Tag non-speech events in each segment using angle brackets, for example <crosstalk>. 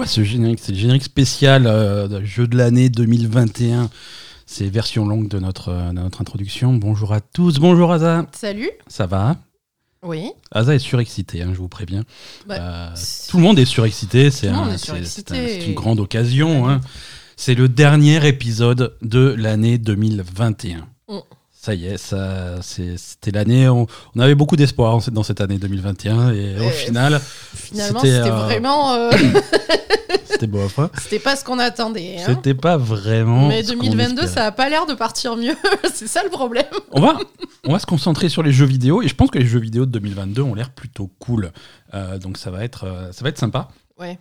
Quoi ce générique? C'est le générique spécial euh, de jeu de l'année 2021. C'est version longue de notre, euh, de notre introduction. Bonjour à tous. Bonjour Aza. Salut. Ça va? Oui. Aza est surexcité, hein, je vous préviens. Bah, Euh, tout le monde est surexcité. C'est un- un- une grande occasion. hein. C'est le dernier épisode de l'année 2021. Mm. Ça y est, ça, c'était l'année. On, on avait beaucoup d'espoir dans cette année 2021 et au Euh, final, Finalement, C'était, euh, vraiment. euh, <laughs> c'était bof. hein. c'était pas ce qu'on attendait. hein. C'était pas vraiment. Mais ce qu'on 2022, espérait. ça a pas l'air de partir mieux. <laughs> c'est ça le problème. On va, on va se concentrer sur les jeux vidéo et je pense que les jeux vidéo de 2022 ont l'air plutôt cool. Euh, donc ça va être, ça va être sympa. Ouais.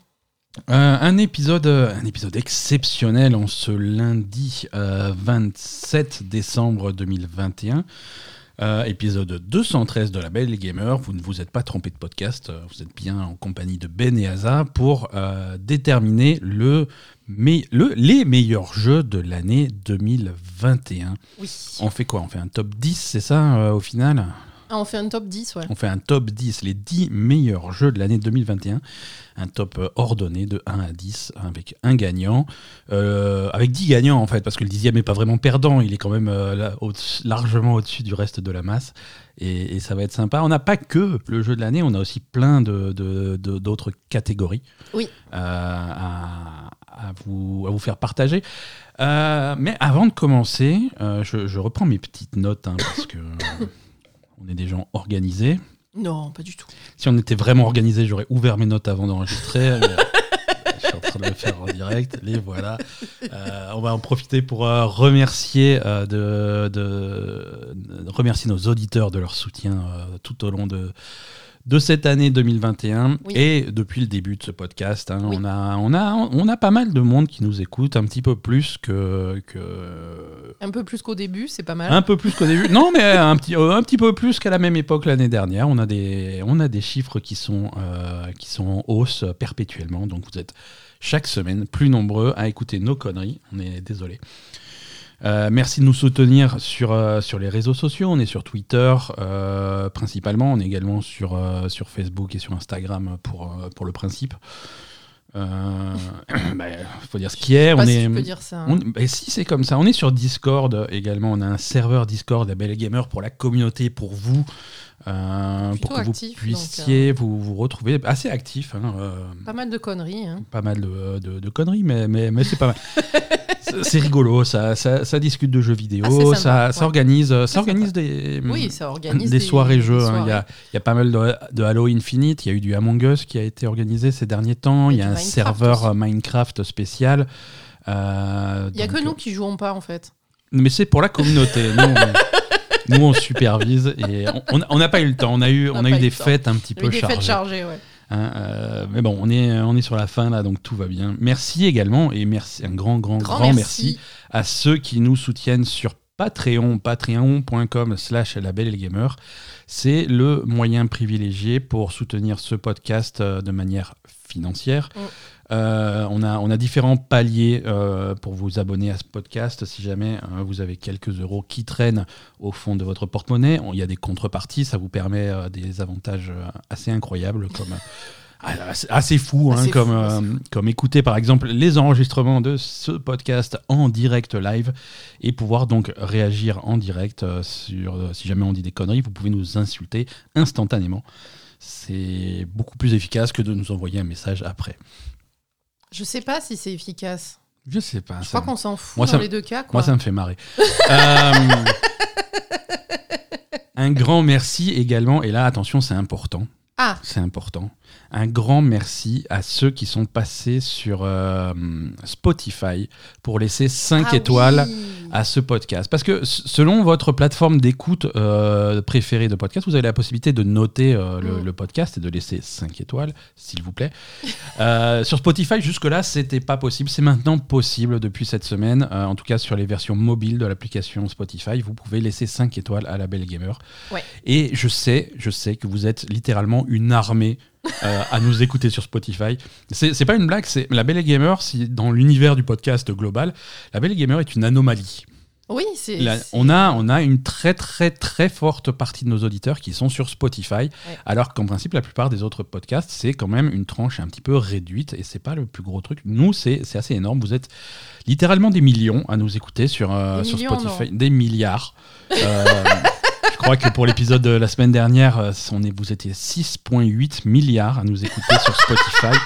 Euh, un épisode, euh, un épisode exceptionnel en ce lundi euh, 27 décembre 2021. Euh, épisode 213 de la Belle Gamer. Vous ne vous êtes pas trompé de podcast. euh, Vous êtes bien en compagnie de Ben et Asa pour déterminer le, me- le- les meilleurs jeux de l'année 2021. Oui. On fait quoi? On fait un top 10, c'est ça au final? Ah, on fait un top 10, ouais. On fait un top 10, les 10 meilleurs jeux de l'année 2021. Un top euh, ordonné de 1 à 10 avec un gagnant. Euh, avec 10 gagnants en fait, parce que le dixième n'est pas vraiment perdant, il est quand même euh, là, au- largement au-dessus du reste de la masse. Et, et ça va être sympa. On n'a pas que le jeu de l'année, on a aussi plein de- de- de- d'autres catégories Oui. euh, à, à vous, à vous faire partager. Mais avant de commencer, je, je reprends mes petites notes hein, parce que <laughs> on est des gens organisés. Non, pas du tout. Si on était vraiment organisé, j'aurais ouvert mes notes avant d'enregistrer. euh, je suis en train de le faire en direct. Les voilà. Euh, on va en profiter pour euh, remercier, de, de- de remercier nos auditeurs de leur soutien tout au long de, de cette année 2021 Oui. et depuis le début de ce podcast. hein, Oui. on, a, on, a, on a pas mal de monde qui nous écoute, un petit peu plus que. que Un peu plus qu'au début, c'est pas mal. un peu plus qu'au début. Non, mais un petit, euh, un petit peu plus qu'à la même époque l'année dernière. On a des, on a des chiffres qui sont, euh, qui sont en hausse perpétuellement. Donc vous êtes chaque semaine plus nombreux à écouter nos conneries. On est désolé. Euh, merci de nous soutenir sur, euh, sur les réseaux sociaux. On est sur Twitter euh, principalement. On est également sur, sur Facebook et sur Instagram pour, pour le principe. Euh, <coughs> bah, faut dire ce qui est. On si est, dire ça. hein. on- bah, si c'est comme ça, on est sur Discord également. On a un serveur Discord, la Belle Gamer, pour la communauté, pour vous, euh, pour que actif, vous puissiez vous, vous retrouver. Assez actif, hein, euh, Pas mal de conneries. Hein. pas mal de, de- de conneries, mais, mais, mais c'est pas mal. <laughs> C'est- rigolo, ça, ça, ça discute de jeux vidéo, Ah, ça, ouais. ça organise, ça C'est organise des, Oui, ça organise des, des, soirées jeux. hein. Il y, a, y pas mal de, de Halo Infinite, il y a eu du Among Us qui a été organisé ces derniers temps, il y a un Minecraft serveur aussi. euh, Minecraft spécial. Euh, Il y a donc, que nous qui jouons pas en fait. mais c'est pour la communauté. <laughs> nous, on, nous, on supervise et on- n'a pas eu le temps. On a eu, On on n'a a eu pas eu des temps. fêtes un petit peu eu des fêtes chargées. chargées, ouais. Hein, euh, mais bon, on est, on est sur la fin là, donc tout va bien. Merci également et merci, un grand, grand, grand, Grand merci. merci. à ceux qui nous soutiennent sur Patreon, patreon.com slash la belle et le gamer. C'est le moyen privilégié pour soutenir ce podcast euh, de manière financière. Mm. Euh, on, a, on a différents paliers euh, pour vous abonner à ce podcast. Si jamais euh, vous avez quelques euros qui traînent au fond de votre porte-monnaie, on- il y a des contreparties. Ça vous permet euh, des avantages assez incroyables, comme assez, fou, hein, Assez comme, fou, euh, assez fou. comme écouter par exemple les enregistrements de ce podcast en direct live et pouvoir donc réagir en direct sur si jamais on dit des conneries, vous pouvez nous insulter instantanément. C'est beaucoup plus efficace que de nous envoyer un message après. Je sais pas si c'est efficace. Je sais pas. Je crois qu'on s'en fout Moi, dans ça me- les deux cas. Quoi. Moi, ça me fait marrer. <laughs> Euh, un grand merci également, et là, attention, c'est important. Ah, C'est important. Un grand merci à ceux qui sont passés sur euh, Spotify pour laisser 5 ah étoiles oui. à ce podcast. Parce que selon votre plateforme d'écoute euh, préférée de podcast, vous avez la possibilité de noter euh, le, Mm. le podcast et de laisser 5 étoiles, s'il vous plaît. <laughs> Sur Spotify, jusque-là, c'était pas possible. C'est maintenant possible depuis cette semaine. En tout cas, sur les versions mobiles de l'application Spotify, vous pouvez laisser 5 étoiles à la Belle Gamer. Ouais. Et je sais, je sais que vous êtes littéralement une armée euh, à nous écouter sur Spotify. C'est pas une blague, c'est la Belle et Gamer, si dans l'univers du podcast global, la Belle et Gamer est une anomalie. Oui, c'est. On, a, on a une très très très forte partie de nos auditeurs qui sont sur Spotify, alors qu'en principe la plupart des autres podcasts c'est quand même une tranche un petit peu réduite et c'est pas le plus gros truc. Nous c'est assez énorme. Vous êtes littéralement des millions à nous écouter sur, euh, sur Spotify, des milliards. Euh, <laughs> crois que pour l'épisode de la semaine dernière, euh, on est, vous étiez 6,8 milliards à nous écouter sur Spotify.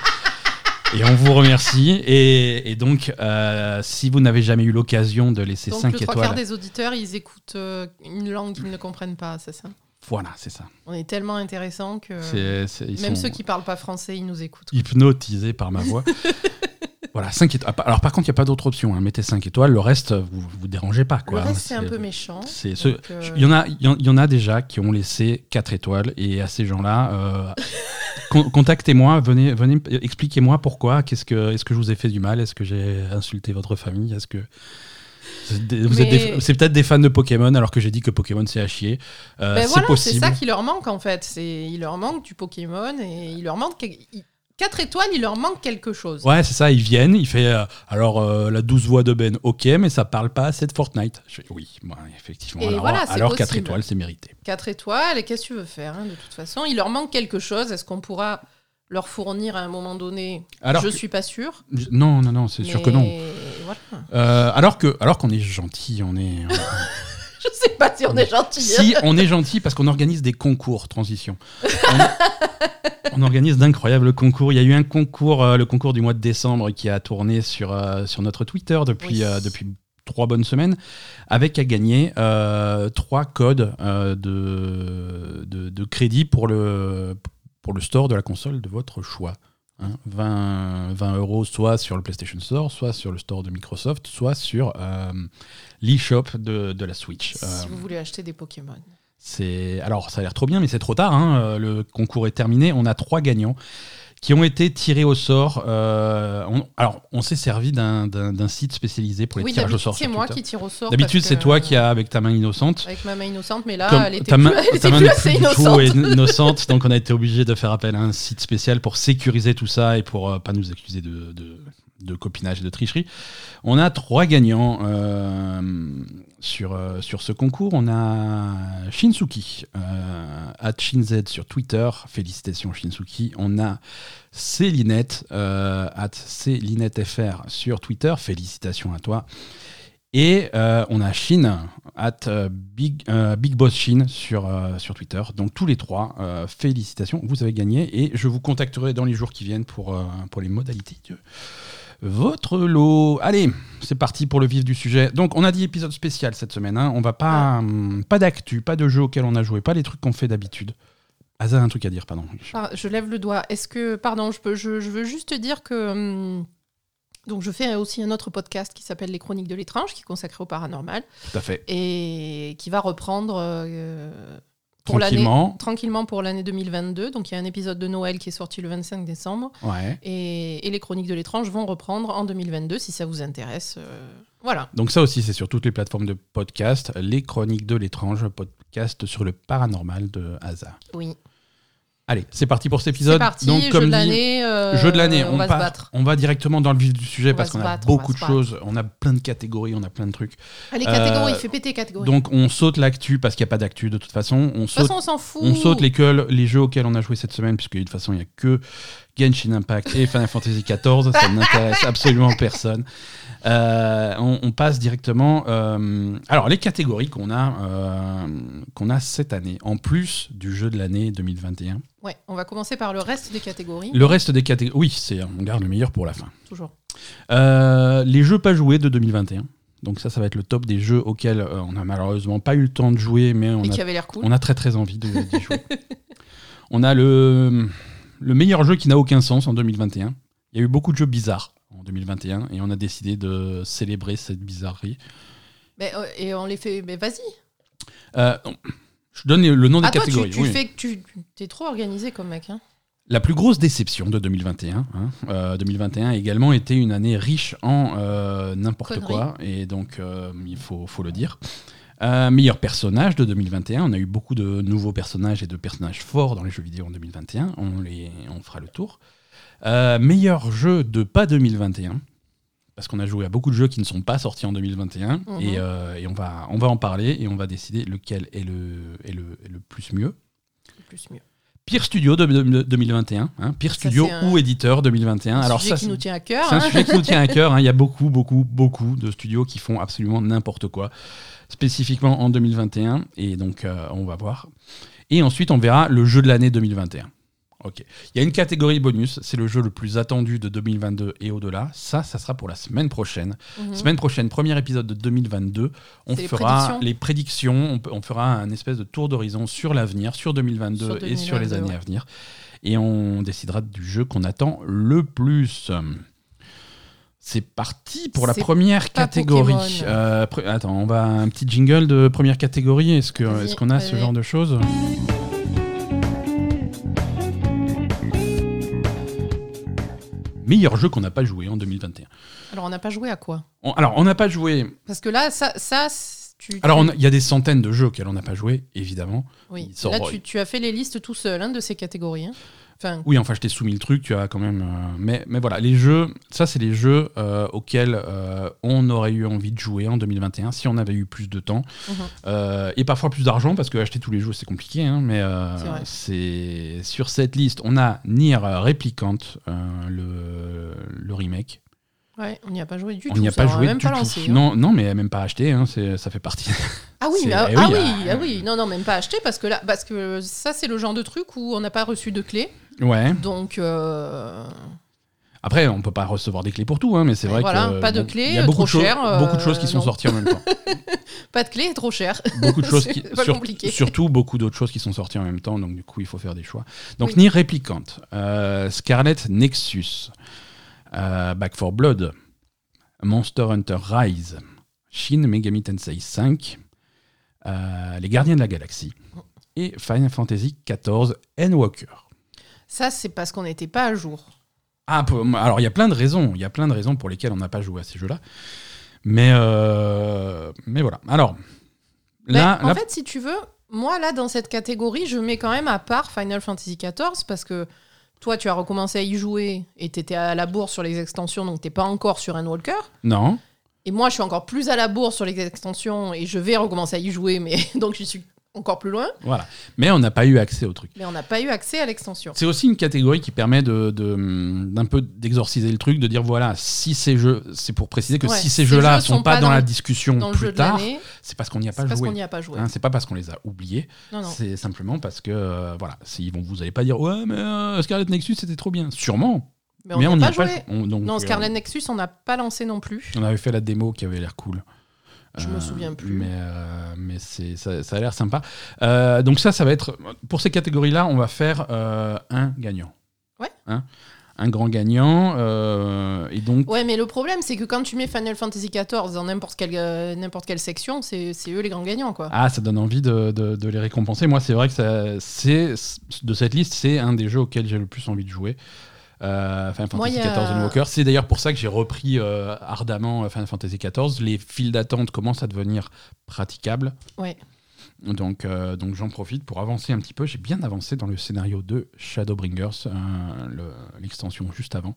Et on vous remercie. Et, et donc, euh, si vous n'avez jamais eu l'occasion de laisser Donc 5 le trois étoiles, quarts des auditeurs, ils écoutent euh, une langue qu'ils ne comprennent pas, c'est ça? Voilà, c'est ça. On est tellement intéressant que même sont ceux qui parlent pas français, ils nous écoutent. hypnotisés par ma voix. <laughs> voilà, 5 étoiles. Alors, par contre, il n'y a pas d'autre option. hein. Mettez 5 étoiles. Le reste, vous vous dérangez pas. Le Quoi. reste, c'est un peu méchant. ce- euh, Il y, en a, y en- il y en a déjà qui ont laissé 4 étoiles. Et à ces gens-là, euh, con- contactez-moi. Venez, venez expliquez-moi pourquoi. Qu'est-ce que, est-ce que je vous ai fait du mal Est-ce que j'ai insulté votre famille Est-ce que. C'est Mais- peut-être des fans de Pokémon alors que j'ai dit que Pokémon c'est à chier. Euh, ben c'est voilà, c'est possible. ça qui leur manque en fait. Il leur manque du Pokémon et il leur manque 4 étoiles, il leur manque quelque chose. Ouais, c'est ça, ils viennent, il fait euh, alors euh, la douce voix de Ben, ok, mais ça parle pas assez de Fortnite. Je fais, oui, ouais, effectivement. Et alors, voilà, c'est alors 4 possible. étoiles, c'est mérité. 4 étoiles, et qu'est-ce que tu veux faire hein, de toute façon? Il leur manque quelque chose. Est-ce qu'on pourra leur fournir à un moment donné? Alors Je que- suis pas sûre. Je- Non, non, non, c'est sûr que non. Voilà. Euh, alors que alors qu'on est gentil, on est. <laughs> Je sais pas si on est gentil. si on est gentil parce qu'on organise des concours transition. On, <laughs> on organise d'incroyables concours. Il y a eu un concours, euh, le concours du mois de décembre, qui a tourné sur euh, sur notre Twitter depuis Oui. euh, depuis trois bonnes semaines, avec à gagner trois codes de, de de crédit pour le pour le store de la console de votre choix. Hein, 20, 20 euros soit sur le PlayStation Store, soit sur le store de Microsoft, soit sur euh, l'eShop de, de la Switch. Si Euh, vous voulez acheter des Pokémon. c'est alors ça a l'air trop bien, mais c'est trop tard. hein. Euh, Le concours est terminé. On a trois gagnants qui ont été tirés au sort. Euh, on- alors on s'est servi d'un- site spécialisé pour les Oui, tirages au sort. c'est moi Twitter. qui tire au sort. D'habitude c'est toi qui as avec ta main innocente. Avec ma main innocente, mais là, Comme elle était ta plus, <laughs> elle ta main plus assez innocente. innocente, donc on a été obligé de faire appel à un site spécial pour sécuriser tout ça et pour euh, pas nous accuser de, de- de copinage et de tricherie. On a trois gagnants euh, sur, euh, sur ce concours. On a Shinsuki, euh, at Shinz sur Twitter. Félicitations Shinsuki. On a Célinette, euh, CélinetteFR sur Twitter. Félicitations à toi. Et euh, on a Shin, at Big, Boss Shin sur, sur Twitter. Donc tous les trois, félicitations, vous avez gagné. Et je vous contacterai dans les jours qui viennent pour, pour les modalités votre lot. Allez, c'est parti pour le vif du sujet. Donc on a dit épisode spécial cette semaine. hein. On va pas, hum, pas d'actu, pas de jeux auxquels on a joué, pas les trucs qu'on fait d'habitude. Asa a un truc à dire, pardon. Ah, je lève le doigt. Est-ce que, pardon, je, peux, je, je veux juste te dire que. hum, donc, je fais aussi un autre podcast qui s'appelle Les Chroniques de l'étrange, qui est consacré au paranormal, Tout à fait. et qui va reprendre euh, pour Tranquillement. tranquillement pour l'année 2022. Donc, il y a un épisode de Noël qui est sorti le 25 décembre, Ouais. et, et Les Chroniques de l'étrange vont reprendre en 2022, si ça vous intéresse. euh, voilà. Donc ça aussi, c'est sur toutes les plateformes de podcast. Les Chroniques de l'étrange, podcast sur le paranormal de Asa. Oui. Allez, c'est parti pour cet C'est épisode. parti, Donc, jeu comme de dit, l'année. euh, jeu de l'année, on, on, va part- se battre. on va directement dans le vif du sujet On parce qu'on a battre, beaucoup de choses, on a plein de catégories, on a plein de trucs. Allez, catégorie, Euh, fait péter catégorie. Donc on saute l'actu parce qu'il n'y a pas d'actu de toute façon. On de toute saute, façon, on s'en fout. on saute les jeux auxquels on a joué cette semaine puisque de toute façon il n'y a que Genshin Impact et Final Fantasy XIV. Ça <laughs> n'intéresse absolument personne. Euh, on, on passe directement. euh, alors les catégories qu'on a, euh, qu'on a cette année, en plus du jeu de l'année 2021. Ouais, on va commencer par le reste des catégories. Le reste des catégories, oui, c'est on garde le meilleur pour la fin. Toujours. Les jeux pas joués de 2021. Donc ça, ça va être le top des jeux auxquels on n'a malheureusement pas eu le temps de jouer, mais on Et a, qui avait l'air cool. on a très très envie de- <laughs> jouer. on a le, le meilleur jeu qui n'a aucun sens en 2021. Il y a eu beaucoup de jeux bizarres en 2021 et on a décidé de célébrer cette bizarrerie. Mais, euh, et on les fait. Mais vas-y. Euh, je donne le nom des Ah, toi, tu, catégories. tu oui. fais que tu. T'es trop organisé comme mec. Hein. La plus grosse déception de 2021. hein, euh, 2021 a également été une année riche en euh, n'importe quoi, et donc il faut, faut le dire. Euh, meilleur personnage de 2021. On a eu beaucoup de nouveaux personnages et de personnages forts dans les jeux vidéo en 2021. On, les, on fera le tour. Euh, meilleur jeu de pas 2021. parce qu'on a joué à beaucoup de jeux qui ne sont pas sortis en 2021 Mhm. et, euh, et on, va, on va en parler et on va décider lequel est le, est le, est le plus mieux. Plus mieux. Pire studio de, de- de 2021, hein, pire Ça, studio un- ou éditeur 2021. Un Alors sujet ça, qui nous tient à cœur. c'est un hein. sujet qui nous tient à cœur. hein. Il y a beaucoup, beaucoup, beaucoup de studios qui font absolument n'importe quoi, spécifiquement en 2021. Et donc, euh, on va voir. Et ensuite, on verra le jeu de l'année 2021. Ok. Il y a une catégorie bonus, c'est le jeu le plus attendu de 2022 et au-delà. Ça, ça sera pour la semaine prochaine. Mhm. Semaine prochaine, premier épisode de 2022. On les fera prédictions. les prédictions. On, peut- on fera un espèce de tour d'horizon sur l'avenir, sur 2022 Sur et sur les 2022, années ouais. à venir. Et on décidera du jeu qu'on attend le plus. C'est parti pour la première catégorie. Euh, attends, on va un petit jingle de première catégorie. Est-ce qu'on a ce genre de choses? Meilleur jeu qu'on n'a pas joué en 2021. Alors, on n'a pas joué à quoi? On- alors, on n'a pas joué Parce que là, ça, ça tu. alors, il y a des centaines de jeux auxquels on n'a pas joué, évidemment. oui. Là, tu, tu as fait les listes tout seul hein, de ces catégories. hein. Enfin, Oui, enfin, je t'ai soumis le truc, tu as quand même. euh, mais, mais voilà, les jeux, ça, c'est les jeux euh, auxquels euh, on aurait eu envie de jouer en 2021 si on avait eu plus de temps. Mhm. Et parfois plus d'argent, parce que acheter tous les jeux, c'est compliqué. hein, mais C'est sur cette liste, on a Nier Replicant, le, le remake. ouais, on n'y a pas joué du on tout. n'y a pas on joué même du pas tout. lancé. hein. Non, non, mais même pas acheté, hein, ça fait partie. Ah oui, mais, ah, eh ah oui, oui, euh, ah oui, non, non, même pas acheté parce que là, parce que ça, c'est le genre de truc où on n'a pas reçu de clé. Ouais. Donc, euh, Après, on peut pas recevoir des clés pour tout, hein, mais c'est vrai Voilà, que pas de bon, clés, il y a beaucoup trop de choses, cher, euh, beaucoup de choses qui sont non. sorties en même temps. <laughs> pas de clé, trop cher. beaucoup de <laughs> choses qui, pas sur- surtout beaucoup d'autres choses qui sont sorties en même temps, donc du coup il faut faire des choix. Donc Oui. Nier Replicant, euh, Scarlet Nexus, euh, Back 4 Blood, Monster Hunter Rise, Shin Megami Tensei 5, euh, Les Gardiens de la Galaxie et Final Fantasy XIV Endwalker. Ça, c'est parce qu'on n'était pas à jour. Ah, alors il y a plein de raisons, il y a plein de raisons pour lesquelles on n'a pas joué à ces jeux-là, mais euh, mais voilà. Alors là, Ben, en là- fait, si tu veux, moi, là, dans cette catégorie, je mets quand même à part Final Fantasy XIV parce que toi, tu as recommencé à y jouer et tu étais à la bourre sur les extensions, donc tu pas encore sur Endwalker. non. Et moi, je suis encore plus à la bourre sur les extensions et je vais recommencer à y jouer, mais <laughs> donc je suis encore plus loin. Voilà. Mais on n'a pas eu accès au truc. Mais on n'a pas eu accès à l'extension. C'est aussi une catégorie qui permet de, de- d'un peu d'exorciser le truc, de dire voilà, si ces jeux, c'est pour préciser que Ouais, si ces jeux-là jeux sont, pas dans, la le- discussion Dans le jeu plus de tard, l'année, c'est parce qu'on n'y a c'est pas parce qu'on joué. n'y a pas joué. Hein, c'est pas parce qu'on les a oubliés, non, non. c'est simplement parce que euh, voilà, si vont, vous allez pas dire ouais mais euh, Scarlet Nexus c'était trop bien, sûrement, Mais on n'y a n'y pas a joué. pas. on- donc, Non, euh, Scarlet Nexus, on n'a pas lancé non plus. on avait fait la démo qui avait l'air cool. Je me souviens plus. Mais, euh, mais c'est, ça, ça a l'air sympa. Euh, donc ça, ça va être... Pour ces catégories-là, on va faire euh, un gagnant. Ouais. Hein? Un grand gagnant. euh, et donc... Ouais, mais le problème, c'est que quand tu mets Final Fantasy XIV dans n'importe quelle, euh, n'importe quelle section, c'est c'est eux les grands gagnants, quoi. Ah, ça donne envie de, de- de les récompenser. Moi, c'est vrai que ça, c'est, de cette liste, c'est un des jeux auxquels j'ai le plus envie de jouer. Euh, Final Fantasy a- XIV Endwalker. C'est d'ailleurs pour ça que j'ai repris euh, ardemment euh, Final Fantasy XIV. Les files d'attente commencent à devenir praticables. Ouais. Donc, euh, donc j'en profite pour avancer un petit peu. J'ai bien avancé dans le scénario de Shadowbringers, le- l'extension juste avant.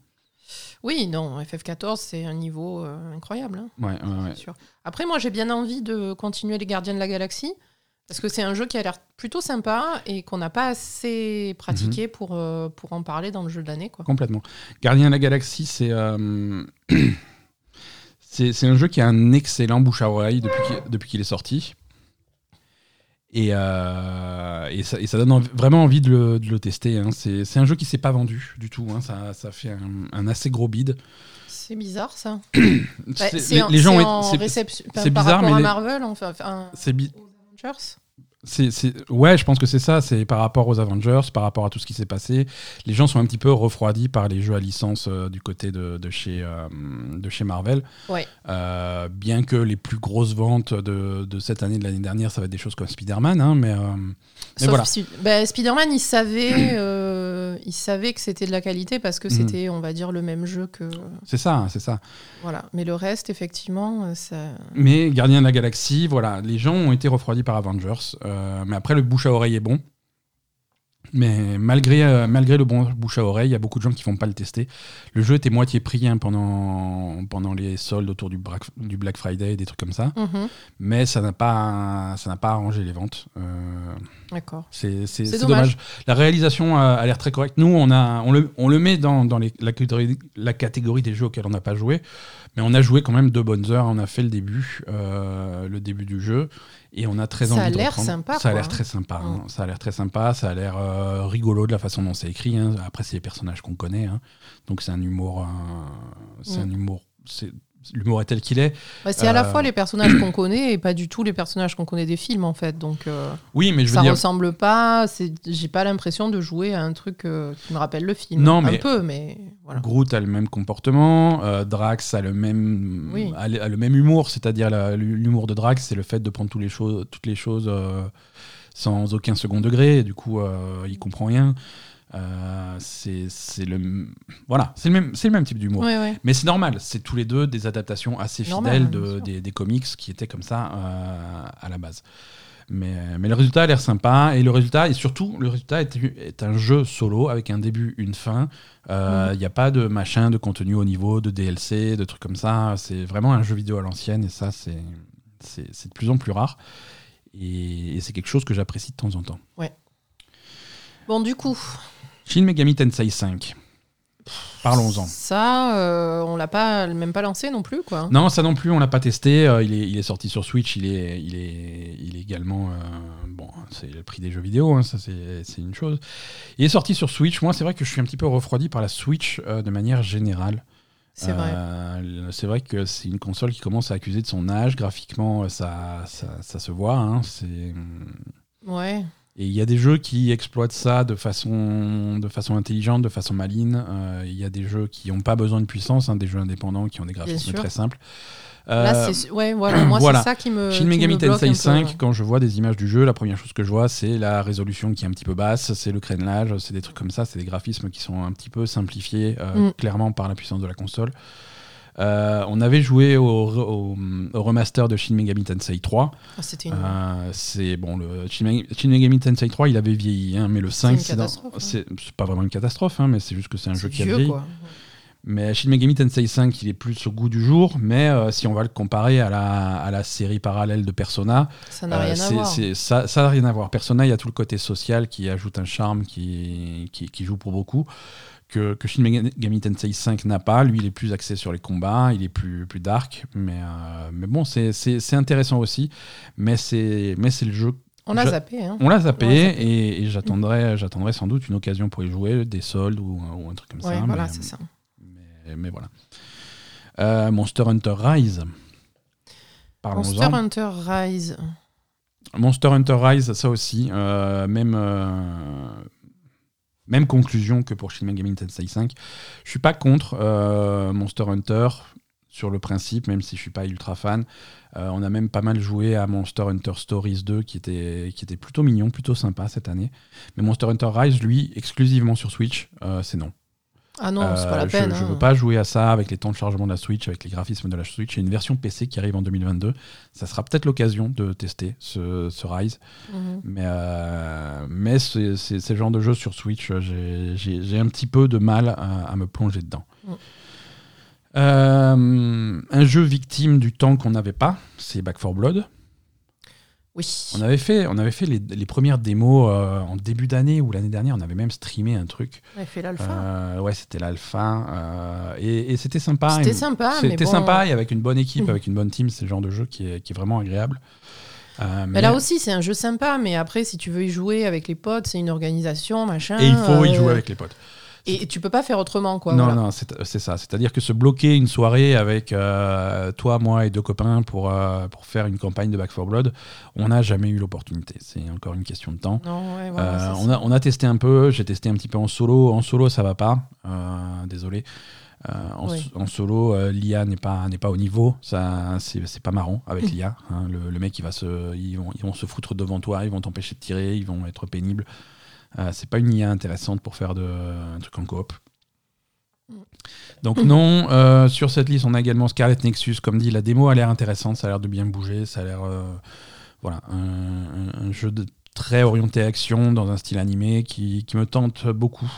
Oui, non, FF14, c'est un niveau incroyable. hein, Ouais, sûr. Après, moi, j'ai bien envie de continuer les Gardiens de la Galaxie. Parce que c'est un jeu qui a l'air plutôt sympa et qu'on n'a pas assez pratiqué Mhm. pour, euh, pour en parler dans le jeu de l'année. Complètement. Gardien de la Galaxie, c'est euh, <clears throat> c'est un jeu qui a un excellent bouche à oreille depuis qu'il est sorti. Et, euh, et, ça, et ça donne vraiment envie de le, de le tester. hein. C'est un jeu qui s'est pas vendu du tout. hein. Ça, ça fait un, un assez gros bid. C'est bizarre, ça. C'est- <clears throat> Bah, c'est en- les gens en réception par c'est bizarre, rapport mais à Marvel, enfin, c'est bi- Avengers. C'est, c'est- Ouais, je pense que c'est ça. C'est par rapport aux Avengers, par rapport à tout ce qui s'est passé. Les gens sont un petit peu refroidis par les jeux à licence euh, du côté de, de chez, euh, de chez Marvel. Ouais. Euh, bien que les plus grosses ventes de, de cette année, de l'année dernière, ça va être des choses comme Spider-Man. hein, mais, mais Sauf voilà. Bah, Spider-Man, il savait, euh, il savait que c'était de la qualité parce que Mhm. c'était, on va dire, le même jeu que. C'est ça, c'est ça. Voilà. Mais le reste, effectivement, euh, ça. Mais Gardien de la Galaxie, voilà, les gens ont été refroidis par Avengers. euh, mais après, le bouche à oreille est bon. Mais malgré, euh, malgré le bon bouche à oreille, il y a beaucoup de gens qui vont pas le tester. Le jeu était moitié pris hein, pendant, pendant les soldes autour du Black, du Black Friday, des trucs comme ça. Mhm. Mais ça n'a pas, ça n'a pas arrangé les ventes. Euh, D'accord. c'est dommage. dommage. La réalisation a, a l'air très correcte. Nous, on, a, on, le, on le met dans, dans les- la, catégorie, la catégorie des jeux auxquels on n'a pas joué. Mais on a joué quand même deux bonnes heures. On a fait le début, euh, le début du jeu. Et on a très Ça envie a de l'air reprendre. sympa, Ça a l'air hein. très sympa. hein. Mm. Ça a l'air très sympa. Ça a l'air euh, rigolo de la façon dont c'est écrit. hein. Après, c'est les personnages qu'on connaît. hein. Donc, c'est un humour. euh, c'est Mm. un humour. c'est- L'humour est tel qu'il est. Bah, c'est à la Euh, fois les personnages qu'on connaît et pas du tout les personnages qu'on connaît des films en fait. Donc euh, Oui, mais je veux ça dire. ressemble pas. J'ai pas l'impression de jouer à un truc euh, qui me rappelle le film. Non, Un mais- peu, mais voilà. Groot a le même comportement, Drax a le même, Oui. a le, a le même humour, c'est-à-dire l'humour de Drax, c'est le fait de prendre tous les choses, toutes les choses sans aucun second degré, et du coup, il comprend rien. Euh, c'est le, voilà, c'est le même, c'est le même type d'humour. Ouais, ouais. Mais c'est normal, c'est tous les deux des adaptations assez fidèles hein, de, des, des comics qui étaient comme ça euh, à la base. Mais, mais le résultat a l'air sympa, et le résultat, et surtout, le résultat est, est un jeu solo avec un début, une fin. Euh, Il n'y a pas de machin, de contenu au niveau, de DLC, de trucs comme ça. C'est vraiment un jeu vidéo à l'ancienne, et ça, c'est c'est de plus en plus rare. Et, et c'est quelque chose que j'apprécie de temps en temps. Bon, du coup, Shin Megami Tensei 5. Parlons-en. ça, euh, on l'a pas, même pas lancé non plus, quoi. Non, ça non plus, on l'a pas testé. Euh, il, est, il est sorti sur Switch. Il est, il est, il est également. euh, bon, c'est le prix des jeux vidéo, hein, ça c'est une chose. Il est sorti sur Switch. Moi, c'est vrai que je suis un petit peu refroidi par la Switch euh, de manière générale. C'est vrai. C'est vrai que c'est une console qui commence à accuser de son âge. Graphiquement, ça, ça, ça se voit. hein, c'est. Ouais. Et il y a des jeux qui exploitent ça de façon, de façon intelligente, de façon maligne. Euh, Il y a des jeux qui n'ont pas besoin de puissance, hein, des jeux indépendants qui ont des graphismes très simples. Là, Euh, c'est ouais, voilà. Moi, voilà. c'est ça qui me. Shin Megami Tensei un peu, 5, ouais. quand je vois des images du jeu, la première chose que je vois, c'est la résolution qui est un petit peu basse, c'est le crénelage, c'est des trucs comme ça, c'est des graphismes qui sont un petit peu simplifiés, euh, Mm. clairement par la puissance de la console. Euh, on avait joué au, au- au remaster de Shin Megami Tensei 3. Ah, C'était une. Euh, c'est bon, le Shin Megami, Shin Megami Tensei 3, il avait vieilli, hein, mais le 5, une c'est dans- hein. pas vraiment une catastrophe, hein, mais c'est juste que c'est un jeu qui a vieilli. quoi. Mais Shin Megami Tensei 5, il est plus au goût du jour, mais euh, si on va le comparer à la, à la série parallèle de Persona, Ça n'a rien ça ça n'a rien à voir. Persona, il y a tout le côté social qui ajoute un charme qui, qui, qui joue pour beaucoup, que, que Shin Megami Tensei 5 n'a pas. Lui, il est plus axé sur les combats, il est plus, plus dark, mais, euh, mais bon, c'est- intéressant aussi, mais c'est le jeu On a Je- zappé, hein. on l'a zappé l'a et, et j'attendrai, j'attendrai sans doute une occasion pour y jouer, des soldes ou, ou un truc comme Ouais, ça. voilà, c'est ça. mais, mais voilà. Euh, Monster Hunter Rise. Monster Hunter Rise. Monster Hunter Rise, ça aussi, euh, même, euh, même conclusion que pour Shin Megami Tensei 5. Je suis pas contre euh, Monster Hunter sur le principe, même si je suis pas ultra fan. Euh, on a même pas mal joué à Monster Hunter Stories 2, qui était, qui était plutôt mignon, plutôt sympa cette année. Mais Monster Hunter Rise, lui, exclusivement sur Switch, euh, c'est non. Ah non, c'est Euh, pas la peine. Je, je hein. veux pas jouer à ça avec les temps de chargement de la Switch, avec les graphismes de la Switch. Il y a une version PC qui arrive en 2022. Ça sera peut-être l'occasion de tester ce, ce Rise. Mhm. Mais, euh, mais c'est le genre de jeu sur Switch, euh, j'ai- un petit peu de mal à, à me plonger dedans. Mm. Euh, un jeu victime du temps qu'on n'avait pas, c'est Back 4 Blood. Oui. On avait fait, on avait fait les, les premières démos euh, en début d'année ou l'année dernière. On avait même streamé un truc. On a fait l'alpha. Euh, ouais, c'était l'alpha. euh, et et c'était sympa. C'était sympa, C'était bon. sympa et avec une bonne équipe, <laughs> avec une bonne team, c'est le genre de jeu qui est, qui est vraiment agréable. Euh, Mais là aussi, c'est un jeu sympa, mais après, si tu veux y jouer avec les potes, c'est une organisation, machin. et il faut y jouer avec les potes. Et tu peux pas faire autrement, quoi. non, voilà. non, c'est ça. C'est-à-dire que se bloquer une soirée avec euh, toi, moi et deux copains pour, euh, pour faire une campagne de Back 4 Blood, on n'a jamais eu l'opportunité. C'est encore une question de temps. Non, ouais, voilà, Euh, on, a, on a testé un peu, j'ai testé un petit peu en solo. En solo, ça va pas. Désolé. Euh, en, Oui. en solo, euh, l'IA n'est pas, n'est pas au niveau. Ça, c'est, pas marrant avec <laughs> l'IA. hein. Le, le mec, il va se, ils, vont, ils vont se foutre devant toi, ils vont t'empêcher de tirer, ils vont être pénibles. Euh, c'est pas une IA intéressante pour faire de, un truc en coop. Mm. Donc non, euh, sur cette liste, on a également Scarlet Nexus. Comme dit, la démo a l'air intéressante, ça a l'air de bien bouger, ça a l'air... euh, voilà, un, un- un jeu de très orienté action dans un style animé qui, qui me tente beaucoup.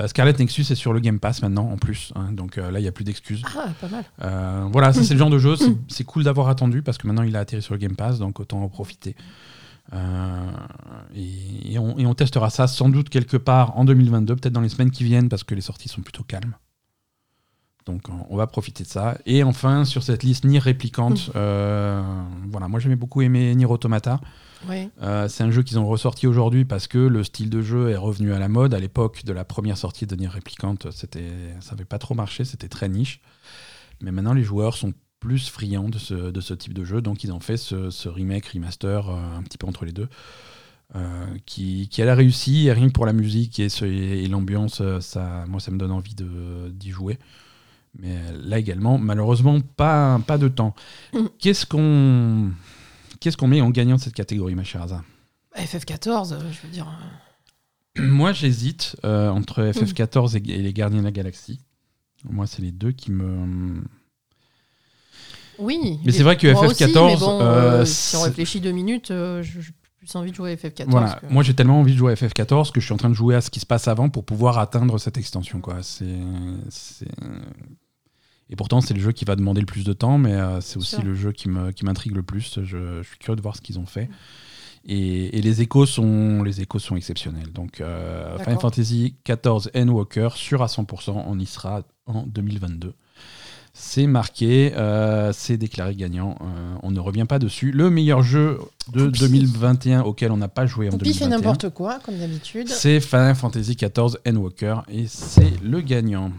Euh, Scarlet Nexus est sur le Game Pass maintenant en plus, hein, donc là il n'y a plus d'excuses. Ah, pas mal. Voilà, ça c'est le genre de jeu, <laughs> c'est- c'est cool d'avoir attendu parce que maintenant il a atterri sur le Game Pass, donc autant en profiter. Euh, et, et on, et on testera ça sans doute quelque part en 2022, peut-être dans les semaines qui viennent parce que les sorties sont plutôt calmes. Donc on- va profiter de ça. Et enfin sur cette liste Nier réplicante, euh, voilà, moi j'aimais beaucoup aimé Nier Automata. Euh, c'est un jeu qu'ils ont ressorti aujourd'hui parce que le style de jeu est revenu à la mode. À l'époque de la première sortie de Nier Replicant, c'était, ça n'avait pas trop marché, c'était très niche. Mais maintenant, les joueurs sont plus friands de ce, de ce type de jeu, donc ils ont fait ce, ce remake, remaster, euh, un petit peu entre les deux, euh, qui, qui a la réussi. Et rien que pour la musique et, ce- et l'ambiance, euh, ça, moi, ça me donne envie de, d'y jouer. Mais là également, malheureusement, pas, pas de temps. Mhm. Qu'est-ce qu'on, qu'est-ce qu'on met en gagnant de cette catégorie, ma chère Bah, FF14, euh, je veux dire. <clears throat> Moi, j'hésite euh, entre FF14 et, et les Gardiens de la Galaxie. Moi, c'est les deux qui me. Oui. Mais c'est vrai que moi aussi, FF14, mais bon, euh, euh, si on réfléchit deux minutes, euh, j'ai plus envie de jouer à FF14. Voilà. que- Moi, j'ai tellement envie de jouer à FF14 que je suis en train de jouer à ce qui se passe avant pour pouvoir atteindre cette extension. Quoi. C'est, c'est- Et pourtant, c'est le jeu qui va demander le plus de temps, mais euh, c'est aussi Sûr. le jeu qui, m'intrigue le plus. Je, je suis curieux de voir ce qu'ils ont fait. Et, et les échos sont les échos sont exceptionnels. Donc Final. Fantasy XIV Endwalker sûr à 100%, on y sera en 2022. C'est marqué, euh, c'est déclaré gagnant. euh, on ne revient pas dessus. Le meilleur jeu de Poupi. 2021 auquel on n'a pas joué en Poupie fait 2021. n'importe quoi, comme d'habitude. C'est Final Fantasy XIV Endwalker et c'est le gagnant.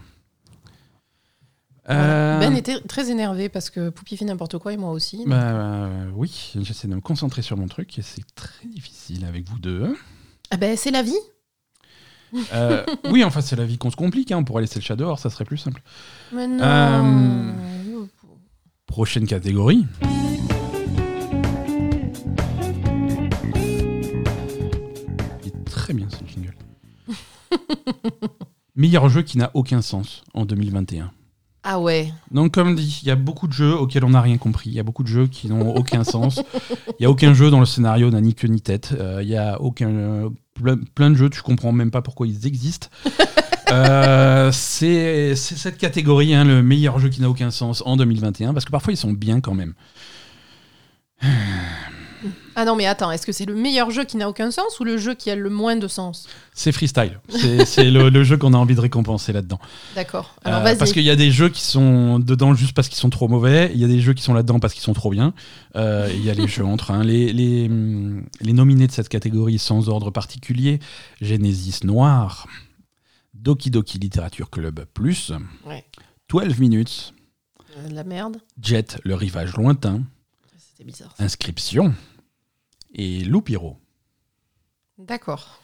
Voilà. Euh, Ben était très énervé parce que Poupie fait n'importe quoi et moi aussi. bah, euh, oui, j'essaie de me concentrer sur mon truc et c'est très difficile avec vous deux. Ah ben c'est la vie. Euh, oui, enfin, c'est la vie qu'on se complique. hein, On pourrait laisser le chat dehors, ça serait plus simple. Mais non. Euh, Prochaine catégorie. Il est très bien ce jingle. <laughs> Meilleur jeu qui n'a aucun sens en 2021. Ah ouais. Donc, comme dit, il y a beaucoup de jeux auxquels on n'a rien compris. Il y a beaucoup de jeux qui n'ont aucun sens. Il n'y a aucun jeu dont le scénario n'a ni queue ni tête. Euh, Il y a aucun, euh, plein, plein de jeux, tu comprends même pas pourquoi ils existent. <laughs> Euh, c'est c'est cette catégorie, hein, le meilleur jeu qui n'a aucun sens en 2021, parce que parfois ils sont bien quand même. <sighs> Ah non mais attends, est-ce que c'est le meilleur jeu qui n'a aucun sens ou le jeu qui a le moins de sens C'est freestyle. C'est le, le jeu qu'on a envie de récompenser là-dedans. D'accord. Alors Euh, vas-y. parce qu'il y a des jeux qui sont dedans juste parce qu'ils sont trop mauvais, il y a des jeux qui sont là-dedans parce qu'ils sont trop bien, Euh, il y a les jeux entre. hein. Les, les, hum, les nominés de cette catégorie sans ordre particulier, Genesis Noir, Doki Doki Literature Club Plus, Ouais. 12 minutes, Euh, de la merde. Jet, le rivage lointain, C'était bizarre. ça. Inscription et Loupiro. D'accord.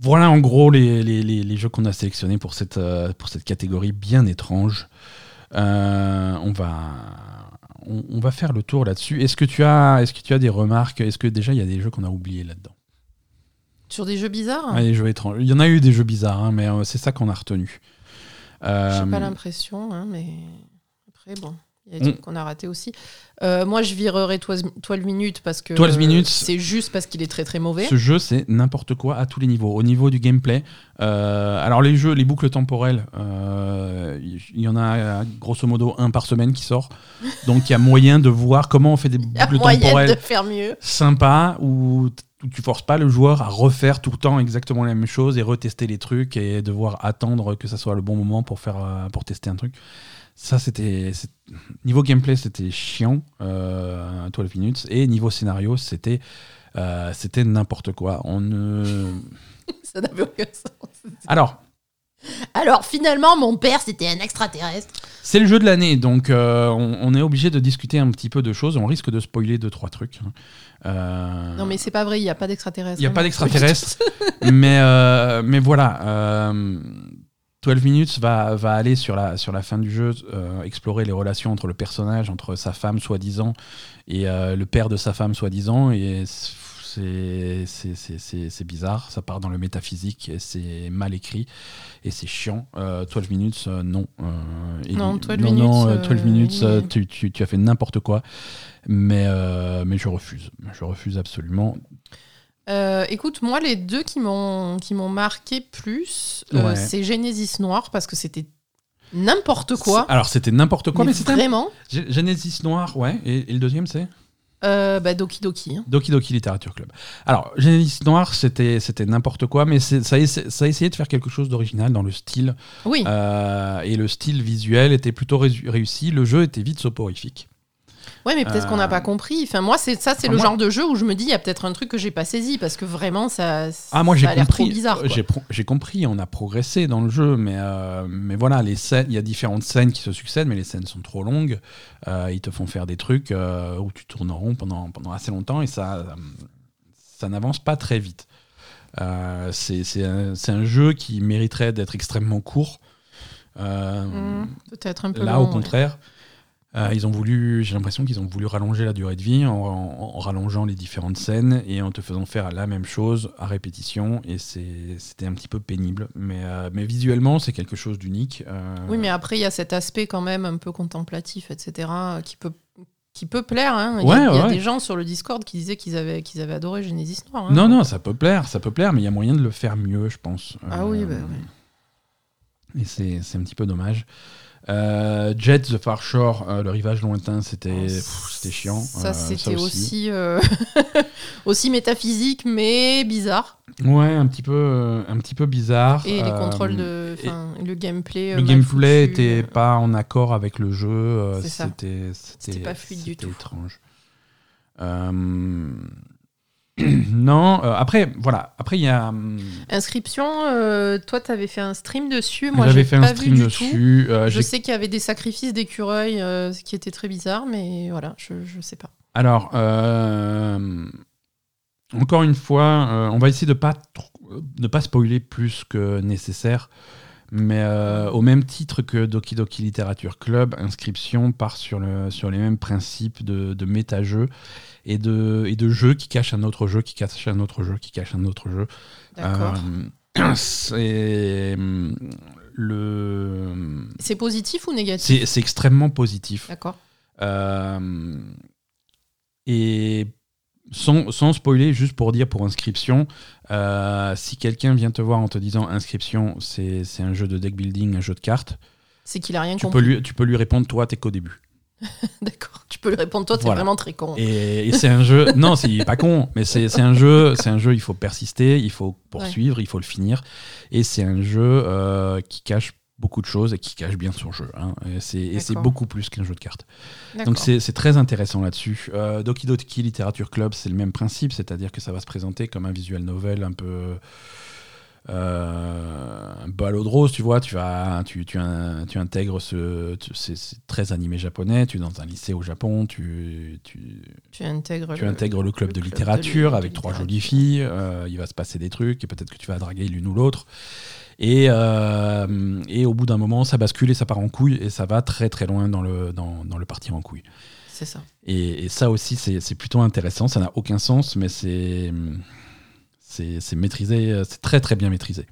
Voilà en gros les, les- les- les jeux qu'on a sélectionnés pour cette, euh, pour cette catégorie bien étrange. Euh, on, va, on, on va faire le tour là-dessus. Est-ce que, tu as- est-ce que tu as des remarques? Est-ce que déjà il y a des jeux qu'on a oubliés là-dedans? Sur des jeux bizarres? Ouais, des jeux étranges. Il y en a eu des jeux bizarres, hein, mais euh, c'est ça qu'on a retenu. Euh, J'ai pas l'impression, hein, mais après, bon, il y a des trucs qu'on a ratés aussi. Euh, moi, je virerai 12 12 minutes parce que 12 minutes. c'est juste parce qu'il est très très mauvais. Ce jeu, c'est n'importe quoi à tous les niveaux. Au niveau du gameplay, euh, alors les jeux, les boucles temporelles, euh, il y en a grosso modo un par semaine qui sort. Donc il y a moyen de voir comment on fait des <laughs> Il y a boucles moyen temporelles de faire mieux. sympas où tu forces pas le joueur à refaire tout le temps exactement la même chose et retester les trucs et devoir attendre que ça soit le bon moment pour faire pour tester un truc. Ça c'était niveau gameplay c'était chiant, euh, 12 minutes et niveau scénario c'était euh, c'était n'importe quoi. On ne <laughs> Ça n'avait aucun sens. alors Alors finalement, mon père, c'était un extraterrestre. C'est le jeu de l'année, donc euh, on, on est obligé de discuter un petit peu de choses. On risque de spoiler deux trois trucs. Euh, Non, mais c'est pas vrai, il n'y a pas d'extraterrestre. Il n'y a hein. pas d'extraterrestre, <laughs> mais, euh, mais voilà. Euh, 12 Minutes va, va aller sur la, sur la fin du jeu euh, explorer les relations entre le personnage, entre sa femme soi-disant et euh, le père de sa femme soi-disant. Et c'est- bizarre, ça part dans le métaphysique, c'est mal écrit et c'est chiant. Euh, 12 Minutes, euh, non. Euh, et- Non, 12 non, minutes, non, euh, euh, 12 Minutes, tu, tu- tu as fait n'importe quoi. Mais, mais je refuse. Je refuse absolument. Euh, écoute, moi, les deux qui m'ont qui m'ont marqué plus, euh, Ouais. c'est Genesis Noir parce que c'était n'importe quoi. Alors c'était n'importe quoi, mais, c'était vraiment. Genesis Noir, ouais. Et, et le deuxième, c'est Euh, bah, Doki Doki. hein. Doki Doki Literature Club. Alors, Genesis Noir, c'était c'était n'importe quoi, mais ça, ça a essayé de faire quelque chose d'original dans le style. Oui. Et le style visuel était plutôt réussi. Le jeu était vite soporifique. Ouais, mais peut-être qu'on n'a Euh, pas compris. Enfin, moi, c'est ça, c'est le moi- genre de jeu où je me dis, il y a peut-être un truc que j'ai pas saisi parce que vraiment, ça, Ah, moi j'ai compris. J'ai compris, on a progressé dans le jeu, mais, euh, mais voilà, les scènes, il y a différentes scènes qui se succèdent, mais les scènes sont trop longues. Euh, ils te font faire des trucs où tu tournes en rond pendant, pendant assez longtemps et ça, ça n'avance pas très vite. C'est c'est un, un jeu qui mériterait d'être extrêmement court. Hmm, peut-être un peu Là, long, au ouais. Euh, ils ont voulu, j'ai l'impression qu'ils ont voulu rallonger la durée de vie en, en- en rallongeant les différentes scènes et en te faisant faire la même chose à répétition. Et c'était un petit peu pénible. Mais, euh, mais visuellement, c'est quelque chose d'unique. euh, Oui, mais après, il y a cet aspect quand même un peu contemplatif, etc., qui peut, qui peut plaire. hein. Il y a, Ouais, il y a ouais. des gens sur le Discord qui disaient qu'ils avaient, qu'ils avaient adoré Genesis Noir. hein. Non, non, ça peut plaire, ça peut plaire, mais il y a moyen de le faire mieux, je pense. Ah oui, bah Et c'est un petit peu dommage. Euh, Jet, The Far Shore, euh, le rivage lointain, c'était Oh, c'était chiant. Ça, Euh, c'était aussi, <laughs> aussi métaphysique, mais bizarre. Ouais, un petit peu, un petit peu bizarre. Et les contrôles de. Le gameplay. Le gameplay foutu, était pas en accord avec le jeu. C'était C'était pas fluide du c'était tout. étrange. <clears throat> Non, euh, après, voilà. Après, il y a. hum, Inscription, euh, toi, t'avais fait un stream dessus. Moi, J'avais fait un pas vu stream dessus. euh, tout. Je sais qu'il y avait des sacrifices d'écureuils, ce qui était très bizarre, mais voilà, je, je sais pas. Alors, encore une fois, on va essayer de pas trop- de pas spoiler plus que nécessaire. Mais euh, au même titre que Doki Doki Literature Club, Inscription part sur, le, sur les mêmes principes de, de méta-jeu et de, et de jeu qui cache un autre jeu, qui cache un autre jeu, qui cache un autre jeu. D'accord. Euh, <clears throat> c'est le C'est positif ou négatif? c'est c'est extrêmement positif. D'accord. Euh, et sans, sans spoiler, juste pour dire pour inscription, euh, si quelqu'un vient te voir en te disant inscription, c'est un jeu de deck building, un jeu de cartes, C'est qu'il a rien tu peux, lui, tu peux lui répondre toi, t'es qu'au début. <laughs> D'accord. Tu peux lui répondre, toi, t'es Voilà. vraiment très con. Et, et c'est un jeu, non, c'est pas con, mais c'est c'est un jeu, c'est un jeu, il faut persister, il faut poursuivre, il faut le finir, et c'est un jeu euh, qui cache beaucoup de choses et qui cache bien son jeu. hein. Et c'est beaucoup plus qu'un jeu de cartes. Donc c'est très intéressant là-dessus. Euh, Doki Doki Literature Club, c'est le même principe, c'est-à-dire que ça va se présenter comme un visual novel un peu euh, un l'eau de rose, tu vois. Tu vas, tu, tu, in- tu intègres ce, c'est très animé japonais. Tu es dans un lycée au Japon, tu, tu, tu intègres, tu le- intègres le club le de club de littérature li- avec trois jolies filles. euh, il va se passer des trucs et peut-être que tu vas draguer l'une ou l'autre. Et, euh, et au bout d'un moment, ça bascule et ça part en couille et ça va très très loin dans le, dans, dans le partir en couille. C'est ça. Et, et ça aussi, c'est plutôt intéressant. Ça n'a aucun sens, mais c'est maîtrisé, c'est très très bien maîtrisé.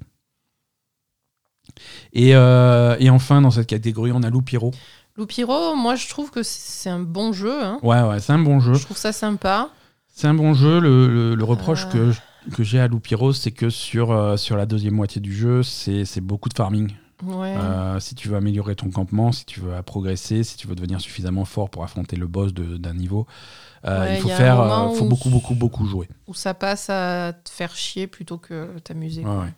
Et, euh, et enfin, dans cette catégorie, on a Loupiro. Loupiro, moi, je trouve que c'est un bon jeu. hein. Ouais, ouais, c'est un bon jeu. Je trouve ça sympa. C'est un bon jeu. Le, le- le reproche Euh. que, je- que j'ai à Loupiro, c'est que sur, euh, sur la deuxième moitié du jeu, c'est beaucoup de farming. Ouais. Euh, si tu veux améliorer ton campement, si tu veux progresser, si tu veux devenir suffisamment fort pour affronter le boss d'un niveau, euh, Ouais, il faut faire, euh, faut beaucoup, beaucoup, beaucoup jouer. Où ça passe à te faire chier plutôt que t'amuser. Ouais.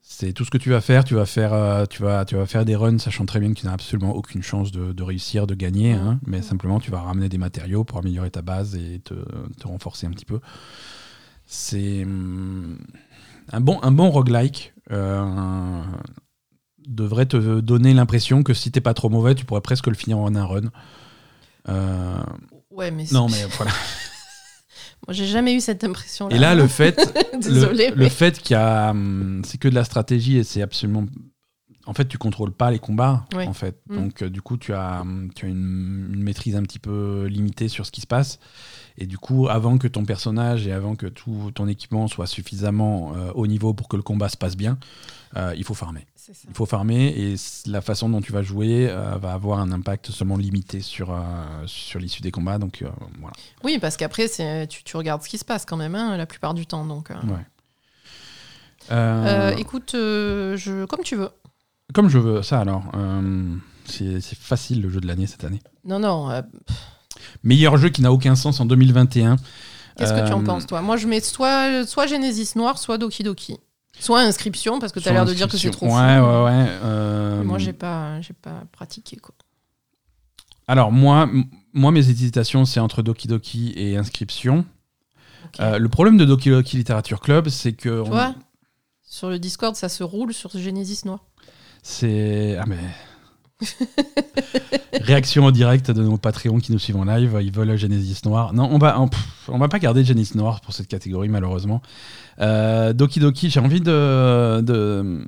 C'est tout ce que tu vas faire. Tu vas faire, tu vas, tu vas faire des runs, sachant très bien que tu n'as absolument aucune chance de, de réussir, de gagner. Hein, mais simplement, tu vas ramener des matériaux pour améliorer ta base et te, te renforcer un petit peu. C'est hum, un bon, un bon roguelike. euh, devrait te donner l'impression que si t'es pas trop mauvais, tu pourrais presque le finir en un run. Euh, Ouais, mais non, mais voilà. <laughs> moi, j'ai jamais eu cette impression-là. Et là, le fait, <laughs> Désolée. le, mais- le fait qu'il y a, hum, c'est que de la stratégie et c'est absolument, en fait, tu contrôles pas les combats, Oui. en fait. Mm. Donc, euh, du coup, tu as, tu as une, une maîtrise un petit peu limitée sur ce qui se passe. Et du coup, avant que ton personnage et avant que tout ton équipement soit suffisamment euh, haut niveau pour que le combat se passe bien, euh, il faut farmer. Il faut farmer et la façon dont tu vas jouer euh, va avoir un impact seulement limité sur, euh, sur l'issue des combats. Donc, voilà. Oui, parce qu'après, tu, tu regardes ce qui se passe quand même, hein, la plupart du temps. Donc. Ouais. Écoute, je, comme tu veux. Comme je veux, ça alors. c'est facile le jeu de l'année cette année. Non, non. Meilleur jeu qui n'a aucun sens en 2021. Qu'est-ce que tu en Euh, penses, toi? Moi, je mets soit, soit Genesis Noir, soit Doki Doki. Soit Inscription, parce que tu as l'air de dire que c'est trop Ouais, fou. ouais, ouais. euh, Moi, j'ai pas, j'ai pas pratiqué, quoi. Alors, moi, moi, mes hésitations, c'est entre Doki Doki et Inscription. Euh, le problème de Doki Doki Literature Club, c'est que. tu on- vois Sur le Discord, ça se roule sur Genesis Noir. C'est. Ah, mais. <laughs> Réaction en direct de nos Patreons qui nous suivent en live. Ils veulent Genesis Noir. Non, on va, on, pff, on va pas garder Genesis Noir pour cette catégorie, malheureusement. Euh, Doki Doki, j'ai envie de. de...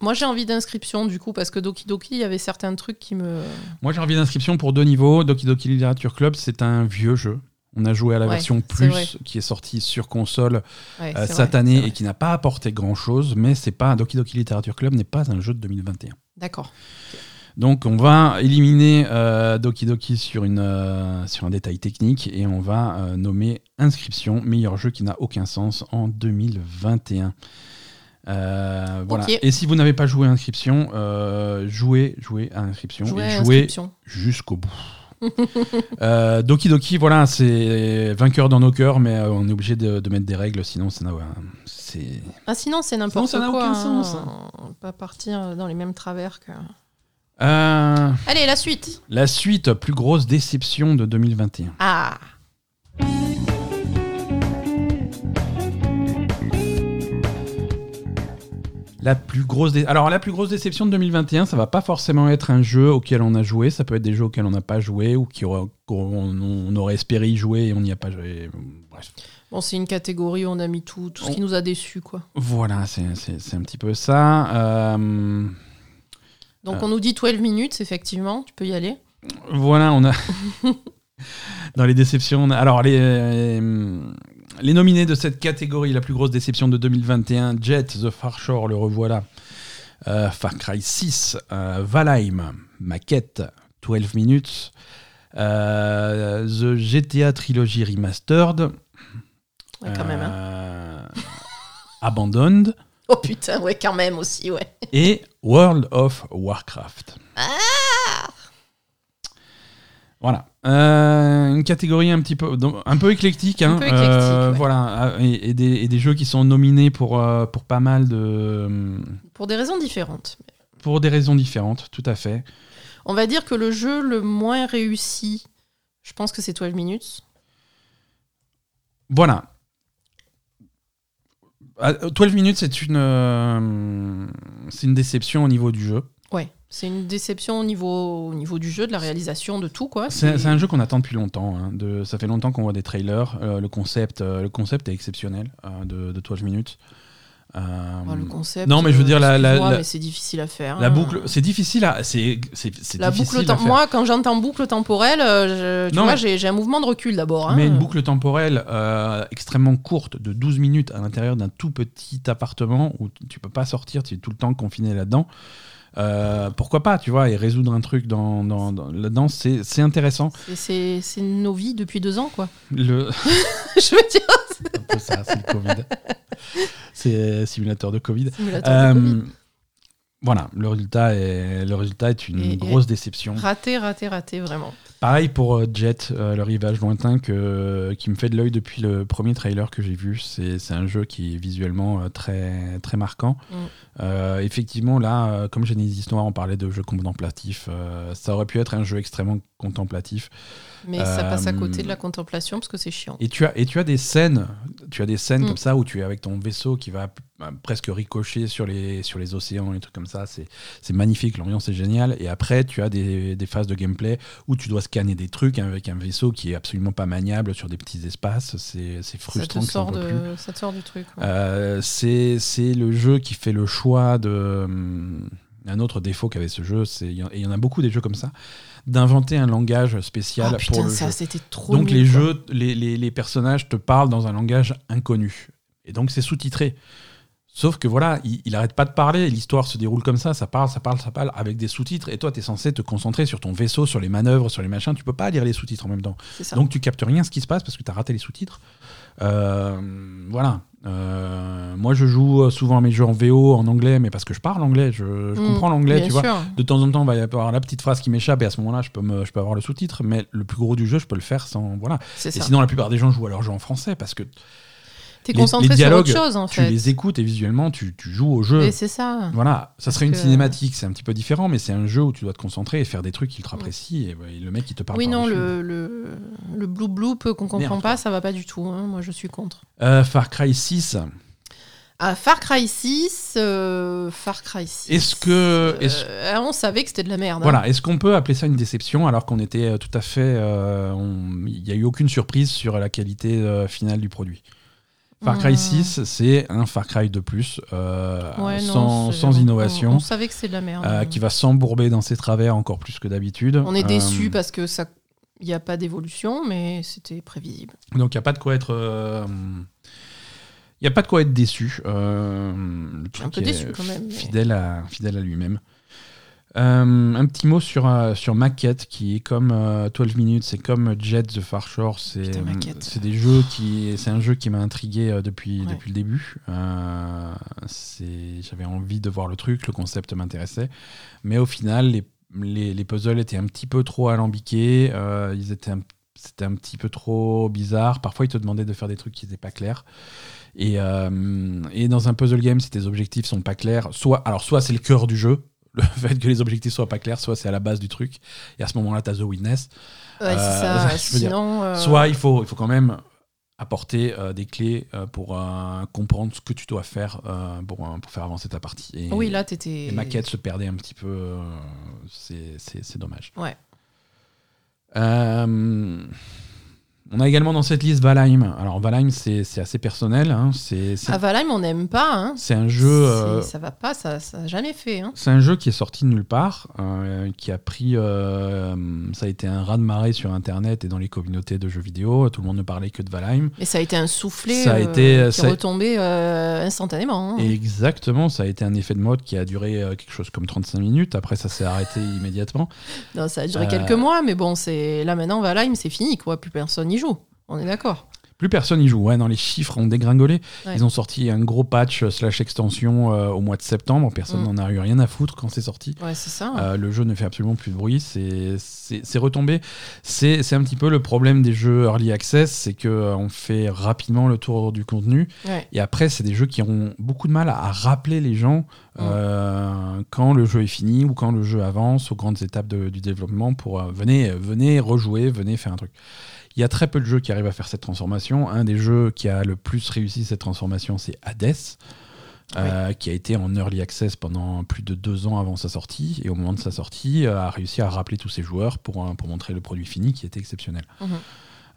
Moi, j'ai envie d'inscription, du coup, parce que Doki Doki, il y avait certains trucs qui me. Moi, j'ai envie d'inscription pour deux niveaux. Doki Doki Literature Club, c'est un vieux jeu. On a joué à la Ouais, version. Plus qui est sortie sur console Ouais, euh, cette vrai, année et qui n'a pas apporté grand chose, mais c'est pas Doki Doki Literature Club n'est pas un jeu de 2021. D'accord. Donc on va éliminer euh, Doki Doki sur, une, euh, sur un détail technique et on va euh, nommer Inscription, meilleur jeu qui n'a aucun sens en 2021. Euh, voilà. Ok. Et si vous n'avez pas joué à Inscription, jouez, jouez à Inscription et à jouez jusqu'au bout. <laughs> Doki Doki, voilà, c'est vainqueur dans nos cœurs, mais on est obligé de, de mettre des règles, sinon ça n'a- c'est Ah, sinon, c'est n'importe Sinon, ça quoi. n'a aucun hein. sens. On va Pas partir dans les mêmes travers que. Euh, Allez, la suite. la suite, plus grosse déception de 2021. Ah La plus grosse dé- Alors, la plus grosse déception de 2021, ça va pas forcément être un jeu auquel on a joué, ça peut être des jeux auxquels on n'a pas joué ou aura- qu'on on aurait espéré y jouer et on n'y a pas joué. Bref. Bon, c'est une catégorie où on a mis tout, tout ce qui nous a déçus, quoi. Voilà, c'est un petit peu ça. Euh, Donc, Ah. on nous dit 12 minutes, effectivement. Tu peux y aller. Voilà, on a. <laughs> Dans les déceptions. on a- Alors, les, euh, les nominés de cette catégorie, la plus grosse déception de 2021, Jet, The Far Shore, le revoilà. Euh, Far Cry 6, euh, Valheim, Maquette, 12 minutes. euh, The GTA Trilogy Remastered. Ouais, quand même. hein. euh, Abandoned. <laughs> Oh putain, ouais, quand même aussi, ouais. et World of Warcraft. Voilà. Euh, une catégorie un petit peu, un peu éclectique. hein. Un peu éclectique, Euh, ouais. Voilà. Et, et des, et des jeux qui sont nominés pour, pour pas mal de. Pour des raisons différentes. Pour des raisons différentes, tout à fait. On va dire que le jeu le moins réussi, je pense que c'est 12 minutes. Voilà. Ah, 12 minutes, c'est une, euh, c'est une déception au niveau du jeu. Ouais, c'est une déception au niveau, au niveau du jeu, de la réalisation, de tout, quoi. C'est c'est un jeu qu'on attend depuis longtemps. hein. De, ça fait longtemps qu'on voit des trailers. Euh, le, concept, euh, le concept est exceptionnel euh, de, de 12 minutes. Euh, Ah, le concept. non, mais je veux dire, la- la- la- c'est difficile à faire. la hein. boucle, c'est difficile à. C'est La difficile boucle à faire. Moi, quand j'entends boucle temporelle, euh, je- tu Non, vois, j'ai un mouvement de recul d'abord. hein. Mais une boucle temporelle euh, extrêmement courte de 12 minutes à l'intérieur d'un tout petit appartement où tu peux pas sortir, tu es tout le temps confiné là-dedans. Euh, pourquoi pas, tu vois, et résoudre un truc dans, dans- dans- là-dedans, c'est intéressant. C'est- nos vies depuis deux ans, quoi. Le, <laughs> je veux dire, un peu ça, c'est le Covid. C'est simulateur de Covid. simulateur de Euh, Covid. voilà, le résultat est, le résultat est une Et- et- grosse déception. Raté, raté, raté, vraiment. Pareil pour euh, Jet, euh, le rivage lointain que, qui me fait de l'œil depuis le premier trailer que j'ai vu. C'est un jeu qui est visuellement euh, très, très marquant. Mm. Euh, effectivement, là, euh, comme Genesis Noir, on parlait de jeu contemplatif. euh, ça aurait pu être un jeu extrêmement contemplatif. Mais ça passe à Euh, côté de la contemplation parce que c'est chiant. Et tu as, et tu as des scènes, tu as des scènes Mm. comme ça où tu es avec ton vaisseau qui va euh, presque ricocher sur les, sur les océans et trucs comme ça. C'est c'est magnifique, l'ambiance est géniale. Et après, tu as des, des phases de gameplay où tu dois scanner des trucs avec un vaisseau qui est absolument pas maniable sur des petits espaces. C'est Ça te, frustrant. que ça en sort plus. ça te sort du truc. ouais. Euh, c'est c'est le jeu qui fait le choix de hum, un autre défaut qu'avait ce jeu, c'est et il y en a beaucoup des jeux comme ça, d'inventer un langage spécial pour putain, le ça, jeu. trop Donc les quoi. jeux, les, les- les personnages te parlent dans un langage inconnu. Et donc c'est sous-titré. Sauf que voilà, il, il arrête pas de parler, l'histoire se déroule comme ça, ça parle, ça parle, ça parle, avec des sous-titres, et toi tu es censé te concentrer sur ton vaisseau, sur les manœuvres, sur les machins, tu peux pas lire les sous-titres en même temps. Donc tu captes rien ce qui se passe parce que tu as raté les sous-titres. Euh, voilà. Euh, moi je joue souvent à mes jeux en VO, en anglais, mais parce que je parle anglais, je, je Mm, comprends l'anglais, tu vois. De temps en temps, il va y avoir la petite phrase qui m'échappe et à ce moment-là, je peux, me, je peux avoir le sous-titre, mais le plus gros du jeu, je peux le faire sans. Voilà. Et ça. sinon, la plupart des gens jouent à leur jeu en français parce que T'es concentré les sur autre chose, en tu fait. les écoutes et visuellement, tu, tu joues au jeu. Et c'est ça. Voilà, ça serait une que- cinématique, c'est un petit peu différent, mais c'est un jeu où tu dois te concentrer et faire des trucs ultra précis. Et ouais, le mec, il te parle Oui, non, le, le, le blue bloop qu'on comprend Merde, pas, quoi. ça va pas du tout. hein. Moi, je suis contre. Euh, Far Cry 6, Ah, Far Cry 6, euh, Far Cry 6. Est-ce que- Euh, on savait que c'était de la merde. hein. Voilà, est-ce qu'on peut appeler ça une déception alors qu'on était euh, tout à fait. euh, Il n'y a eu aucune surprise sur la qualité euh, finale du produit? Far Cry Hmm. 6, c'est un Far Cry de plus, euh, Ouais, sans, c'est- sans on- innovation, On, savait que c'était de la merde. euh, qui va s'embourber dans ses travers encore plus que d'habitude. On est Euh, déçus parce que ça. Il n'y a pas d'évolution, mais c'était prévisible. Donc il n'y a pas de quoi être. euh, Il n'y a pas de quoi être déçu. euh, le truc peu déçu, quand même, mais- Fidèle à, fidèle à lui-même. Euh, un petit mot sur, euh, sur Maquette, qui est comme euh, 12 minutes, c'est comme Jet the Far Shore. C'est Maquette. c'est des jeux qui, c'est un jeu qui m'a intrigué euh, depuis, Ouais. depuis le début. Euh, J'avais envie de voir le truc, le concept m'intéressait, mais au final, les, les, les puzzles étaient un petit peu trop alambiqués. euh, ils étaient c'était un petit peu trop bizarre. Parfois, ils te demandaient de faire des trucs qui n'étaient pas clairs. Et, euh, et dans un puzzle game, si tes objectifs sont pas clairs, soit, alors soit c'est le cœur du jeu, le <laughs> fait que les objectifs soient pas clairs, soit c'est à la base du truc. Et à ce moment-là, tu as The Witness. Ouais, Euh, c'est ça. <laughs> Sinon. euh, Soit il faut, il faut quand même apporter euh, des clés euh, pour comprendre ce que tu dois faire pour, pour faire avancer ta partie. Et, Oui, là, t'étais. les maquettes se perdaient un petit peu. c'est- c'est c'est dommage. Ouais. Euh, on a également dans cette liste Valheim. Alors Valheim, c'est c'est assez personnel. hein. C'est À Valheim, on n'aime pas. Hein. c'est un jeu. euh, Ça va pas, ça ça a jamais fait. Hein. C'est un jeu qui est sorti de nulle part, euh, qui a pris. euh, ça a été un raz de marée sur Internet et dans les communautés de jeux vidéo. Tout le monde ne parlait que de Valheim. Mais ça a été un soufflé Ça a été- qui ça- est retombé instantanément. Et exactement, ça a été un effet de mode qui a duré quelque chose comme 35 minutes. Après, ça s'est arrêté immédiatement. Non, ça a duré quelques mois, mais bon, c'est là maintenant Valheim, c'est fini, quoi. Plus personne n'y joue. On est d'accord. Plus personne y joue. Ouais, dans les chiffres ont dégringolé. Ouais. Ils ont sorti un gros patch euh, slash extension euh, au mois de septembre. Personne Mm. n'en a eu rien à foutre quand c'est sorti. Ouais, c'est ça. Euh, le jeu ne fait absolument plus de bruit, c'est c'est- c'est retombé. C'est c'est un petit peu le problème des jeux early access, c'est que on fait rapidement le tour du contenu Ouais. et après c'est des jeux qui ont beaucoup de mal à, à rappeler les gens euh, quand le jeu est fini ou quand le jeu avance aux grandes étapes de- du développement pour venez venez rejouer, venez faire un truc. Il y a très peu de jeux qui arrivent à faire cette transformation. Un des jeux qui a le plus réussi cette transformation, c'est Hades. euh, qui a été en early access pendant plus de deux ans avant sa sortie, et au moment de sa sortie, euh, a réussi à rappeler tous ses joueurs pour, pour montrer le produit fini qui était exceptionnel. Mhm.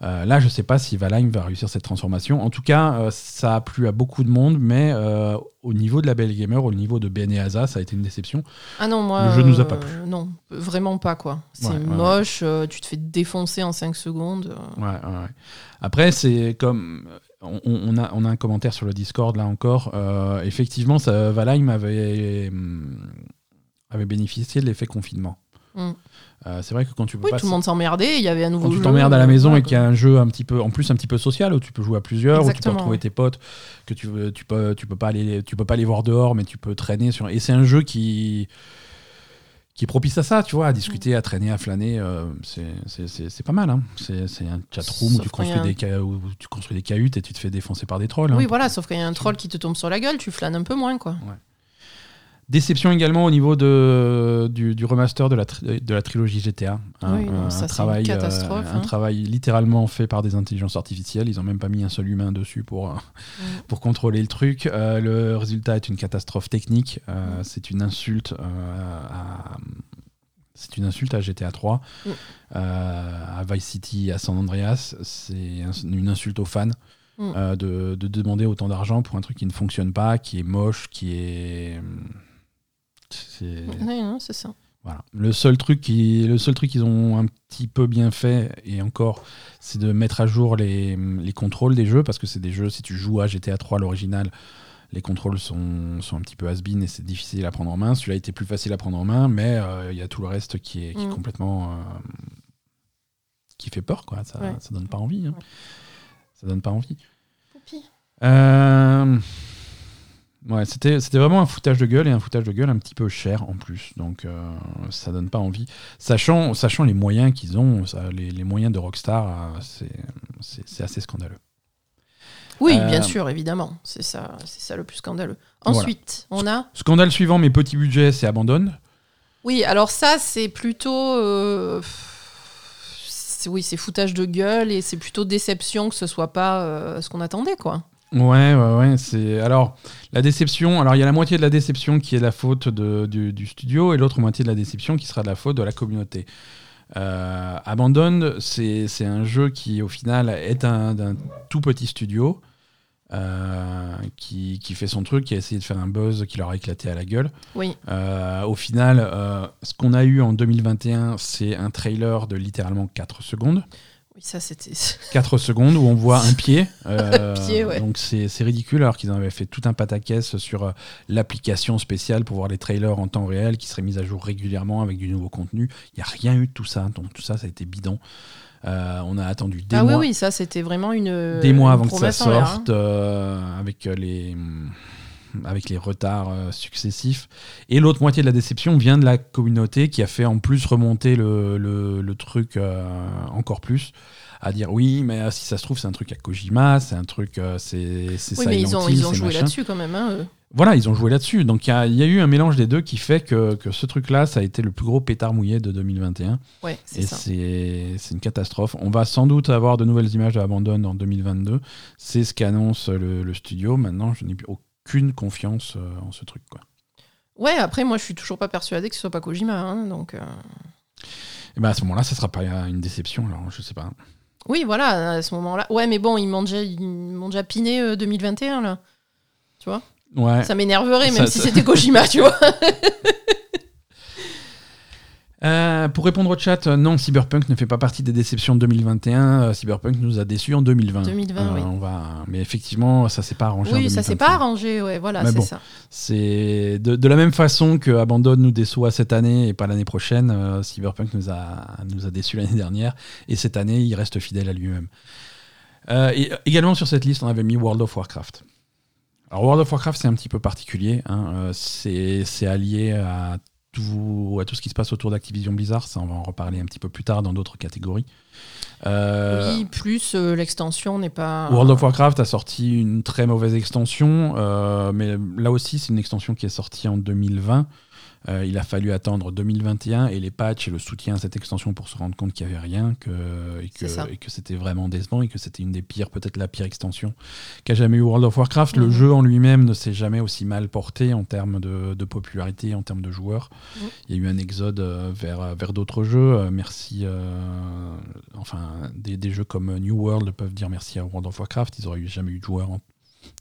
Euh, là, je ne sais pas si Valheim va réussir cette transformation. En tout cas, euh, ça a plu à beaucoup de monde, mais euh, au niveau de la Belle Gamer, au niveau de Ben et Asa, ça a été une déception. Ah non, moi. Le jeu nous a pas plu. Non, vraiment pas, quoi. C'est Ouais, ouais, moche, tu te fais défoncer en 5 secondes. Ouais, ouais, ouais. Après, c'est comme. On, on a, on a un commentaire sur le Discord là encore. Effectivement, ça, Valheim avait, hum, avait bénéficié de l'effet confinement. Mm. Euh, c'est vrai que quand tu peux Oui, pas tout le monde s'emmerdait, il y avait un nouveau quand tu t'emmerdes à la euh, maison et qu'il y a un jeu un petit peu en plus un petit peu social où tu peux jouer à plusieurs où tu peux retrouver tes potes que tu tu peux tu peux pas aller tu peux pas les voir dehors mais tu peux traîner sur et c'est un jeu qui qui est propice à ça, tu vois, à discuter, à traîner, à flâner, euh, c'est- c'est c'est- c'est pas mal. Hein. C'est un chatroom où tu, construis un- des ca- où tu construis des cahutes et tu te fais défoncer par des trolls. hein. Oui, voilà, sauf qu'il y a un troll qui te tombe sur la gueule, tu flânes un peu moins, quoi. Déception également au niveau de, du, du remaster de la, tri- de la trilogie GTA. hein. Oui, Euh, ça, un, c'est une travail, euh, catastrophe, un hein. travail littéralement fait par des intelligences artificielles. Ils n'ont même pas mis un seul humain dessus pour, euh, pour contrôler le truc. Euh, le résultat est une catastrophe technique. C'est une insulte à. C'est une insulte à GTA 3, Mm. euh, à Vice City, à San Andreas. C'est un- une insulte aux fans de, de demander autant d'argent pour un truc qui ne fonctionne pas, qui est moche, qui est C'est Ouais, non, c'est ça. voilà. Le seul truc qui, le seul truc qu'ils ont un petit peu bien fait et encore, c'est de mettre à jour les, les contrôles des jeux parce que c'est des jeux. Si tu joues à GTA 3 l'original, les contrôles sont, sont un petit peu has-been et c'est difficile à prendre en main. Celui-là était plus facile à prendre en main, mais euh, il y a tout le reste qui est, qui est Mm. complètement. euh, qui fait peur, quoi. Ça, Ouais. ça donne pas envie. hein. Ouais. Ça donne pas envie. Euh, Ouais, c'était vraiment un foutage de gueule et un foutage de gueule un petit peu cher en plus. Donc euh, ça donne pas envie. Sachant, sachant les moyens qu'ils ont, ça, les, les moyens de Rockstar, euh, c'est- assez scandaleux. Oui, Euh, bien sûr, évidemment. C'est ça, c'est ça le plus scandaleux. Voilà. Ensuite, on a. Scandale suivant, mes petits budgets, c'est Abandon. Oui, alors ça, c'est plutôt. euh, Oui, c'est foutage de gueule et c'est plutôt déception que ce soit pas euh, ce qu'on attendait, quoi. Ouais, ouais, ouais. C'est alors la déception. Alors il y a la moitié de la déception qui est la faute de- du, du studio et l'autre moitié de la déception qui sera de la faute de la communauté. Euh, Abandon, c'est c'est un jeu qui au final est un, d'un tout petit studio euh, qui, qui fait son truc, qui a essayé de faire un buzz qui leur a éclaté à la gueule. Oui, Euh, au final, euh, ce qu'on a eu en 2021, c'est un trailer de littéralement 4 secondes. Oui ça c'était. <laughs> 4 secondes où on voit un pied. <laughs> Euh, Pied, ouais. Donc c'est ridicule alors qu'ils en avaient fait tout un pataquès sur euh, l'application spéciale pour voir les trailers en temps réel qui serait mise à jour régulièrement avec du nouveau contenu. Il n'y a rien eu de tout ça. Donc tout ça, ça a été bidon. Euh, on a attendu des ah mois, oui, oui, ça c'était vraiment une. des mois avant que ça hein. sorte euh, avec les avec les retards euh, successifs. Et l'autre moitié de la déception vient de la communauté qui a fait en plus remonter le, le- le truc euh, encore plus. À dire oui, mais euh, si ça se trouve, c'est un truc à Kojima, c'est un truc, euh, c'est c'est Oui, mais ils ont, ils ont joué là-dessus quand même. Hein, eux. Voilà, ils ont joué là-dessus. Donc il y a, il y a eu un mélange des deux qui fait que, que ce truc-là, ça a été le plus gros pétard mouillé de 2021. Ouais, c'est Et ça. c'est c'est une catastrophe. On va sans doute avoir de nouvelles images de Abandon en 2022. C'est ce qu'annonce le, le studio. Maintenant, je n'ai plus aucune confiance euh, en ce truc. Quoi. Ouais, après, moi je suis toujours pas persuadé que ce soit pas Kojima. hein, donc. euh, Et ben à ce moment-là, ça sera pas une déception. Alors, je sais pas. Oui, voilà, à ce moment-là. Ouais, mais bon, ils m'ont déjà, ils m'ont déjà piné euh, 2021, là. Tu vois? Ouais. Ça m'énerverait, même Ça- si ça- c'était Kojima, tu vois. <laughs> Euh, pour répondre au chat, euh, non, Cyberpunk ne fait pas partie des déceptions de 2021. Euh, Cyberpunk nous a déçus en 2020. 2020, oui. on va... Mais effectivement, ça s'est pas arrangé. en Oui, ça s'est 2025. pas arrangé, ouais, voilà, c'est bon. ça. C'est de, de la même façon que Abandon nous déçoit cette année et pas l'année prochaine. Cyberpunk nous a, nous a déçus l'année dernière et cette année, il reste fidèle à lui-même. Également sur cette liste, on avait mis World of Warcraft. Alors World of Warcraft, c'est un petit peu particulier. hein, c'est allié à tout, à tout ce qui se passe autour d'Activision Blizzard. Ça, on va en reparler un petit peu plus tard dans d'autres catégories. Euh, Oui, plus euh, l'extension n'est pas. World of Warcraft a sorti une très mauvaise extension, euh, mais là aussi c'est une extension qui est sortie en 2020. Euh, il a fallu attendre 2021 et les patchs et le soutien à cette extension pour se rendre compte qu'il n'y avait rien que, et que, et c'était vraiment décevant et que c'était une des pires, peut-être la pire extension qu'a jamais eu World of Warcraft. Le Mhm. jeu en lui-même ne s'est jamais aussi mal porté en termes de, de popularité, en termes de joueurs. Mhm. Il y a eu un exode euh, vers, vers d'autres jeux. Euh, merci, euh, enfin, des, des jeux comme New World peuvent dire merci à World of Warcraft. Ils n'auraient jamais eu de joueurs en-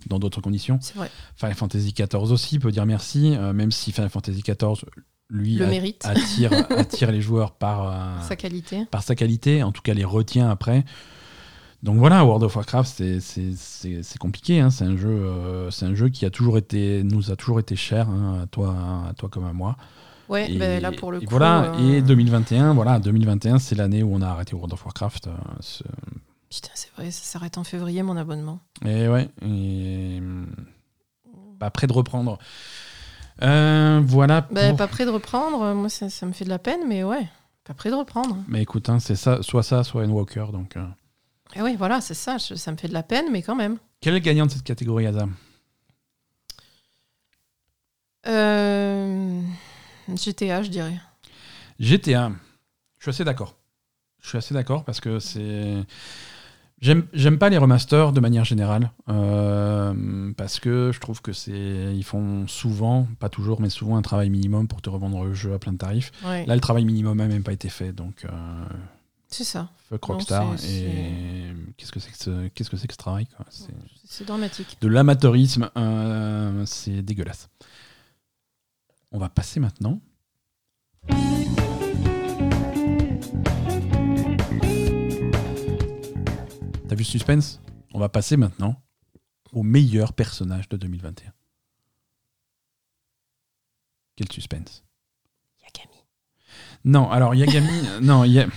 dans d'autres conditions. C'est vrai. Final Fantasy XIV aussi peut dire merci, euh, même si Final Fantasy XIV, lui, Le a- mérite, attire, <laughs> attire les joueurs par, euh, sa qualité. par sa qualité, en tout cas les retient après. Donc voilà, World of Warcraft, c'est- compliqué. hein. C'est un, jeu, euh, c'est un jeu qui a toujours été, nous a toujours été cher, hein, à, toi, à toi comme à moi. Ouais, Et- ben là pour le et coup. Voilà, euh, et 2021, voilà, 2021, c'est l'année où on a arrêté World of Warcraft. euh, Putain, c'est vrai, ça s'arrête en février mon abonnement. Et ouais, et pas prêt de reprendre. Euh, voilà. Pour- pas prêt de reprendre, moi ça, ça me fait de la peine, mais ouais, pas prêt de reprendre. Mais écoute, hein, c'est ça, soit ça, soit Walker. Donc, euh. Et oui, voilà, c'est ça, je- ça me fait de la peine, mais quand même. Quel est le gagnant de cette catégorie, Azam Euh, GTA, je dirais. GTA. Je suis assez d'accord. Je suis assez d'accord parce que c'est. J'aime, pas les remasters de manière générale euh, parce que je trouve que c'est ils font souvent, pas toujours, mais souvent un travail minimum pour te revendre le jeu à plein de tarifs. Ouais, Là, le travail minimum n'a même pas été fait, donc euh, c'est ça. fuck Rockstar. et qu'est-ce que c'est que ce, qu'est-ce que c'est que ce travail C'est dramatique. de l'amateurisme, euh, c'est dégueulasse. On va passer maintenant. T'as vu le suspense? On va passer maintenant au meilleur personnage de 2021. Quel suspense? Yagami. Non, alors Yagami, <laughs> non, Ya-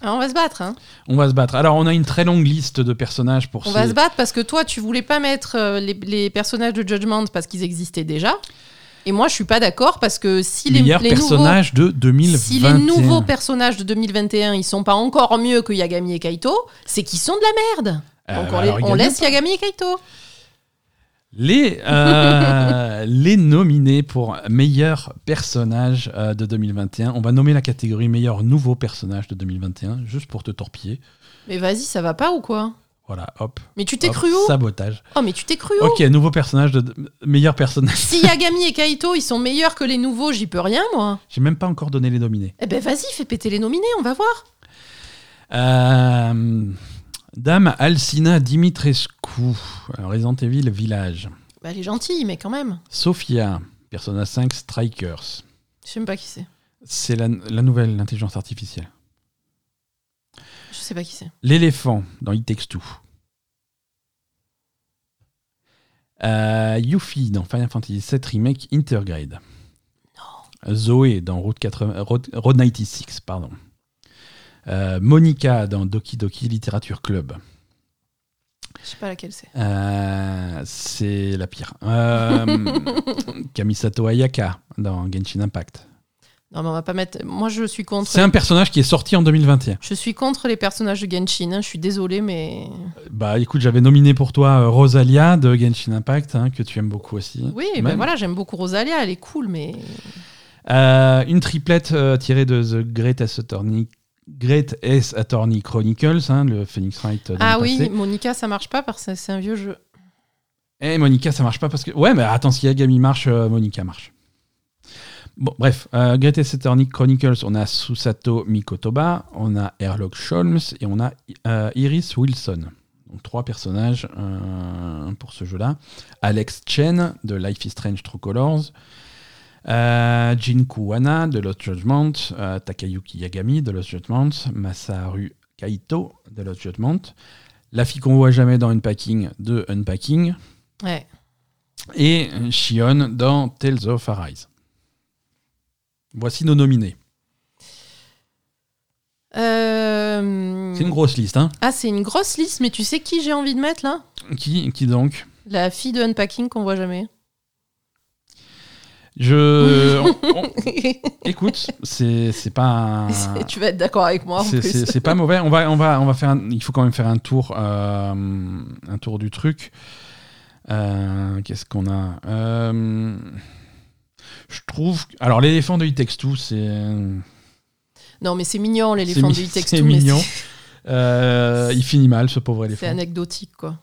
Ah, on va se battre, hein. on va se battre. Alors on a une très longue liste de personnages pour On ces- va se battre parce que toi, tu voulais pas mettre euh, les, les personnages de Judgment parce qu'ils existaient déjà. Et moi, je suis pas d'accord parce que si les, les nouveaux, personnages de 2021. si les nouveaux personnages de 2021 ils sont pas encore mieux que Yagami et Kaito, c'est qu'ils sont de la merde. Euh, Donc on, alors, les- laisse Yagami et Kaito. Les, <laughs> euh, les nominés pour meilleur personnage euh, de 2021. On va nommer la catégorie meilleur nouveau personnage de 2021, juste pour te torpiller. Mais vas-y, ça va pas ou quoi? Voilà, hop. Mais tu t'es cru où Sabotage. Oh, mais tu t'es cru où Ok, nouveau personnage de meilleur personnage. Si <laughs> Yagami et Kaito ils sont meilleurs que les nouveaux, j'y peux rien moi. J'ai même pas encore donné les nominés. Eh ben vas-y, fais péter les nominés, on va voir. Euh, Dame Alcina Dimitrescu, Resident Evil Village. Bah elle est gentille, mais quand même. Sophia, Persona 5 Strikers. Je sais même pas qui c'est. C'est la, la nouvelle intelligence artificielle. Je sais pas qui c'est. L'éléphant dans It Takes Two. Euh, Yuffie dans Final Fantasy VII Remake Intergrade. Zoé dans Route, 80 Road, Road 96, pardon. Euh, Monica dans Doki Doki Literature Club. Je sais pas laquelle c'est. Euh, c'est la pire. <laughs> Kamisato Ayaka dans Genshin Impact. Non mais on va pas mettre. Moi je suis contre. C'est un personnage qui est sorti en 2021. Je suis contre les personnages de Genshin. hein. Je suis désolée, mais Bah écoute, j'avais nominé pour toi euh, Rosalia de Genshin Impact, hein, que tu aimes beaucoup aussi. oui, ben voilà, j'aime beaucoup Rosalia, elle est cool, mais Euh, une triplette euh, tirée de The Great Attorney, Great Ace Attorney Chronicles, hein, le Phoenix Wright ah oui, passé. Monica ça marche pas parce que c'est un vieux jeu. Et Monica, ça marche pas parce que. Ouais, mais attends, si Yagami marche, Monica marche. Bon, bref, euh, Great Chronicles, on a Susato Mikotoba, on a Erlock Sholmes et on a euh, Iris Wilson. Donc trois personnages euh, pour ce jeu-là. Alex Chen de Life is Strange True Colors. Euh, Jinku Wana de Lost Judgment, Takayuki Yagami de Lost Judgment, Masaharu Kaito de Lost Judgment, la fille qu'on voit jamais dans Unpacking de Unpacking, Ouais. et Shion dans Tales of Arise. Voici nos nominés. Euh, C'est une grosse liste, hein Ah, c'est une grosse liste, mais tu sais qui j'ai envie de mettre là? Qui, qui donc? La fille de Unpacking qu'on voit jamais. Je. <laughs> on- on- écoute, c'est pas. un- tu vas être d'accord avec moi C'est- pas mauvais. On va, on va, on va faire. un- il faut quand même faire un tour, euh, un tour du truc. Euh, Qu'est-ce qu'on a? Je trouve. Alors l'éléphant de It Takes Two, c'est. Non, mais c'est mignon l'éléphant du <laughs> texte. c'est mignon. Euh, il finit mal, ce pauvre C'est éléphant. anecdotique, quoi.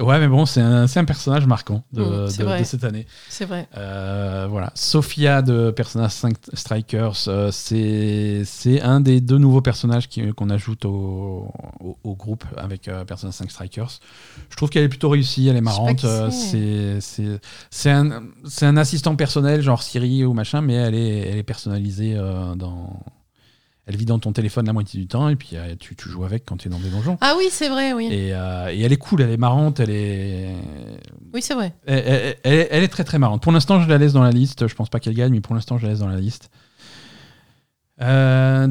Ouais, mais bon, c'est un, un personnage marquant de, Mm, de- de cette année. C'est vrai. Euh, voilà. Sophia de Persona 5 Strikers, euh, c'est un des deux nouveaux personnages qu'on ajoute au, au- au groupe avec euh, Persona 5 Strikers. Je trouve qu'elle est plutôt réussie, elle est marrante. euh, c'est. Un, un assistant personnel, genre Siri ou machin, mais elle est, elle est personnalisée euh, dans. Elle vit dans ton téléphone la moitié du temps et puis euh, tu, tu joues avec quand tu es dans des donjons. Ah oui, c'est vrai, oui. Et, euh, et elle est cool, elle est marrante, elle est, Oui, c'est vrai. elle, elle- elle- elle est très très marrante. Pour l'instant, je la laisse dans la liste. Je pense pas qu'elle gagne, mais pour l'instant, je la laisse dans la liste. Euh,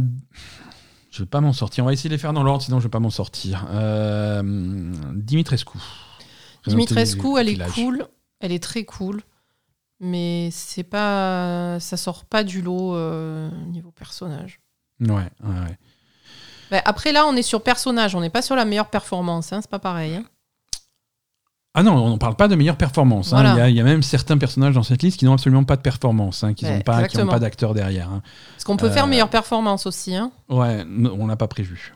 je vais pas m'en sortir. On va essayer de les faire dans l'ordre, sinon je vais pas m'en sortir. Euh, Dimitrescu. Dimitrescu, elle est cool. Elle est très cool. Mais c'est pas. Ça sort pas du lot euh, niveau personnage. Ouais, ouais, ouais. Bah, après, là, on est sur personnage. On n'est pas sur la meilleure performance. Hein, c'est pas pareil. hein. Ah non, on ne parle pas de meilleure performance. hein. Il y a- il y, a même certains personnages dans cette liste qui n'ont absolument pas de performance, hein, qui Ouais, n'ont pas, qui ont exactement. pas d'acteur derrière. hein. Parce qu'on peut faire Euh, meilleure performance aussi. Hein. Ouais, on l'a pas prévu.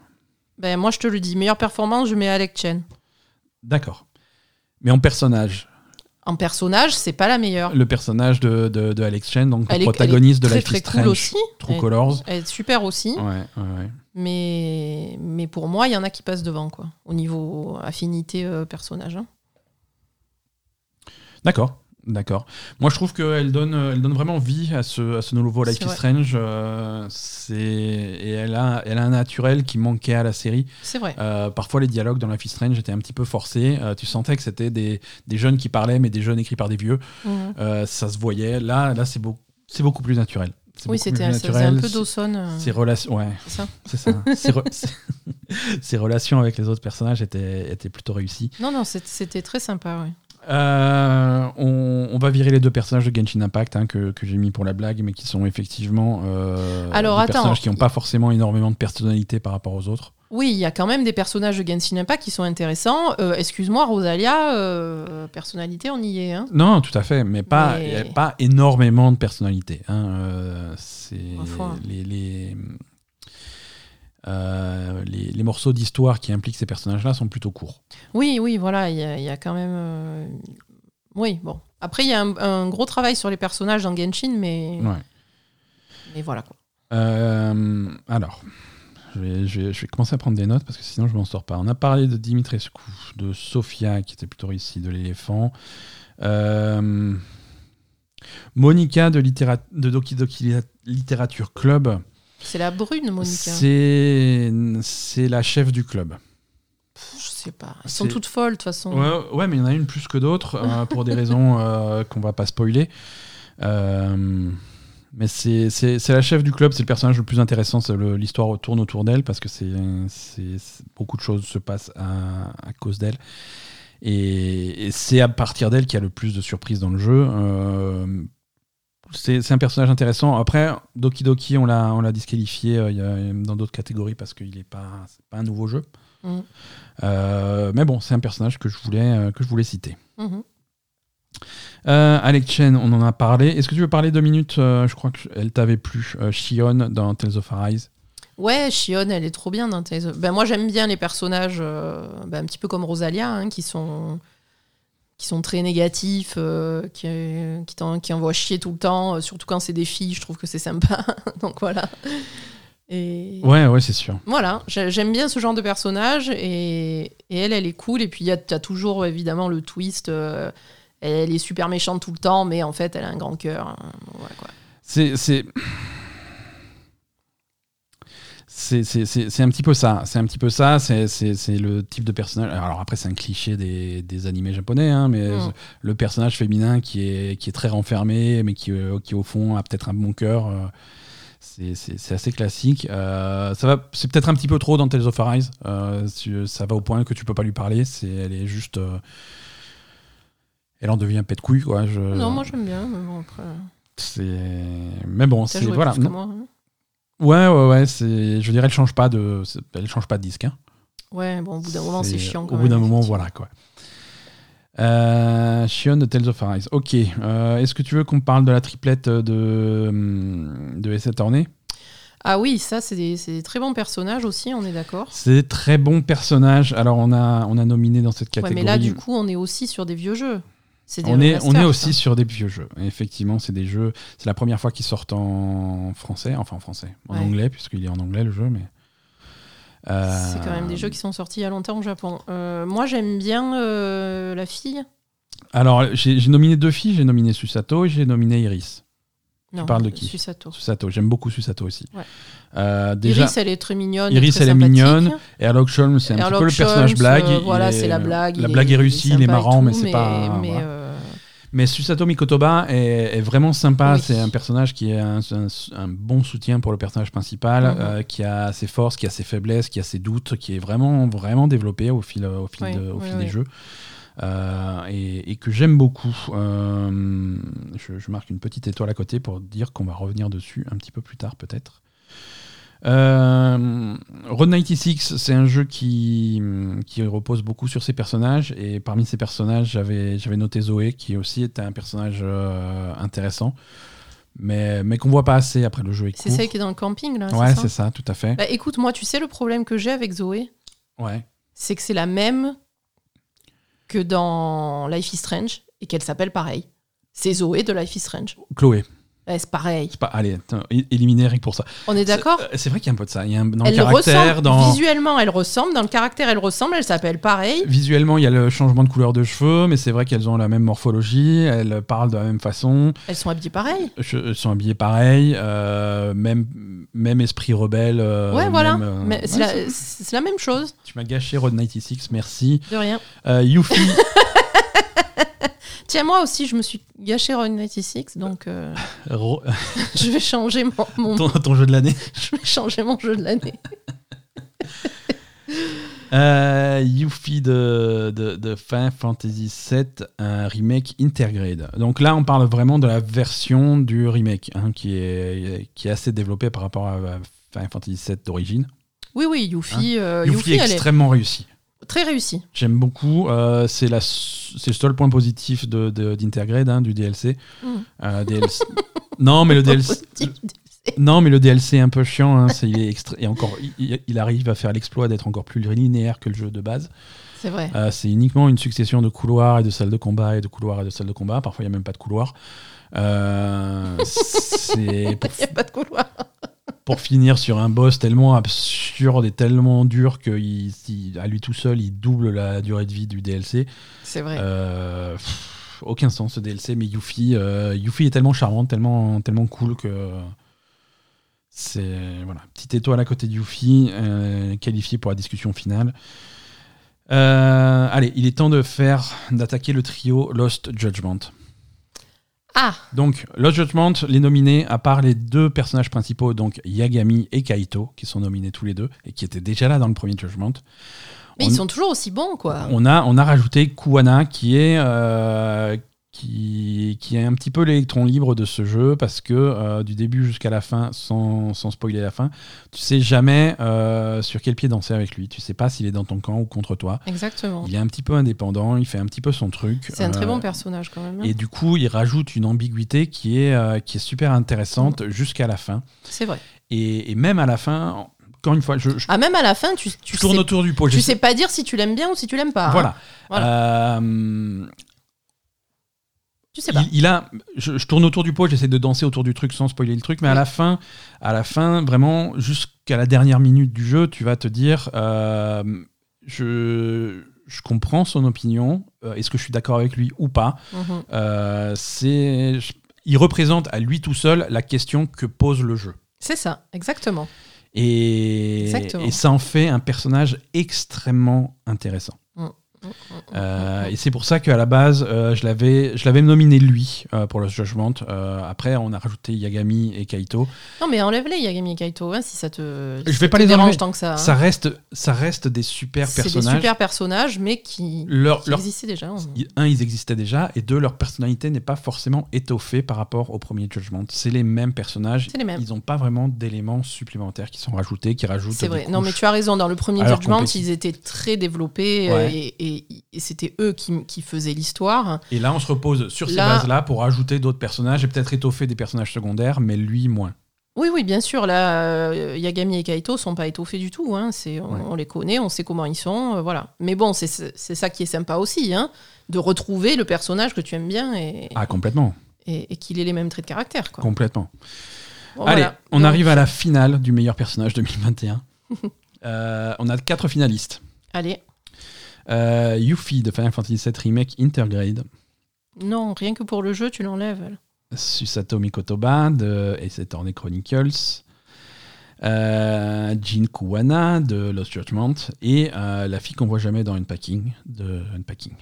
Ben, moi, je te le dis. Meilleure performance, je mets Alec Chen. D'accord. Mais en personnage, En personnage, c'est pas la meilleure. le personnage de, de, de Alex Chen, donc Elle le est- protagoniste elle est de très, Life is très cool aussi. True Elle- Colors. Elle est super aussi. Ouais, ouais, ouais. Mais, mais pour moi, il y en a qui passent devant, quoi. Au niveau affinité euh, personnage. hein. D'accord. D'accord. Moi, je trouve qu'elle donne, euh, elle donne vraiment vie à ce, à ce nouveau Life is. Strange. euh, c'est et elle a, elle a un naturel qui manquait à la série. C'est vrai. Euh, parfois, les dialogues dans Life is Strange étaient un petit peu forcés. Euh, tu sentais que c'était des, des jeunes qui parlaient, mais des jeunes écrits par des vieux. Euh, ça se voyait. Là, là, c'est beaucoup, c'est beaucoup plus naturel. C'est Oui, c'était plus ça faisait un peu Dawson. Ces relations, ouais, c'est ça <laughs> c'est ça. Ces re- Ces <laughs> relations avec les autres personnages étaient, étaient plutôt réussies. Non, non, c'était très sympa. ouais. Euh, on, on va virer les deux personnages de Genshin Impact hein, que, que j'ai mis pour la blague, mais qui sont effectivement euh, Alors, des attends. personnages qui n'ont pas forcément énormément de personnalité par rapport aux autres. Oui, il y a quand même des personnages de Genshin Impact qui sont intéressants. Euh, Excuse-moi, Rosalia, euh, personnalité, on y est. Hein? Non, tout à fait, mais pas, Mais- y a pas énormément de personnalité. hein, euh, c'est les, euh, les- les morceaux d'histoire qui impliquent ces personnages-là sont plutôt courts. Oui, oui, voilà, il y, a- il y a quand même. euh, Oui, bon. Après, il y a un, un gros travail sur les personnages dans Genshin, mais, Ouais. mais voilà quoi. Euh, alors, je vais, je, vais, je vais commencer à prendre des notes parce que sinon je m'en sors pas. On a parlé de Dimitrescu, de Sofia qui était plutôt réussie, de l'éléphant. Monica de, de Doki Doki Littérature Club. C'est la brune, Monica. C'est c'est la chef du club. Je sais pas. Elles sont toutes folles, de toute façon. Ouais, ouais, mais il y en a une plus que d'autres euh, <laughs> pour des raisons euh, qu'on va pas spoiler. Euh, mais c'est la chef du club, c'est le personnage le plus intéressant. L'histoire tourne autour d'elle parce que c'est beaucoup de choses se passent à, à cause d'elle. Et, et c'est à partir d'elle qu'il y a le plus de surprises dans le jeu. Euh, c'est un personnage intéressant. Après, Doki Doki, on l'a on l'a disqualifié euh, dans d'autres catégories parce qu'il n'est pas, c'est pas un nouveau jeu. Mhm. Euh, mais bon, c'est un personnage que je voulais, euh, que je voulais citer. Mhm. Alex Chen, on en a parlé. Est-ce que tu veux parler deux minutes Je crois qu'elle t'avait plu. Shion dans Tales of Arise. Ouais, Shion, elle est trop bien dans Tales of- Ben, moi, j'aime bien les personnages, ben, un petit peu comme Rosalia, hein, qui sont qui sont très négatifs, euh, qui, qui, qui envoient chier tout le temps, euh, surtout quand c'est des filles, je trouve que c'est sympa. <laughs> Donc voilà. Et Ouais, ouais, c'est sûr. voilà, j'ai- j'aime bien ce genre de personnage et, et elle, elle est cool. Et puis, il y a t'as toujours évidemment le twist. euh, elle est super méchante tout le temps, mais en fait, elle a un grand cœur. hein. Voilà. C'est. C'est- un petit peu ça. C'est un petit peu ça. C'est le type de personnage. Alors après, c'est un cliché des, des animés japonais, hein, mais Mm. le personnage féminin qui est, qui est très renfermé, mais qui, euh, qui au fond a peut-être un bon cœur. euh, c'est- assez classique. Euh, ça va, c'est peut-être un petit peu trop dans Tales of Arise. Euh, ça va au point que tu peux pas lui parler. C'est, elle est juste, euh, elle en devient pète couille quoi. Je, Non, moi j'aime bien, mais bon, après. c'est, mais bon, c'est voilà. plus que non. moi, hein. Ouais, ouais, ouais. C'est, je dirais, elle change pas de, elle change pas de disque. hein. Ouais, bon, au bout d'un moment, c'est chiant. Au quand bout même, d'un moment, voilà quoi. Euh, Shion de Tales of Arise. Ok. Euh, Est-ce que tu veux qu'on parle de la triplette de hum, de Attorney Ah oui, ça, c'est des, c'est des très bons personnages aussi, on est d'accord. C'est très bon personnage. Alors on a on a nominé dans cette Ouais, catégorie. mais là, du coup, on est aussi sur des vieux jeux. On est, on est aussi sur des vieux jeux. Et effectivement, c'est des jeux. C'est la première fois qu'ils sortent en français, enfin en français, en Ouais. anglais, puisqu'il est en anglais le jeu, mais. Euh, C'est quand même des jeux qui sont sortis il y a longtemps au Japon. Euh, moi, j'aime bien euh, la fille. Alors, j'ai nominé deux filles. J'ai nominé Susato et j'ai nominé Iris. Non, parles de qui? Susato. Susato, j'aime beaucoup Susato aussi. Ouais. Déjà, Iris, elle est très mignonne. Iris, très elle est mignonne. Et c'est un peu le personnage blague. voilà, c'est la blague. La il blague est réussie, il est marrant, tout, mais c'est pas. Mais, voilà. Mais Susato Mikotoba est, est vraiment sympa. Oui. C'est un personnage qui est un, un- un bon soutien pour le personnage principal, Mhm. euh, qui a ses forces, qui a ses faiblesses, qui a ses doutes, qui est vraiment, vraiment développé au fil, au fil, Oui, de- au oui, fil oui. des jeux. Euh, et, et que j'aime beaucoup. Euh, je, je marque une petite étoile à côté pour dire qu'on va revenir dessus un petit peu plus tard, peut-être. Euh, Road 96, c'est un jeu qui, qui repose beaucoup sur ses personnages. Et parmi ces personnages, j'avais noté Zoé, qui aussi était un personnage euh, intéressant, mais, mais qu'on voit pas assez après le jeu est C'est celle qui est dans le camping, là. Ouais, c'est c'est ça ça, tout à fait. Bah, écoute, moi, tu sais, le problème que j'ai avec Zoé, Ouais. c'est que c'est la même que dans Life is Strange et qu'elle s'appelle pareil. C'est Zoé de Life is Strange. Chloé. Ouais, c'est pareil. C'est pas, allez, attends, éliminer que pour ça. On est d'accord C'est c'est vrai qu'il y a un peu de ça. Il y a un, dans le caractère, ressemble. dans. Visuellement, elle ressemble. Dans le caractère, elle ressemble. Elle s'appelle pareil. Visuellement, il y a le changement de couleur de cheveux, mais c'est vrai qu'elles ont la même morphologie, elles parlent de la même façon, Elles sont habillées pareil. elles sont habillées pareil, euh, même, même esprit rebelle. euh, ouais, voilà. euh, c'est la, la même chose. Tu m'as gâché Road 96, merci. De rien. Euh, Yuffie, <laughs> <laughs> Tiens, moi aussi, je me suis gâché Road 96, donc euh, ro- <laughs> je vais changer mon, mon- ton, ton jeu de l'année. <laughs> je vais changer mon jeu de l'année. Euh, Yuffie de, de, de Final Fantasy VII, un remake Intergrade. Donc là, on parle vraiment de la version du remake, hein, qui, est, qui est assez développée par rapport à Final Fantasy VII d'origine. Oui, oui, Yuffie, euh, Yuffie Yuffie, est extrêmement réussi. Très réussie. J'aime beaucoup. euh, c'est le seul point positif de, de- d'Intergrade, hein, du DLC. Mm. Euh, DLC. non, mais le <laughs> DLC. Non, mais le DLC est un peu chiant. hein, il, est extra- et encore, il, il arrive à faire l'exploit d'être encore plus linéaire que le jeu de base. C'est vrai. Euh, c'est uniquement une succession de couloirs et de salles de combat et de couloirs et de salles de combat. Parfois, il n'y a même pas de couloir. Euh, <laughs> c'est Il n'y a pas de couloir. Pour finir sur un boss tellement absurde et tellement dur qu'à lui tout seul, il double la durée de vie du DLC. C'est vrai. Euh, pff, aucun sens ce DLC, mais Yuffie, euh, Yuffie est tellement charmante, tellement, tellement cool que c'est voilà, petite étoile à côté de Yuffie, euh, qualifié pour la discussion finale. Euh, allez, il est temps de faire d'attaquer le trio Lost Judgment. Ah, Donc, Lost Judgment, les nominés, à part les deux personnages principaux, donc Yagami et Kaito, qui sont nominés tous les deux, et qui étaient déjà là dans le premier Judgment. mais On- ils sont toujours aussi bons, quoi. on a, on a rajouté Kuwana qui est, euh, qui, qui est un petit peu l'électron libre de ce jeu parce que euh, du début jusqu'à la fin, sans, sans spoiler la fin, tu sais jamais euh, sur quel pied danser avec lui. Tu sais pas s'il est dans ton camp ou contre toi. Exactement. Il est un petit peu indépendant, il fait un petit peu son truc. C'est un très euh, bon personnage, quand même. hein. Et du coup, il rajoute une ambiguïté qui est, euh, qui est super intéressante Mm. jusqu'à la fin. C'est vrai. Et, et même à la fin, encore une fois, je, je Ah, même à la fin, tu, tu, tourne sais, autour du pot. tu sais pas dire si tu l'aimes bien ou si tu l'aimes pas. hein. Voilà. Voilà. Euh, Sais pas. Il, il a, je, je tourne autour du pot, j'essaie de danser autour du truc sans spoiler le truc, mais à la fin, à la fin, vraiment jusqu'à la dernière minute du jeu, tu vas te dire, euh, je, je comprends son opinion, euh, est-ce que je suis d'accord avec lui ou pas Mhm. Euh, C'est, je- il représente à lui tout seul la question que pose le jeu. C'est ça, exactement. Et, Exactement. et ça en fait un personnage extrêmement intéressant. Euh, et c'est pour ça qu'à la base, euh, je l'avais, je l'avais nominé lui euh, pour le Judgment. Après, on a rajouté Yagami et Kaito. Non, mais enlève-les, Yagami et Kaito, hein, si ça te, si Je ça vais pas les dérange tant que ça. hein. Ça reste, ça reste des super C'est des personnages. super personnages, mais qui, Leur, qui leur- existaient déjà. hein. un, ils existaient déjà, et deux, leur personnalité n'est pas forcément étoffée par rapport au premier Judgment. C'est les mêmes personnages. Les mêmes. Ils n'ont pas vraiment d'éléments supplémentaires qui sont rajoutés, qui rajoutent. C'est vrai. Non, mais tu as raison. Dans le premier Judgment, ils étaient très développés Ouais. et, et- et c'était eux qui, qui faisaient l'histoire. Et là, on se repose sur ces Là- bases-là pour ajouter d'autres personnages et peut-être étoffer des personnages secondaires, mais lui moins. Oui, oui, bien sûr. Là, euh, Yagami et Kaito sont pas étoffés du tout. Hein. C'est, on, Ouais. on les connaît, on sait comment ils sont. euh, voilà. Mais bon, c'est, c'est ça qui est sympa aussi, hein, de retrouver le personnage que tu aimes bien et, Ah, complètement. et, et qu'il ait les mêmes traits de caractère. Quoi. Complètement. Bon, Allez, voilà. on Donc, arrive à la finale du meilleur personnage <laughs> 2021. Euh, on a quatre finalistes. Allez. Euh, Yuffie de Final Fantasy VII Remake Intergrade. Non, rien que pour le jeu, tu l'enlèves. Susato Mikotoba de Ace Attorney Chronicles. Euh, Jin Kuwana de Lost Judgment. Et euh, la fille qu'on voit jamais dans Unpacking de Unpacking.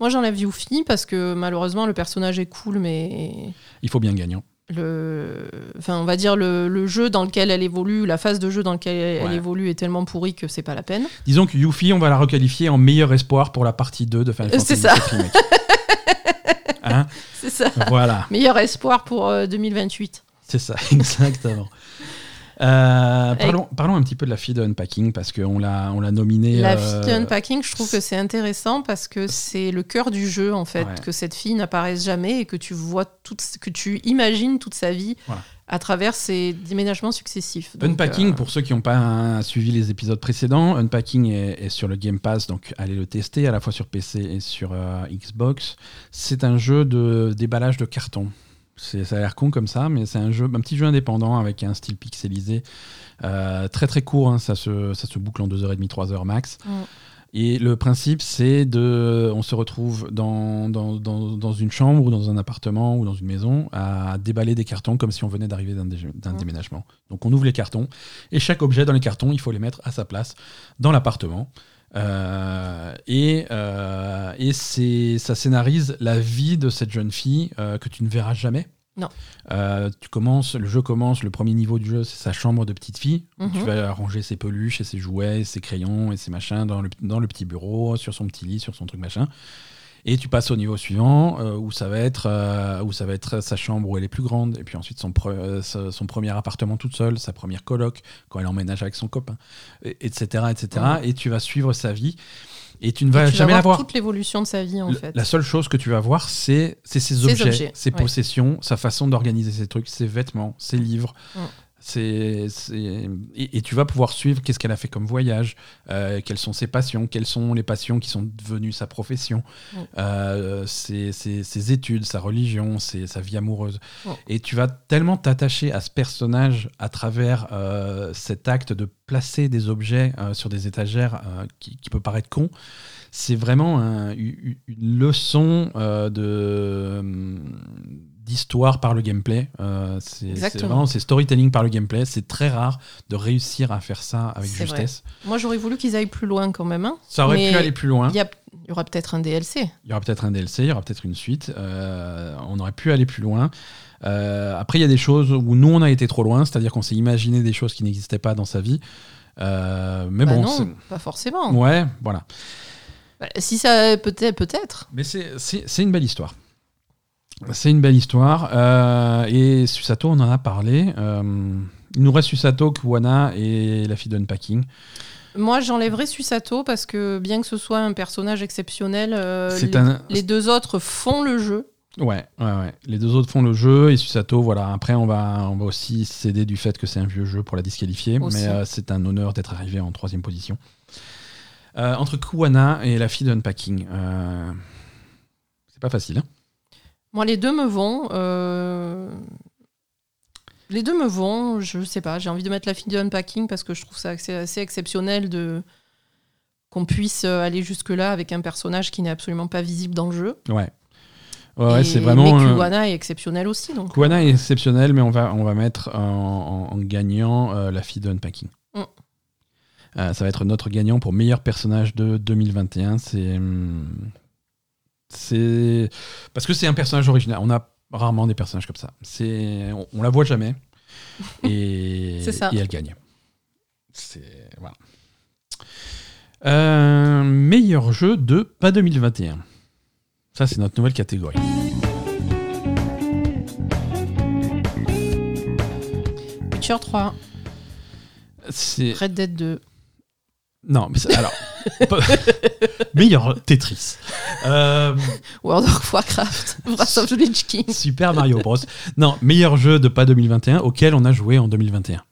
Moi, j'enlève Yuffie parce que malheureusement, le personnage est cool, mais Il faut bien gagnant. Le, enfin, on va dire le, le jeu dans lequel elle évolue, la phase de jeu dans laquelle elle Ouais. évolue est tellement pourrie que c'est pas la peine. Disons que Yuffie, on va la requalifier en meilleur espoir pour la partie 2 de Final Euh, Fantasy c'est ça. <laughs> Hein C'est ça. voilà. Meilleur espoir pour euh, 2028. C'est ça, <laughs> exactement. Euh, parlons, parlons un petit peu de la fille de Unpacking parce qu'on l'a, on l'a nominée. La euh, fille de Unpacking, je trouve que c'est intéressant parce que c'est le cœur du jeu en fait, Ouais. que cette fille n'apparaisse jamais et que tu vois toute, que tu imagines toute sa vie Voilà. à travers ses déménagements successifs. Donc, Unpacking, euh, pour ceux qui n'ont pas hein, suivi les épisodes précédents, Unpacking est, est sur le Game Pass, donc allez le tester à la fois sur PC et sur euh, Xbox. C'est un jeu de déballage de carton. C'est, ça a l'air con comme ça, mais c'est un, jeu, un petit jeu indépendant avec un style pixelisé. Euh, très très court, hein, ça, se, ça se boucle en 2h30, 3h max. Mm. Et le principe, c'est de. On se retrouve dans, dans, dans, dans une chambre ou dans un appartement ou dans une maison à déballer des cartons comme si on venait d'arriver d'un, dé- d'un Mm. déménagement. Donc on ouvre les cartons et chaque objet dans les cartons, il faut les mettre à sa place dans l'appartement. Euh, et euh, et c'est, ça scénarise la vie de cette jeune fille euh, que tu ne verras jamais. Non. Tu commences, le jeu commence, le premier niveau du jeu, c'est sa chambre de petite fille. où Mhm. Tu vas ranger ses peluches et ses jouets, ses crayons et ses machins dans le, dans le petit bureau, sur son petit lit, sur son truc machin. Et tu passes au niveau suivant euh, où ça va être euh, où ça va être sa chambre où elle est plus grande et puis ensuite son, pre- euh, son premier appartement toute seule, sa première coloc quand elle emménage avec son copain, et- etc. etc. Et tu vas suivre sa vie et tu ne vas tu jamais vas la voir voir. toute l'évolution de sa vie, en fait. La seule chose que tu vas voir, c'est ses objets, objets, ses ouais. possessions, sa façon d'organiser ses trucs, ses vêtements, ses livres. C'est et, et tu vas pouvoir suivre qu'est-ce qu'elle a fait comme voyage, euh, quelles sont ses passions, quelles sont les passions qui sont devenues sa profession, euh, ses, ses- ses études, sa religion, ses- sa vie amoureuse. Et tu vas tellement t'attacher à ce personnage à travers euh, cet acte de placer des objets euh, sur des étagères qui, qui peut paraître con. C'est vraiment un- une leçon de d'histoire par le gameplay. Euh, c'est vraiment c'est storytelling par le gameplay. C'est très rare de réussir à faire ça avec justesse. Moi, j'aurais voulu qu'ils aillent plus loin quand même. hein. Ça aurait Mais pu aller plus loin. Il y, aura peut-être un DLC. Il y aura peut-être un DLC, il y aura peut-être une suite. euh, on aurait pu aller plus loin. Euh, après, il y a des choses où nous, on a été trop loin, c'est-à-dire qu'on s'est imaginé des choses qui n'existaient pas dans sa vie. Euh, mais Bah bon, non, pas forcément. ouais, voilà. Bah, si ça peut-être, peut-être. Mais c'est une belle histoire. C'est une belle histoire. euh, et Susato, on en a parlé. euh, il nous reste Susato, Kuwana et la fille d'Unpacking. Moi, j'enlèverais Susato parce que bien que ce soit un personnage exceptionnel, euh, les, un- les deux autres font le jeu. Ouais, ouais, ouais. Les deux autres font le jeu et Susato, voilà. Après, on va, on va aussi s'aider du fait que c'est un vieux jeu pour la disqualifier, Aussi. mais c'est un honneur d'être arrivé en troisième position. Entre Kuwana et la fille d'Unpacking, c'est pas facile. hein. Moi, les deux me vont. euh, Les deux me vont. Je sais pas. J'ai envie de mettre la fille de Unpacking parce que je trouve ça assez, assez exceptionnel de qu'on puisse euh, aller jusque là avec un personnage qui n'est absolument pas visible dans le jeu. Ouais, ouais, c'est vraiment. Mais euh, Kuwana est exceptionnel aussi. Donc. Kuwana est exceptionnel, mais on va, on va mettre en, en- en gagnant euh, la fille d'Unpacking. Mm. Euh, ça va être notre gagnant pour meilleur personnage de 2021. C'est. hum, C'est. Parce que c'est un personnage original. On a rarement des personnages comme ça. C'est, on, on la voit jamais. <laughs> Et, C'est ça. et elle gagne. C'est. Voilà. Euh, meilleur jeu de pas 2021. Ça, c'est notre nouvelle catégorie. Witcher 3, C'est. Red Dead 2. Non, mais c'est- alors. <laughs> <laughs> meilleur Tetris. Euh, World of Warcraft, <laughs> Breath of the Lich King. Super Mario Bros. Non, meilleur jeu de pas 2021 auquel on a joué en 2021.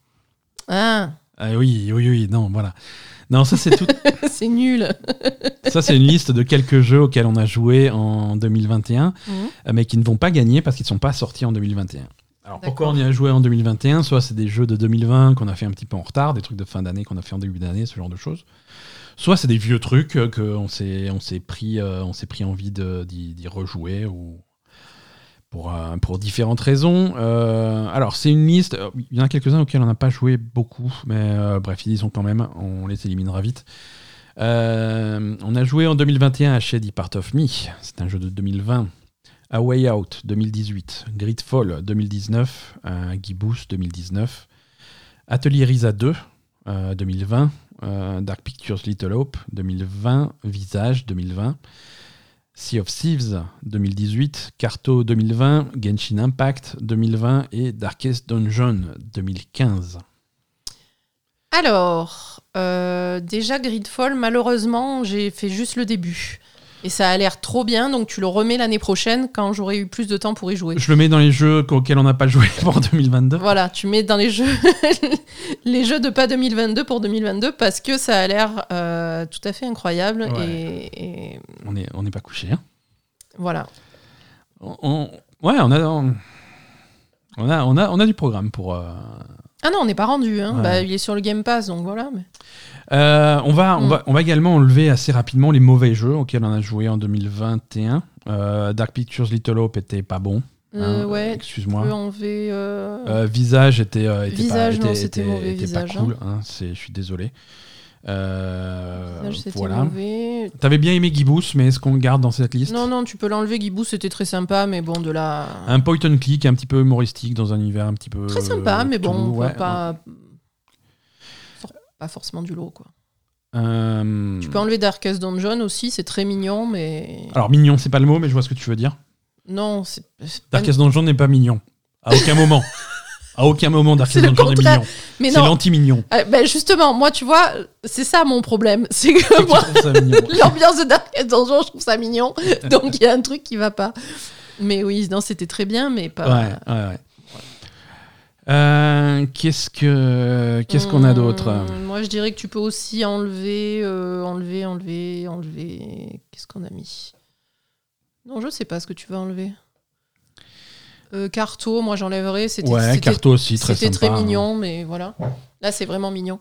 Ah, Ah oui, oui, oui, non, voilà. Non, ça c'est tout. c'est nul. ça c'est une liste de quelques jeux auxquels on a joué en 2021, Mhm. euh, mais qui ne vont pas gagner parce qu'ils ne sont pas sortis en 2021. Alors pourquoi on y a joué en 2021 Soit c'est des jeux de 2020 qu'on a fait un petit peu en retard, des trucs de fin d'année qu'on a fait en début d'année, ce genre de choses. Soit c'est des vieux trucs euh, qu'on s'est on s'est pris euh, on s'est pris envie de- d'y rejouer ou pour euh, pour différentes raisons. Euh, alors c'est une liste. Il y en a quelques uns auxquels on n'a pas joué beaucoup, mais bref ils y sont quand même. On les éliminera vite. On a joué en 2021 à Shady Part of Me. C'est un jeu de 2020. A Way Out 2018, Gridfall 2019, euh, Gibbous 2019, Atelier Risa 2 euh, 2020, euh, Dark Pictures Little Hope 2020, Visage 2020, Sea of Thieves 2018, Carto 2020, Genshin Impact 2020 et Darkest Dungeon 2015. Alors, euh, déjà Gridfall, malheureusement, j'ai fait juste le début. Et ça a l'air trop bien, donc tu le remets l'année prochaine quand j'aurai eu plus de temps pour y jouer. Je le mets dans les jeux auxquels on n'a pas joué <laughs> pour 2022. Voilà, tu mets dans les jeux <laughs> les jeux de pas 2022 pour 2022 parce que ça a l'air euh, tout à fait incroyable Ouais. et, et On n'est on n'est pas couché. Hein. voilà. On- on- ouais, on a. On a, on, a, on a du programme pour. euh, Ah non, on n'est pas rendu. Hein. Ouais. Bah, il est sur le Game Pass, donc voilà. mais- Euh, on, va, on, Mm. va, on va également enlever assez rapidement les mauvais jeux auxquels on a joué en 2021. Euh, Dark Pictures Little Hope était pas bon. Euh, hein, ouais, Excuse-moi. visage était, était Visage, pas, non, était- mauvais, était Visage, pas cool. hein, c'est- je suis désolé. Euh, voilà. T'avais bien aimé Gibbous, mais est-ce qu'on le garde dans cette liste? Non, non, tu peux l'enlever. Gibou, c'était très sympa, mais bon, de là. Un point and click un petit peu humoristique dans un univers un petit peu. Très sympa, mais bon, on ouais. pas. Pas forcément du lot, quoi. Euh, Tu peux enlever Darkest Dungeon aussi, c'est très mignon, mais. Alors mignon, c'est pas le mot, mais je vois ce que tu veux dire. Non, c'est. Darkest Dungeon n'est pas mignon. À aucun moment. <laughs> À aucun moment, C'est le Dungeon est mignon. C'est non, l'anti-mignon. Ah, ben justement, moi, tu vois, c'est ça mon problème. <laughs> C'est que moi, <laughs> l'ambiance de Darkest Dungeon, je trouve ça mignon. <laughs> Donc il y a un truc qui va pas. Mais oui, non, c'était très bien, mais pas. Ouais, ouais, ouais. Euh, qu'est-ce que qu'est-ce qu'on a d'autre? Hum, Moi, je dirais que tu peux aussi enlever, euh, enlever, enlever, enlever. Qu'est-ce qu'on a mis? Non, je sais pas ce que tu vas enlever. Euh, Carto, moi j'enlèverais. C'était Ouais, c'était- Carto aussi, très C'était sympa. très mignon, mais voilà. Là, c'est vraiment mignon.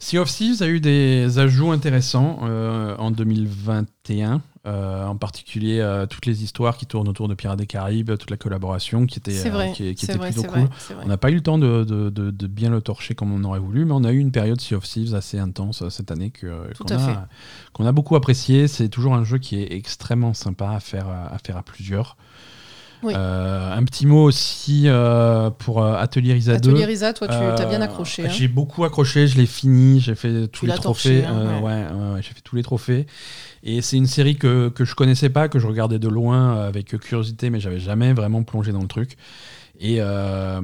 Sea of Thieves a eu des ajouts intéressants euh, en 2021, euh, en particulier euh, toutes les histoires qui tournent autour de Pirates des Caraïbes, toute la collaboration qui était, C'est euh, vrai. qui, qui c'est était vrai, plutôt c'est cool. vrai, c'est vrai. On n'a pas eu le temps de, de- de- de bien le torcher comme on aurait voulu, mais on a eu une période Sea of Thieves assez intense cette année que- qu'on a, qu'on a beaucoup apprécié. C'est toujours un jeu qui est extrêmement sympa à faire, à, faire à plusieurs. Oui. Euh, un petit mot aussi euh, pour euh, Atelier Risa 2. Atelier Risa, toi, tu as bien accroché. hein. J'ai beaucoup accroché, je l'ai fini, j'ai fait tous les trophées. torché, hein, ouais, ouais, ouais, j'ai fait tous les trophées. Et c'est une série que, que je connaissais pas, que je regardais de loin avec curiosité, mais j'avais jamais vraiment plongé dans le truc. Et, euh,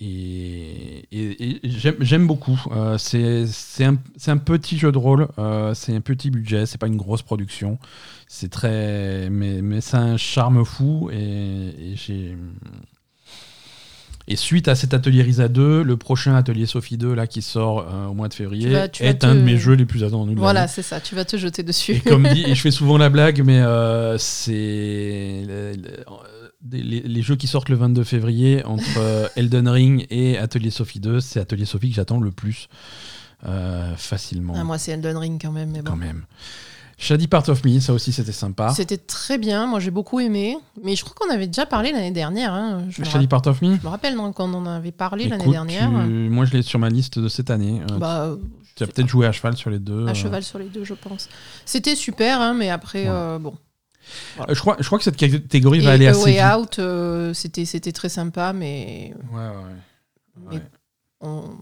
et, et- et j'aime beaucoup. Euh, c'est un, petit jeu de rôle, euh, c'est un petit budget, c'est pas une grosse production. C'est très. Mais, mais c'est un charme fou. Et, j'ai. Et suite à cet atelier Risa 2, le prochain atelier Sophie 2 là, qui sort euh, au mois de février Tu vas- tu vas est te- un de mes jeux les plus attendus. Voilà, c'est ça. Tu vas te jeter dessus. Et comme dit, et je <laughs> fais souvent la blague, mais euh, c'est des- les, les jeux qui sortent le 22 février entre euh, <laughs> Elden Ring et Atelier Sophie 2, c'est Atelier Sophie que j'attends le plus euh, facilement Ah, moi, c'est Elden Ring quand même. Mais bon. quand même. Shady Part of Me, ça aussi c'était sympa. C'était très bien. Moi, j'ai beaucoup aimé. Mais je crois qu'on avait déjà parlé l'année dernière. hein. Je, Shady Part of Me je me rappelle quand on en avait parlé l'année dernière. tu- moi je l'ai sur ma liste de cette année. Euh, Bah, tu as peut-être joué à cheval sur les deux. à euh. cheval sur les deux, je pense. C'était super, hein, mais après, Ouais. euh, bon. Euh, je, crois, je crois que cette catégorie va aller assez Way vite. Out, euh, c'était c'était très sympa, mais Ouais, ouais. Mais- on-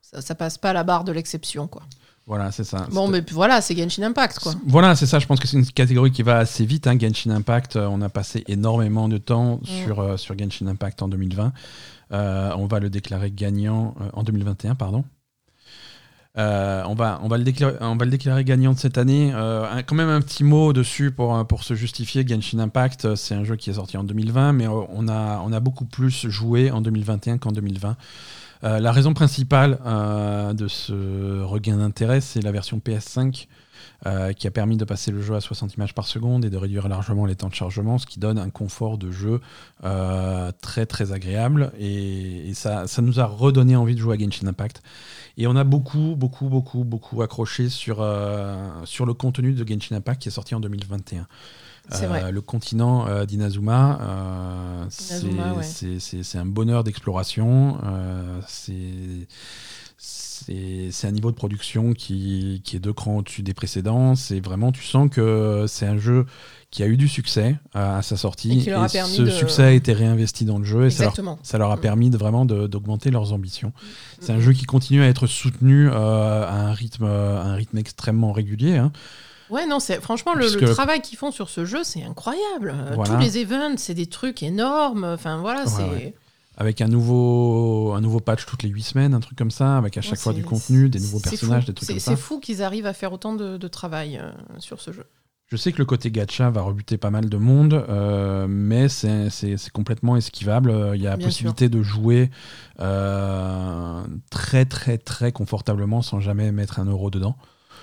ça, ça passe pas la barre de l'exception, quoi. Voilà, c'est ça. Bon, mais voilà, c'est Genshin Impact, quoi. Voilà, c'est ça. Je pense que c'est une catégorie qui va assez vite. Hein. Genshin Impact, euh, on a passé énormément de temps sur, euh, sur Genshin Impact en 2020. Euh, on va le déclarer gagnant en 2021, pardon. Euh, on, va, on, va le déclarer, gagnant de cette année. Euh, quand même un petit mot dessus pour, euh, se justifier. Genshin Impact, c'est un jeu qui est sorti en 2020, mais on a, beaucoup plus joué en 2021 qu'en 2020. Euh, la raison principale de ce regain d'intérêt, c'est la version PS5 euh, qui a permis de passer le jeu à 60 images par seconde et de réduire largement les temps de chargement, ce qui donne un confort de jeu euh, très très agréable. Et, et ça, ça nous a redonné envie de jouer à Genshin Impact. Et on a beaucoup, beaucoup, beaucoup, beaucoup accroché sur, euh, sur le contenu de Genshin Impact qui est sorti en 2021. C'est Euh, vrai. Le continent euh, d'Inazuma, euh, c'est ouais. un bonheur d'exploration. c'est c'est un niveau de production qui, qui est deux crans au-dessus des précédents. C'est vraiment, tu sens que c'est un jeu qui a eu du succès à, à sa sortie. Et qui leur a permis ce de- succès a été réinvesti dans le jeu et ça leur, Exactement. ça leur a Mm. permis de vraiment d'augmenter leurs ambitions. C'est un Mm. jeu qui continue à être soutenu euh, à, un rythme, à un rythme extrêmement régulier. hein. Ouais, non, c'est franchement le, travail qu'ils font sur ce jeu, c'est incroyable. Euh, Voilà. Tous les events, c'est des trucs énormes. Enfin voilà, Ouais, c'est ouais. Avec un nouveau, un nouveau patch toutes les 8 semaines, un truc comme ça, avec à chaque Ouais, fois c'est- du contenu, des c'est- nouveaux c'est personnages, fou. des trucs C'est comme c'est ça. fou qu'ils arrivent à faire autant de, de travail euh, sur ce jeu. Je sais que le côté gacha va rebuter pas mal de monde, euh, mais c'est c'est- c'est complètement esquivable. Il y a la Bien possibilité de jouer euh, très très très confortablement sans jamais mettre un euro dedans.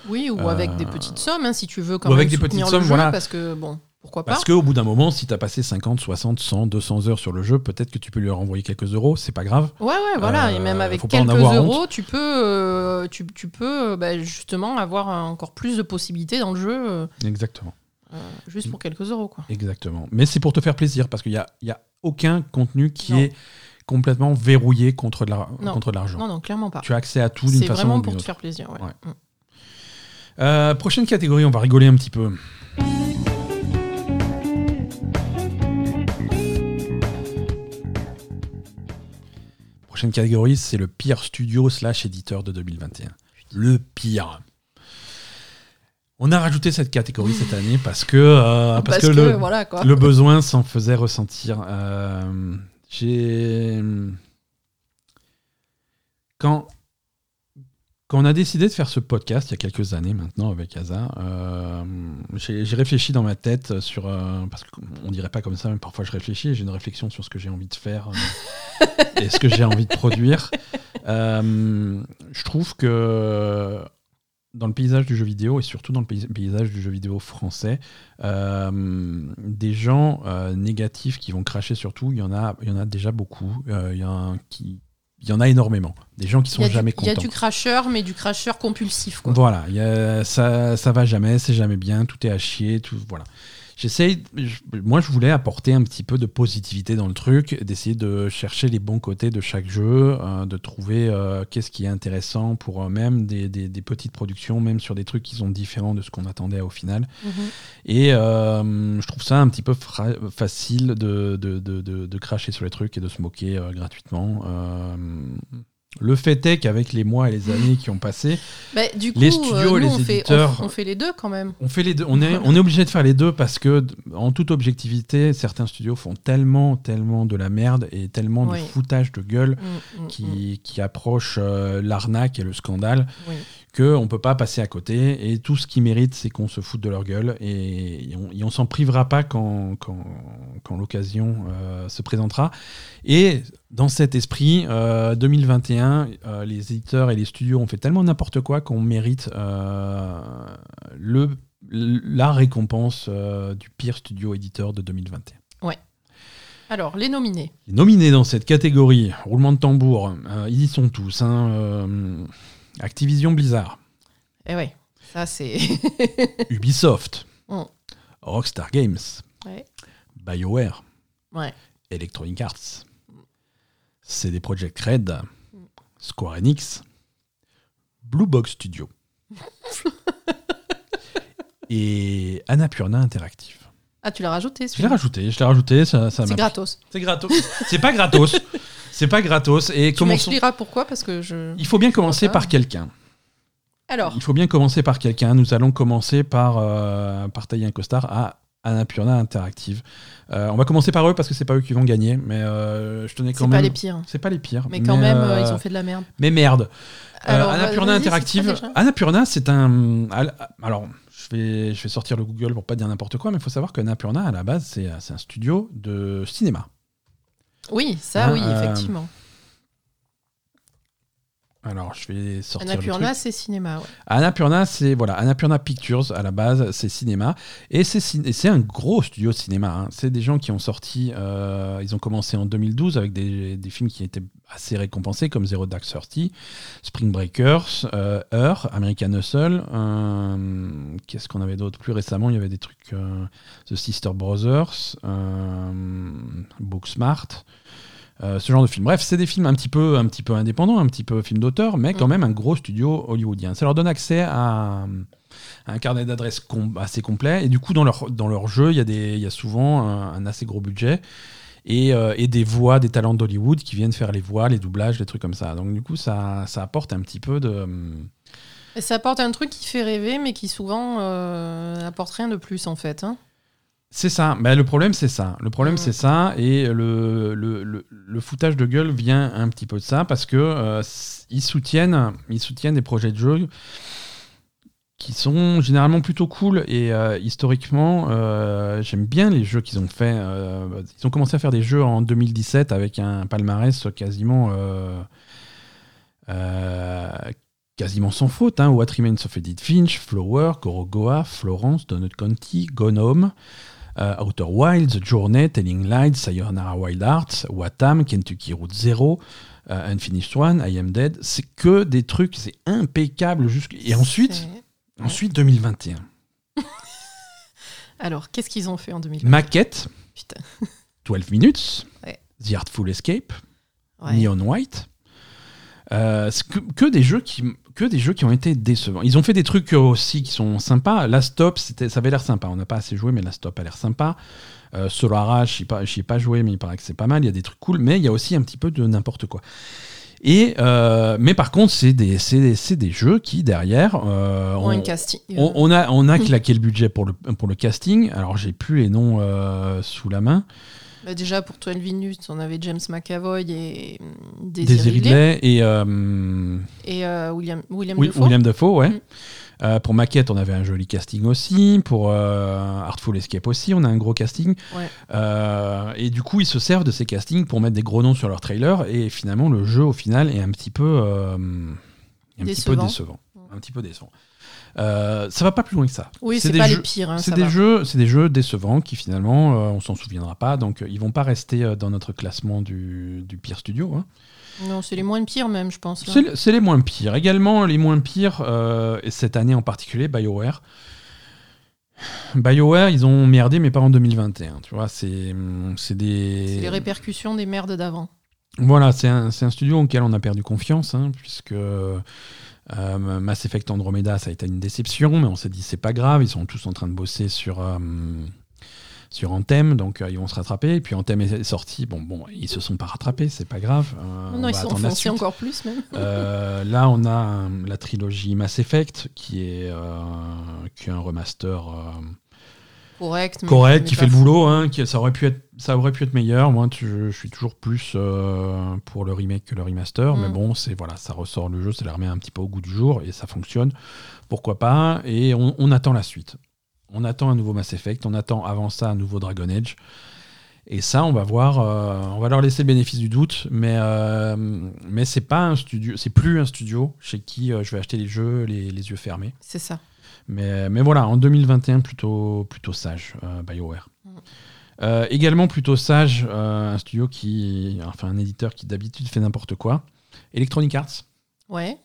Oui, ou avec des petites sommes, hein, si tu veux quand ou même avec des petites sommes, jeu, voilà. parce que bon, pourquoi pas Parce qu'au bout d'un moment, si tu as passé 50, 60, 100, 200 heures sur le jeu, peut-être que tu peux lui renvoyer quelques euros, c'est pas grave. Ouais, ouais, voilà. Euh, et même avec pas en quelques euros, tu peux, euh, tu, tu peux euh, bah, justement avoir encore plus de possibilités dans le jeu, euh, Exactement. euh, juste pour quelques euros. Quoi. Exactement. Mais c'est pour te faire plaisir, parce qu'il n'y a, y a aucun contenu qui Non. est complètement verrouillé contre de la- Non. l'argent. Non, non, clairement pas. Tu as accès à tout d'une C'est façon vraiment ou pour d'une te autre. faire plaisir. Ouais. Ouais. Mm. Euh, prochaine catégorie, on va rigoler un petit peu. Prochaine catégorie, c'est le pire studio slash éditeur de 2021. Le pire. On a rajouté cette catégorie cette année parce que, euh, parce que, le, voilà quoi. le besoin s'en faisait ressentir. Euh, J'ai. Quand, quand on a décidé de faire ce podcast il y a quelques années maintenant avec Asa, euh, j'ai réfléchi dans ma tête sur. euh, parce qu'on dirait pas comme ça, mais parfois je réfléchis, j'ai une réflexion sur ce que j'ai envie de faire euh, <laughs> et ce que j'ai envie de produire. Euh, je trouve que dans le paysage du jeu vidéo et surtout dans le pays- paysage du jeu vidéo français, euh, des gens euh, négatifs qui vont cracher sur tout, il y en a, il y en a déjà beaucoup. Euh, il, y en a qui, il y en a énormément. Des gens qui sont jamais du, il y a contents. du cracheur, mais du cracheur compulsif. Quoi. Voilà, il y a- ça, ça va jamais, c'est jamais bien, tout est à chier, tout voilà. J'essaye, je- moi je voulais apporter un petit peu de positivité dans le truc, d'essayer de chercher les bons côtés de chaque jeu, euh, de trouver euh, qu'est-ce qui est intéressant pour euh, même des, des- des petites productions, même sur des trucs qui sont différents de ce qu'on attendait au final. Mhm. Et euh, je trouve ça un petit peu facile de, de, de- de- de cracher sur les trucs et de se moquer gratuitement. Le fait est qu'avec les mois et les années qui ont passé, Bah, du coup, Les studios euh, et nous, les on fait, on- fait les deux quand même. on fait les deux. On est, on est obligé de faire les deux parce que, en toute objectivité, certains studios font tellement, tellement de la merde et tellement Oui. de foutage de gueule Mm, mm, mm. qui, qui approche euh, l'arnaque et le scandale Oui. Qu'on ne peut pas passer à côté. Et tout ce qu'ils méritent, c'est qu'on se foute de leur gueule. Et, et on, on s'en privera pas quand, quand, quand l'occasion euh, se présentera. Et dans cet esprit, euh, 2021, euh, les éditeurs et les studios ont fait tellement n'importe quoi qu'on mérite euh, le, la récompense euh, du pire studio éditeur de 2021. Alors, les nominés. Les nominés dans cette catégorie, roulement de tambour, euh, ils y sont tous. hein, euh, Activision Blizzard, Eh ouais, ça c'est. <laughs> Ubisoft, Mm. Rockstar Games, ouais. BioWare, ouais. Electronic Arts, CD Projekt Red, Square Enix, Blue Box Studio <laughs> et Annapurna Interactive. Ah, tu l'as rajouté Je l'ai rajouté, je l'ai rajouté, ça, ça C'est gratos. C'est gratos. C'est pas gratos. <laughs> C'est pas gratos. Et Tu commençons- m'expliqueras pourquoi parce que je. Il faut bien commencer par quelqu'un. Alors, Il faut bien commencer par quelqu'un. Nous allons commencer par, euh, par tailler un costard à Annapurna Interactive. Euh, on va commencer par eux parce que c'est pas eux qui vont gagner, mais euh, je tenais quand c'est même. pas les pires. C'est pas les pires. Mais quand même, euh, ils ont fait de la merde. Mais merde. Euh, Alors, Annapurna c'est Interactive. Annapurna, c'est un. Alors, je vais, je vais sortir le Google pour pas dire n'importe quoi, mais il faut savoir qu'Annapurna, à la base, c'est c'est un studio de cinéma. Oui, ça, oui, euh, effectivement. Alors, je vais sortir Annapurna, c'est cinéma. Ouais. Annapurna, c'est voilà, Annapurna Pictures à la base, c'est cinéma et c'est un gros studio de cinéma. hein. C'est des gens qui ont sorti, euh, ils ont commencé en 2012 avec des, des films qui étaient assez récompensés comme Zero Dark Thirty, Spring Breakers, euh, Her, American Hustle. euh, Qu'est-ce qu'on avait d'autre? Plus récemment, il y avait des trucs euh, The Sister Brothers, Booksmart. Euh, ce genre de film. Bref, c'est des films un petit peu, un petit peu indépendants, un petit peu film d'auteur, mais quand Mm. même un gros studio hollywoodien. Ça leur donne accès à, un carnet d'adresses com- assez complet. Et du coup, dans leur, dans leur jeu, il y, a des- y a souvent un, un assez gros budget. Et, euh, et des voix, des talents d'Hollywood qui viennent faire les voix, les doublages, des trucs comme ça. Donc du coup, ça, ça apporte un petit peu de... Ça apporte un truc qui fait rêver, mais qui souvent euh, apporte rien de plus en fait. hein. C'est ça. Mais le problème, c'est ça. Le problème, Mm. c'est ça. Et le, le, le- le foutage de gueule vient un petit peu de ça parce que euh, ils soutiennent, ils soutiennent des projets de jeu qui sont généralement plutôt cool. Et euh, historiquement, euh, j'aime bien les jeux qu'ils ont fait. Ils ont commencé à faire des jeux en 2017 avec un palmarès quasiment. quasiment sans faute, hein, What Remains of Edith Finch, Flower, Gorogoa, Florence, Donut County, Gone Home, euh, Outer Wilds, Journey, Telling Light, Sayonara Wild Hearts, Watam, Kentucky Route Zero, euh, Unfinished One, I Am Dead. C'est que des trucs, c'est impeccable. jusqu'- Et ensuite, ensuite 2021. <laughs> Alors, qu'est-ce qu'ils ont fait en 2020 Maquette, Putain. 12 Minutes, Ouais. The Artful Escape, Ouais. Neon White. Euh, que des jeux qui que des jeux qui ont été décevants. Ils ont fait des trucs aussi qui sont sympas. Last Stop, c'était ça avait l'air sympa. On n'a pas assez joué, mais Last Stop a l'air sympa. Euh, Solara, je n'y ai, pas joué, mais il paraît que c'est pas mal. Il y a des trucs cool, mais il y a aussi un petit peu de n'importe quoi. Et euh, mais par contre, c'est des, jeux qui derrière euh, Ont ont- un casting. on, on a, on a <laughs> claqué le budget pour le, pour le casting. Alors, j'ai plus les noms euh, sous la main. Bah, déjà, pour 12 minutes, on avait James McAvoy et Des Daisy Ridley. Et euh, Et euh, William, William Dafoe, ouais. Mm. Euh, pour Maquette, on avait un joli casting aussi. Pour euh, Artful Escape aussi, on a un gros casting. Ouais. Euh, et du coup, ils se servent de ces castings pour mettre des gros noms sur leur trailer. Et finalement, le jeu, au final, est un petit peu, un petit peu Décevant. décevant. Un petit peu décevant. Euh, ça va pas plus loin que ça. Oui, C'est pas jeux- les pires. hein, C'est des va. jeux, c'est des jeux décevants qui finalement, euh, on s'en souviendra pas. Donc, euh, ils vont pas rester euh, dans notre classement du, du pire studio. hein. Non, c'est les moins pires même, je pense. C'est le- c'est les moins pires. Également, les moins pires, euh, et cette année en particulier, BioWare. BioWare, ils ont merdé, mais pas en 2021. Tu vois, c'est hum, c'est des. C'est les répercussions des merdes d'avant. Voilà, c'est un, un studio auquel on a perdu confiance, hein, puisque euh, Mass Effect Andromeda, ça a été une déception, mais on s'est dit c'est pas grave, ils sont tous en train de bosser sur, euh, sur Anthem, donc euh, ils vont se rattraper. Et puis Anthem est sorti, bon, bon, ils se sont pas rattrapés, c'est pas grave. on non, ils sont enfoncés encore plus même. Euh, là, on a la trilogie Mass Effect, qui est, qui est un remaster Correct. mais- correct, mais qui fait le boulot. Hein, qui, ça, aurait pu être, ça aurait pu être meilleur. Moi, tu- je suis toujours plus euh, pour le remake que le remaster. Mm. Mais bon, c'est voilà, ça ressort le jeu, ça les remet un petit peu au goût du jour et ça fonctionne. Pourquoi pas? Et on, on attend la suite. On attend un nouveau Mass Effect. On attend avant ça un nouveau Dragon Age. Et ça, on va voir. euh, on va leur laisser le bénéfice du doute, mais euh, mais c'est pas un studio, c'est plus un studio chez qui je vais acheter les jeux les, les yeux fermés. C'est ça. Mais, mais voilà, en 2021, plutôt, plutôt sage, euh, BioWare. Mm. Euh, également plutôt sage, euh, un studio qui. Enfin, un éditeur qui d'habitude fait n'importe quoi. Electronic Arts, Ouais.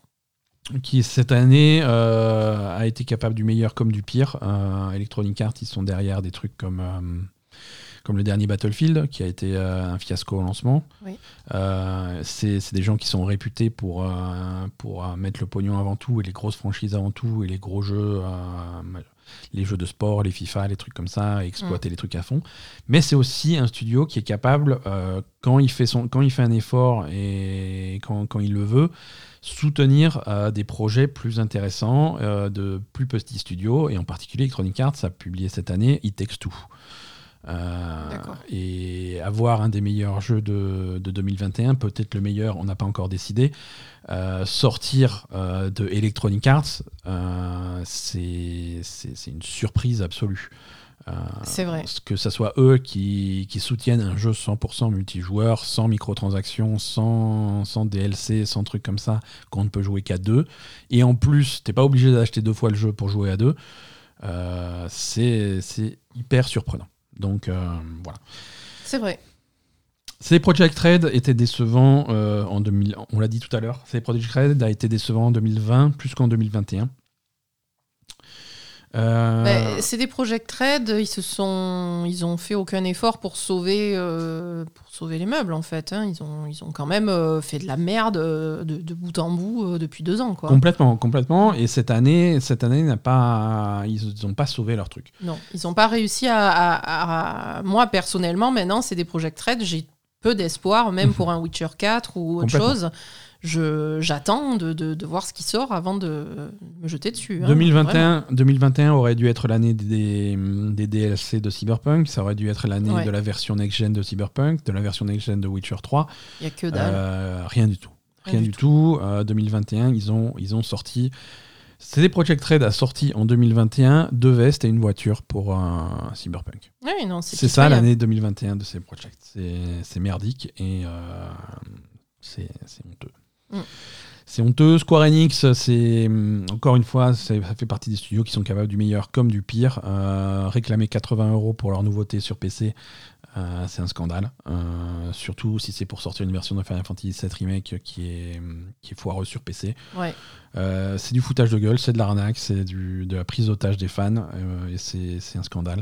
qui cette année euh, a été capable du meilleur comme du pire. Electronic Arts, ils sont derrière des trucs comme. Comme le dernier Battlefield, qui a été euh, un fiasco au lancement. Oui. Euh, c'est des gens qui sont réputés pour, euh, pour mettre le pognon avant tout, et les grosses franchises avant tout, et les gros jeux, les jeux de sport, les FIFA, les trucs comme ça, exploiter les trucs à fond. Mais c'est aussi un studio qui est capable, euh, quand, il fait son, quand il fait un effort et quand, quand il le veut, soutenir euh, des projets plus intéressants euh, de plus petits studios, et en particulier Electronic Arts a publié cette année It Takes Two. Euh, et avoir un des meilleurs jeux de, de 2021, peut-être le meilleur, on n'a pas encore décidé, euh, sortir euh, de Electronic Arts, c'est une surprise absolue. C'est vrai. Que ce soit eux qui, qui soutiennent un jeu 100% multijoueur, sans microtransactions, sans, sans DLC, sans trucs comme ça, qu'on ne peut jouer qu'à deux. Et en plus, t'es pas obligé d'acheter deux fois le jeu pour jouer à deux. C'est hyper surprenant. Donc euh, voilà. C'est vrai. Ces Project Red étaient décevants euh, en 2000. On l'a dit tout à l'heure. Ces Project Red a été décevant en 2020 plus qu'en 2021. Euh, Bah, c'est des Project Red, ils se sont, ils ont fait aucun effort pour sauver, euh, pour sauver les meubles en fait. hein. Ils ont, ils ont quand même euh, fait de la merde de, de bout en bout depuis deux ans quoi. complètement, complètement. Et cette année, cette année n'a pas, ils n'ont pas sauvé leur truc. Non, ils n'ont pas réussi à, à- à- Moi personnellement, maintenant, c'est des Project Red. J'ai peu d'espoir, même pour un Witcher 4 ou autre chose. Je, j'attends de, de- de voir ce qui sort avant de me jeter dessus. hein, vraiment. 2021, 2021 aurait dû être l'année des, des DLC de Cyberpunk. Ça aurait dû être l'année Ouais. de la version next-gen de Cyberpunk, de la version next-gen de Witcher 3. Il n'y a que dalle. Euh, rien du tout. Rien, Rien du tout. Euh, 2021, ils ont, ils ont sorti. CD Projekt Red a sorti en 2021 deux vestes et une voiture pour un Cyberpunk. Oui, non, c'est ça pitoyable. l'année 2021 de CD Projekt. C'est c'est merdique et euh, c'est c'est honteux. Mm. c'est honteux. Square Enix, c'est hum, encore une fois, ça fait partie des studios qui sont capables du meilleur comme du pire. Euh, réclamer 80 euros pour leur nouveauté sur PC, euh, c'est un scandale. Euh, surtout si c'est pour sortir une version de Final Fantasy VII Remake qui est, hum, qui est foireuse sur PC. Ouais. c'est du foutage de gueule, c'est de l'arnaque, c'est de la prise d'otage des fans, et c'est un scandale.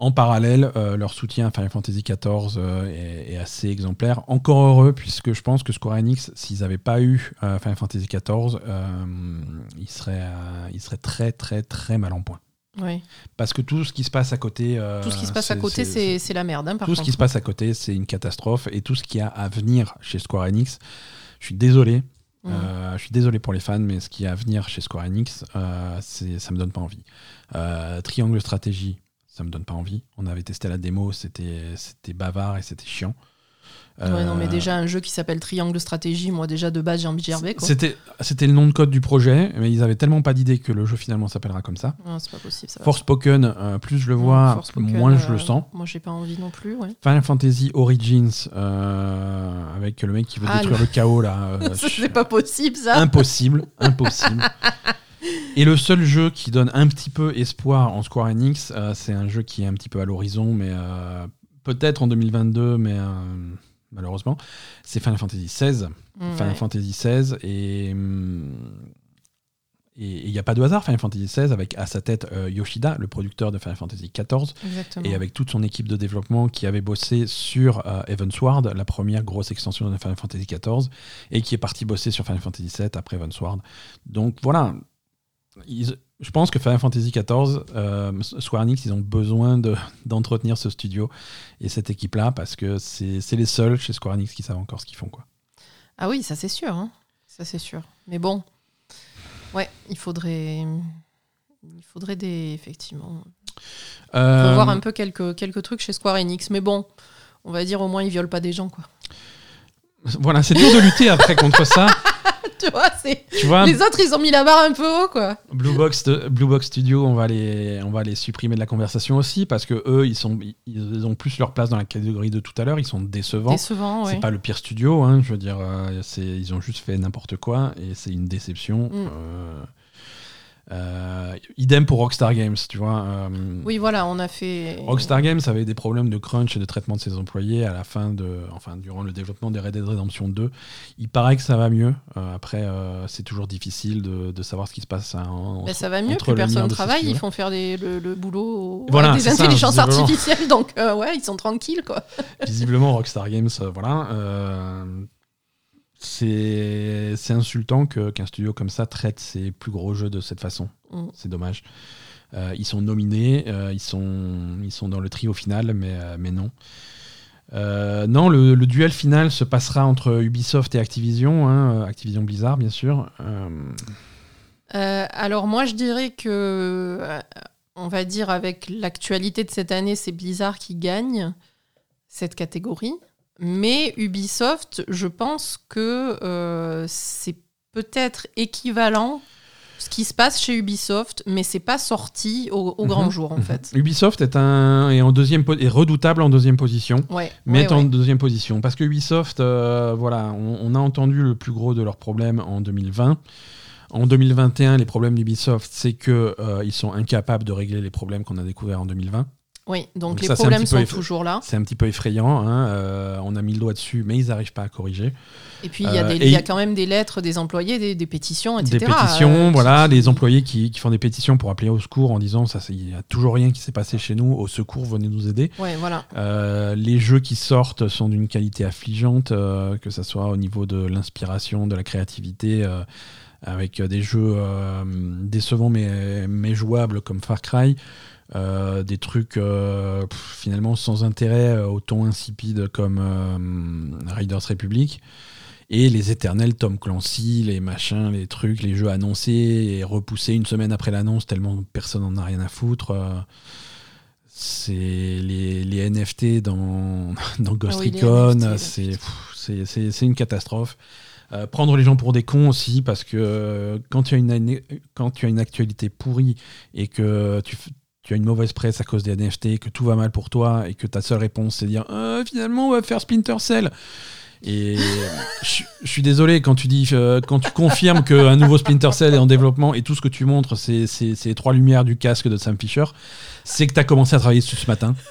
En parallèle, euh, leur soutien à Final Fantasy XIV euh, est, assez exemplaire. Encore heureux, puisque je pense que Square Enix, s'ils n'avaient pas eu euh, Final Fantasy XIV, ils, seraient, ils seraient très, très, très mal en point. Oui. Parce que tout ce qui se passe à côté. tout ce qui se passe à côté, c'est la merde. Hein, tout ce qui se passe à côté, c'est une catastrophe. Et tout ce qui a à venir chez Square Enix, je suis désolé. Mm. je suis désolé pour les fans, mais ce qui a à venir chez Square Enix, ça me donne pas envie. triangle stratégie, ça me donne pas envie. On avait testé la démo, c'était bavard et c'était chiant. Ouais, non, mais euh, déjà un jeu qui s'appelle Triangle Stratégie, moi déjà de base j'ai envie de C'était c'était le nom de code du projet, mais ils avaient tellement pas d'idée que le jeu finalement s'appellera comme ça. Non, c'est pas possible. Ça Forspoken, euh, plus je le vois, moins je le euh, sens. Moi j'ai pas envie non plus. Ouais. Final Fantasy Origins, avec le mec qui veut ah, détruire le... chaos là. <laughs> c'est pas possible ça. Impossible, impossible. <laughs> Et le seul jeu qui donne un petit peu espoir en Square Enix, euh, c'est un jeu qui est un petit peu à l'horizon, mais euh, peut-être en 2022, mais euh, malheureusement, c'est Final Fantasy XVI. Final Fantasy XVI et. Et il n'y a pas de hasard, Final Fantasy XVI, avec à sa tête Yoshida, le producteur de Final Fantasy XIV, et avec toute son équipe de développement qui avait bossé sur Evansward, la première grosse extension de Final Fantasy XIV, et qui est parti bosser sur Final Fantasy VII après Evansward. Donc voilà, je pense que Final Fantasy XIV, euh, Square Enix, ils ont besoin <laughs> d'entretenir ce studio et cette équipe-là parce que c'est les seuls chez Square Enix qui savent encore ce qu'ils font. Quoi. Ah oui, ça c'est sûr. Hein. Ça c'est sûr. Mais bon, ouais, il faudrait, il faudrait des effectivement. Euh... voir un peu quelques, quelques trucs chez Square Enix. Mais bon, on va dire au moins ils violent pas des gens quoi. Voilà, c'est dur de lutter après contre ça. <laughs> tu vois, c'est les autres ils ont mis la barre un peu haut quoi. Blue Box, Blue Box Studio, on va les on va les supprimer de la conversation aussi parce que eux ils sont ils ont plus leur place dans la catégorie de tout à l'heure, ils sont décevants. Décevants, C'est pas le pire studio hein, je veux dire euh, c'est ils ont juste fait n'importe quoi et c'est une déception. Mm. Euh, euh, idem pour Rockstar Games, tu vois. Euh, oui, voilà, on a fait. Rockstar Games avait des problèmes de crunch et de traitement de ses employés à la fin de, enfin, durant le développement des Red Dead Redemption 2. Il paraît que ça va mieux. Euh, après, c'est toujours difficile de, savoir ce qui se passe. Hein, ça va mieux, plus personne travaille. Ils font faire le, boulot voilà, des intelligences artificielles, donc ouais, ils sont tranquilles, quoi. Visiblement, Rockstar Games, voilà c'est insultant qu'un studio comme ça traite ses plus gros jeux de cette façon. Mm. C'est dommage. Euh, ils sont nominés, euh, ils, sont, ils sont dans le trio final, mais, euh, mais non. non, le, duel final se passera entre Ubisoft et Activision, hein, Activision Blizzard, bien sûr. alors moi, je dirais que, on va dire avec l'actualité de cette année, c'est Blizzard qui gagne cette catégorie. Mais Ubisoft, je pense que euh, c'est peut-être équivalent ce qui se passe chez Ubisoft, mais c'est pas sorti au, grand mhm. jour en mhm. fait. Ubisoft est un est en deuxième est redoutable en deuxième position, mais est en deuxième position parce que Ubisoft, euh, voilà, on, a entendu le plus gros de leurs problèmes en 2020. En 2021, les problèmes d'Ubisoft, c'est que euh, ils sont incapables de régler les problèmes qu'on a découverts en 2020. Oui, donc, les problèmes sont toujours là. C'est un petit peu effrayant. Hein, euh, on a mis le doigt dessus, mais ils n'arrivent pas à corriger. Et puis il y, euh, y, a quand même des lettres des employés, des, pétitions, etc. Des pétitions, euh, voilà, des employés qui, qui, font des pétitions pour appeler au secours en disant ça, il n'y a toujours rien qui s'est passé chez nous, au secours, venez nous aider. Ouais, voilà. les jeux qui sortent sont d'une qualité affligeante, que ce soit au niveau de l'inspiration, de la créativité avec des jeux décevants mais, mais jouables comme Far Cry. Euh, des trucs euh, finalement sans intérêt, euh, au ton insipide comme Raiders Republic, et les éternels Tom Clancy, les machins, les trucs, les jeux annoncés et repoussés une semaine après l'annonce tellement personne n'en a rien à foutre. c'est les, les, NFT dans, <laughs> dans Ghost ah Recon, c'est une catastrophe. prendre les gens pour des cons aussi, parce que quand, tu as une, quand tu as une actualité pourrie et que tu, tu as une mauvaise presse à cause des NFT, que tout va mal pour toi et que ta seule réponse c'est de dire euh, finalement on va faire Splinter Cell. Et je, je suis désolé quand tu dis, euh, quand tu confirmes qu'un nouveau Splinter Cell est en développement et tout ce que tu montres, c'est les trois lumières du casque de Sam Fisher, c'est que tu as commencé à travailler dessus ce matin. <laughs>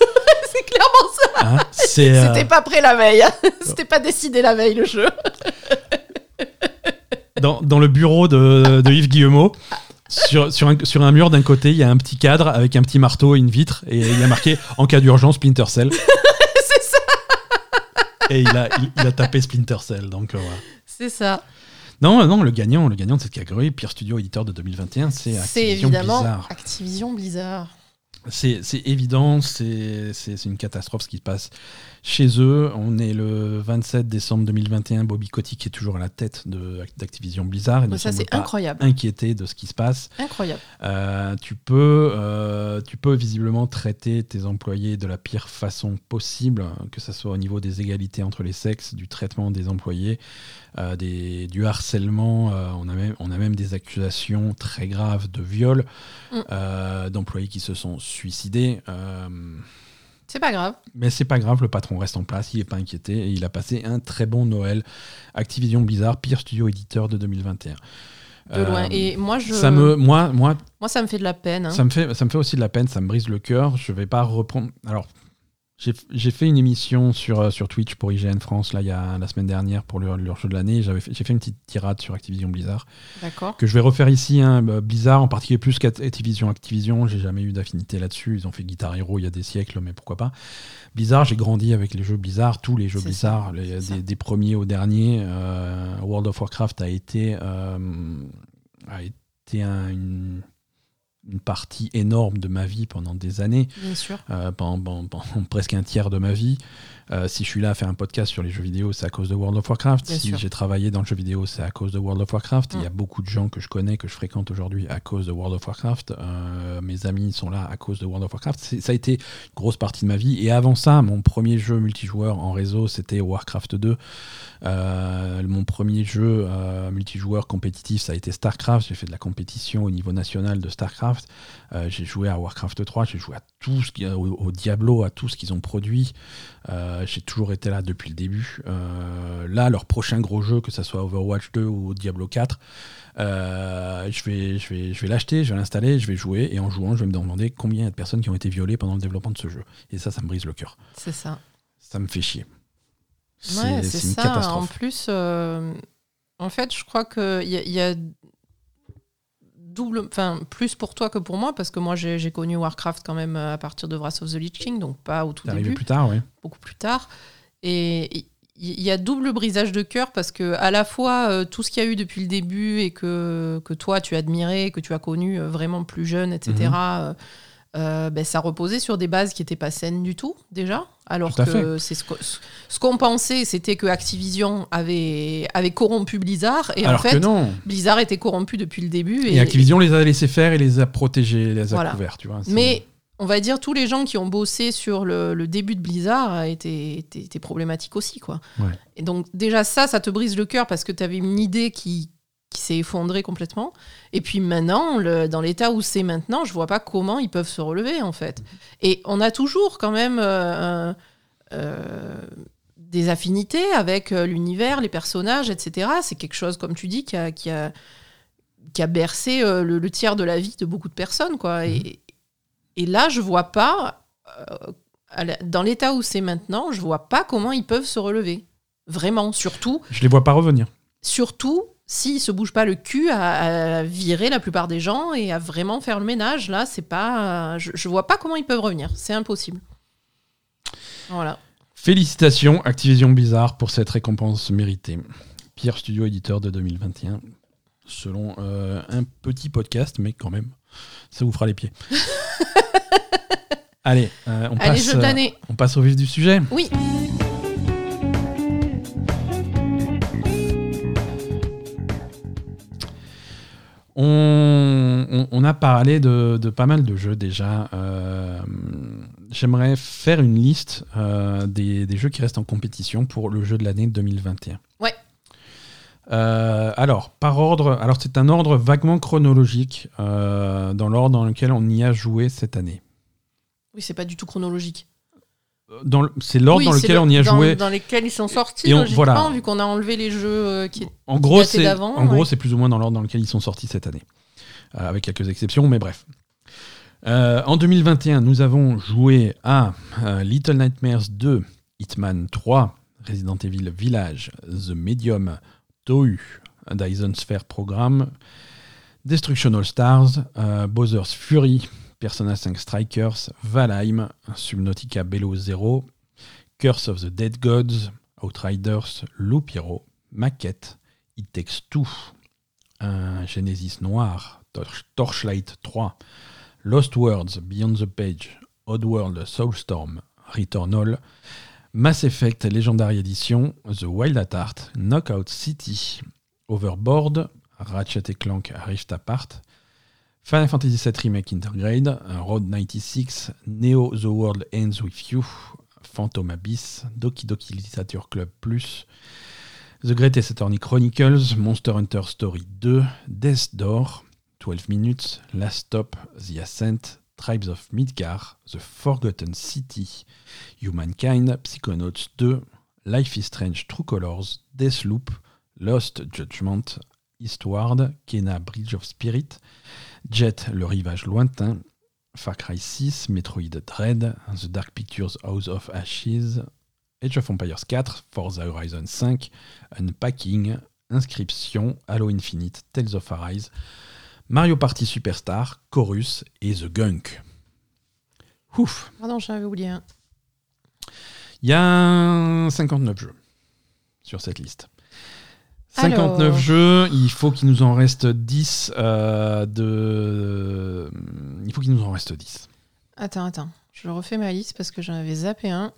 C'est clairement ça. hein. Euh, C'était pas prêt la veille. <laughs> C'était pas décidé la veille le jeu. dans, dans le bureau de, de Yves Guillemot. Sur, sur, un, sur un mur d'un côté, il y a un petit cadre avec un petit marteau et une vitre, et il y a marqué en cas d'urgence Splinter Cell. <laughs> C'est ça. Et il a, il, il a tapé Splinter Cell. Donc euh, voilà. C'est ça. Non, non, le gagnant, le gagnant de cette catégorie, pire studio éditeur de 2021, c'est C'est Activision évidemment Blizzard. Activision Blizzard. C'est évident, c'est une catastrophe ce qui se passe chez eux. On est le 27 décembre 2021, Bobby Kotick est toujours à la tête d'Activision Blizzard. Il ça c'est incroyable. inquiété de ce qui se passe. Incroyable. Euh, tu, peux, euh, tu peux visiblement traiter tes employés de la pire façon possible, que ce soit au niveau des égalités entre les sexes, du traitement des employés, euh, des, du harcèlement. on, a même, on a même des accusations très graves de viol, Mm. d'employés qui se sont suicidés. C'est pas grave. mais c'est pas grave, le patron reste en place, il n'est pas inquiété et il a passé un très bon Noël. Activision Blizzard, pire studio éditeur de 2021. De loin. Euh, Et moi je. ça me, moi, moi, Moi ça me fait de la peine. hein. ça me, fait, ça me fait aussi de la peine, ça me brise le cœur. Je vais pas reprendre. Alors, j'ai fait une émission sur, euh, sur Twitch pour IGN France là, il y a, la semaine dernière pour leur, leur jeu de l'année. J'ai fait une petite tirade sur Activision Blizzard D'accord. que je vais refaire ici. hein. Bah, Blizzard, en particulier plus qu'Activision. Activision, j'ai jamais eu d'affinité là-dessus. Ils ont fait Guitar Hero il y a des siècles, mais pourquoi pas. Blizzard, j'ai grandi avec les jeux Blizzard, tous les jeux Blizzard, les- des premiers aux derniers. Euh, World of Warcraft a été, euh, a été un- une, une partie énorme de ma vie pendant des années, Bien sûr. euh, pendant, <laughs> presque un tiers de ma vie. Euh, si je suis là à faire un podcast sur les jeux vidéo, c'est à cause de World of Warcraft. Bien si j'ai travaillé dans le jeu vidéo, c'est à cause de World of Warcraft. Il y a Mm. beaucoup de gens que je connais, que je fréquente aujourd'hui à cause de World of Warcraft. Euh, mes amis sont là à cause de World of Warcraft. Ça a été une grosse partie de ma vie. Et avant ça, mon premier jeu multijoueur en réseau, c'était Warcraft 2. Euh, mon premier jeu euh, multijoueur compétitif, ça a été StarCraft. J'ai fait de la compétition au niveau national de StarCraft. Euh, j'ai joué à Warcraft 3, j'ai joué à tout ce qui, au, au Diablo, à tout ce qu'ils ont produit. J'ai toujours été là depuis le début. Là, leur prochain gros jeu, que ce soit Overwatch 2 ou Diablo 4, euh, je vais, je vais, je vais l'acheter, je vais l'installer, je vais jouer, et en jouant, je vais me demander combien il y a de personnes qui ont été violées pendant le développement de ce jeu. Et ça, ça me brise le cœur. C'est ça. Ça me fait chier. C'est Ouais, c'est ça. En catastrophe. plus, euh, en fait, je crois qu'il y, a- il y a double, enfin plus pour toi que pour moi, parce que moi j'ai connu Warcraft quand même à partir de Wrath of the Lich King, donc pas au tout début, plus tard, oui. beaucoup plus tard. Et il y a double brisage de cœur parce que à la fois euh, tout ce qu'il y a eu depuis le début et que, que toi tu admirais, que tu as connu euh, vraiment plus jeune, etc. Euh, euh, ben, ça reposait sur des bases qui n'étaient pas saines du tout déjà. Alors Tout que c'est ce, que- ce qu'on pensait, c'était que Activision avait, avait corrompu Blizzard et Alors en fait non. Blizzard était corrompu depuis le début. Et, Activision les a laissés faire et les a protégés, les a Voilà. couverts, tu vois. Mais on va dire tous les gens qui ont bossé sur le, le début de Blizzard étaient, étaient, étaient problématiques aussi. Quoi. Ouais. Et donc déjà ça, ça te brise le cœur parce que tu avais une idée qui, qui s'est effondrée complètement. Et puis maintenant, le- dans l'état où c'est maintenant, je vois pas comment ils peuvent se relever en fait. Et on a toujours quand même euh, euh, des affinités avec euh, l'univers, les personnages, etc. C'est quelque chose, comme tu dis, qui a, qui a, qui a bercé le, le tiers de la vie de beaucoup de personnes. Quoi. Et, et là, je vois pas, euh, dans l'état où c'est maintenant, je vois pas comment ils peuvent se relever. Vraiment, surtout, Je les vois pas revenir. surtout s'ils se bougent pas le cul à, à virer la plupart des gens et à vraiment faire le ménage. Là, c'est pas, je, je vois pas comment ils peuvent revenir. C'est impossible. Voilà. Félicitations Activision Blizzard pour cette récompense méritée. Pire studio éditeur de 2021, selon euh, un petit podcast, mais quand même, ça vous fera les pieds. <laughs> Allez, euh, on, Allez, passe, on passe au vif du sujet. Oui. On, on- on a parlé de, de pas mal de jeux déjà. Euh, J'aimerais faire une liste euh, des, des jeux qui restent en compétition pour le jeu de l'année 2021. Ouais. Euh, alors, par ordre, alors c'est un ordre vaguement chronologique dans l'ordre dans lequel on y a joué cette année. Oui, c'est pas du tout chronologique. C'est l'ordre Oui, dans lequel le- on y a dans- joué. Dans lesquels ils sont sortis, Et on- voilà. vu qu'on a enlevé les jeux euh, qui En gros, c'est en gros, ouais. c'est plus ou moins dans l'ordre dans lequel ils sont sortis cette année, Euh, avec quelques exceptions, mais bref. Euh, en 2021, nous avons joué à euh, Little Nightmares 2, Hitman 3, Resident Evil Village, The Medium, Tohu, Dyson Sphere Program, Destruction All Stars, Bowser's Fury, Persona 5 Strikers, Valheim, Subnautica Bellow Zero, Curse of the Dead Gods, Outriders, Loop Hero, Maquette, It Takes Two, Genesis Noir, Torch- Torchlight 3, Lost Worlds, Beyond the Page, Oddworld, Soulstorm, Returnal, Mass Effect Legendary Edition, The Wild at Heart, Knockout City, Overboard, Ratchet et Clank Rift Apart, Final Fantasy VII Remake Intergrade, Road 96, Neo The World Ends With You, Phantom Abyss, Doki Doki Literature Club Plus, The Greatest Attorney Chronicles, Monster Hunter Story 2, Death Door, 12 Minutes, Last Stop, The Ascent, Tribes of Midgar, The Forgotten City, Humankind, Psychonauts 2, Life is Strange True Colors, Deathloop, Lost Judgment, Eastward, Kena Bridge of Spirit, Jet Le Rivage Lointain, Far Cry 6, Metroid Dread, The Dark Pictures House of Ashes, Age of Empires 4, Forza Horizon 5, Unpacking, Inscription, Halo Infinite, Tales of Arise, Mario Party Superstar, Chorus et The Gunk. Ouf Ah non, j'en avais oublié un. Il y a 59 jeux sur cette liste. 59 Alors. jeux, il faut qu'il nous en reste 10 euh, de... Il faut qu'il nous en reste 10. Attends, attends. Je refais ma liste parce que j'en avais zappé un.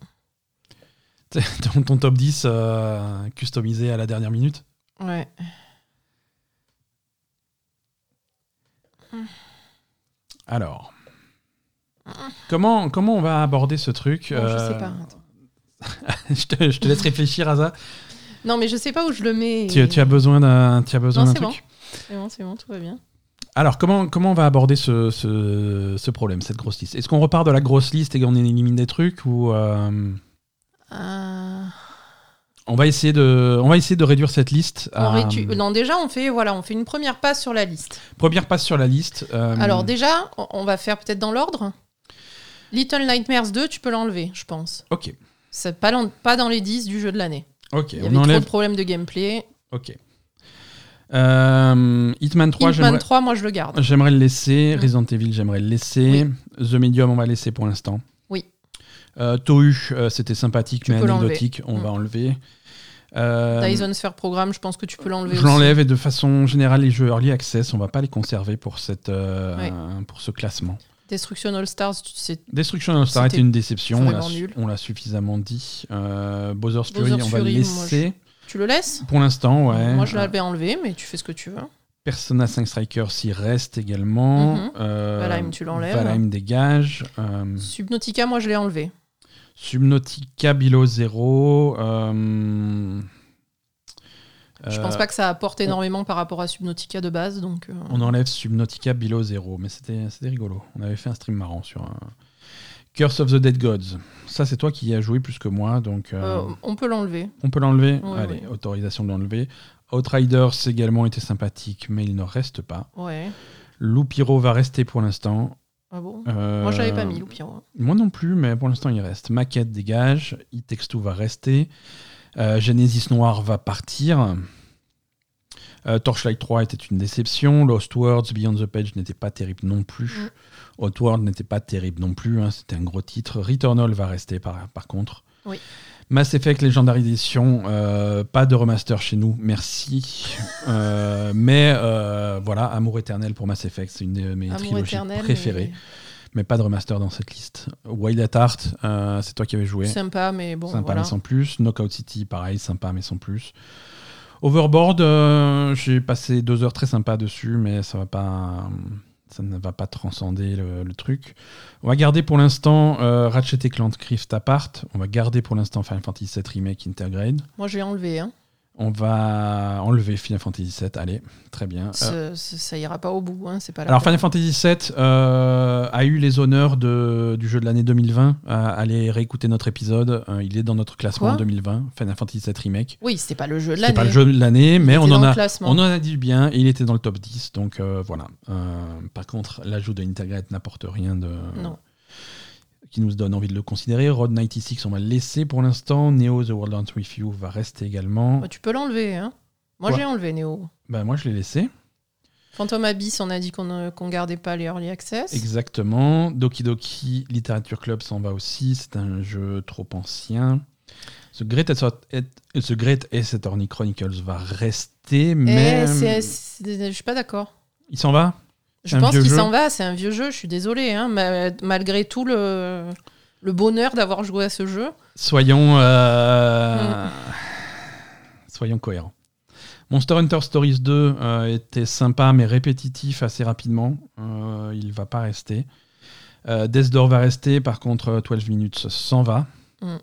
<laughs> ton, ton top 10 euh, customisé à la dernière minute Ouais. Alors, comment, comment on va aborder ce truc Bon, je euh, sais pas. Attends. <laughs> je, te, je te laisse réfléchir à ça. Non, mais je sais pas où je le mets. Tu, tu as besoin d'un tu as besoin Non, d'un c'est truc C'est bon, c'est bon, tout va bien. Alors, comment, comment on va aborder ce, ce, ce problème, cette grosse liste? Est-ce qu'on repart de la grosse liste et qu'on élimine des trucs ou euh, Euh, on, va essayer de, on va essayer de réduire cette liste on à rédu- Non, déjà, on fait, voilà, on fait une première passe sur la liste. première passe sur la liste. euh, Alors, déjà, on- va faire peut-être dans l'ordre. Little Nightmares 2, tu peux l'enlever, je pense. Ok, C'est pas, pas dans les 10 du jeu de l'année. Ok, Il y on avait trop enlève. de problèmes de gameplay. Ok. Euh, Hitman 3, Hitman j'aimerais 3, moi, je le garde. j'aimerais le laisser. Resident Evil, j'aimerais le laisser. The Medium, on va laisser pour l'instant. Oui. Euh, Tohu, euh, c'était sympathique, Tu mais anecdotique, on Mm. va enlever. Euh, Dyson Sphere Programme, je pense que tu peux l'enlever je l'enlève et de façon générale, les jeux Early Access, on va pas les conserver pour, cette, euh, Ouais. pour ce classement. Destruction All Stars, sais. Destruction of Star C'était était une déception, on l'a, suffisamment dit. Euh, Bowser's Fury, on va le Fury, moi, laisser. Tu le laisses? Pour l'instant, ouais. Moi, je l'avais enlevé, mais tu fais ce que tu veux. Persona 5 Strikers s'y reste également. Mhm. Euh, Valheim, tu l'enlèves. Valheim dégage. Euh, Subnautica, moi, je l'ai enlevé. Subnautica Below Zero. Euh, Je euh, pense pas que ça apporte énormément par rapport à Subnautica de base, donc. euh, On enlève Subnautica Below Zero, mais c'était rigolo. On avait fait un stream marrant sur un... Curse of the Dead Gods. Ça, c'est toi qui y as joué plus que moi, donc euh, euh, on peut l'enlever. on peut l'enlever. Ouais, Allez, ouais. autorisation de l'enlever. Outriders également était sympathique, mais il ne reste pas. Ouais. Loupiro va rester pour l'instant. Ah bon? Euh, Moi, je l'avais pas mis, Loupiro. Moi non plus, mais pour l'instant, il reste. Maquette dégage. It Takes Two va rester. Euh, Genesis Noir va partir. Euh, Torchlight 3 était une déception. Lost Worlds, Beyond the Page n'était pas terrible non plus. Mm. Outworld n'était pas terrible non plus. hein, C'était un gros titre. Returnal va rester par, par contre. Oui. Mass Effect Legendary Edition, euh, pas de remaster chez nous, merci. Euh, mais voilà, Amour éternel pour Mass Effect, c'est une de mes Amour trilogies préférées mais pas de remaster dans cette liste. Wild at Heart, euh, c'est toi qui avais joué. mais Sympa, mais bon. sympa voilà. mais sans plus. Knockout City, pareil, sympa mais sans plus. Overboard, euh, j'ai passé deux heures très sympas dessus, mais ça va pas, ça ne va pas transcender le, le truc. On va garder pour l'instant euh, Ratchet et Clank Rift Apart. On va garder pour l'instant Final Fantasy VII Remake Intergrade. Moi, je l'ai enlevé. Hein. On va enlever Final Fantasy VII. Allez, très bien. Ce- ça ira pas au bout, hein, c'est pas la Alors peine. Final Fantasy VII euh, a eu les honneurs de, du jeu de l'année 2020. Euh, allez réécouter notre épisode. Euh, il est dans notre classement Quoi? en 2020. Final Fantasy VII Remake. Oui, c'était pas le jeu de C'est l'année. pas le jeu de l'année, mais on en, a, on en a dit bien. Et il était dans le top 10. Donc euh, voilà. Euh, par contre, l'ajout de Internet n'apporte rien de Non. Qui nous donne envie de le considérer. Road 96, on va le laisser pour l'instant. Neo, The World Ends With You va rester également. Bah, tu peux l'enlever. Hein. Moi, j'ai enlevé Néo. Bah, moi, je l'ai laissé. Phantom Abyss, on a dit qu'on ne qu'on gardait pas les early access. Exactement. Doki Doki Literature Club s'en va aussi. C'est un jeu trop ancien. The Great, The Great Ace Attorney Chronicles va rester, Eh, mais c'est- c'est- je suis pas d'accord. il s'en va? Je un pense qu'il s'en va, c'est un vieux jeu, je suis désolée. Hein, ma- malgré tout le, le bonheur d'avoir joué à ce jeu. Soyons, euh, Mm. soyons cohérents. Monster Hunter Stories 2 euh, était sympa mais répétitif assez rapidement. Euh, il va pas rester. Euh, Death Door va rester, par contre euh, 12 minutes s'en va. Mm.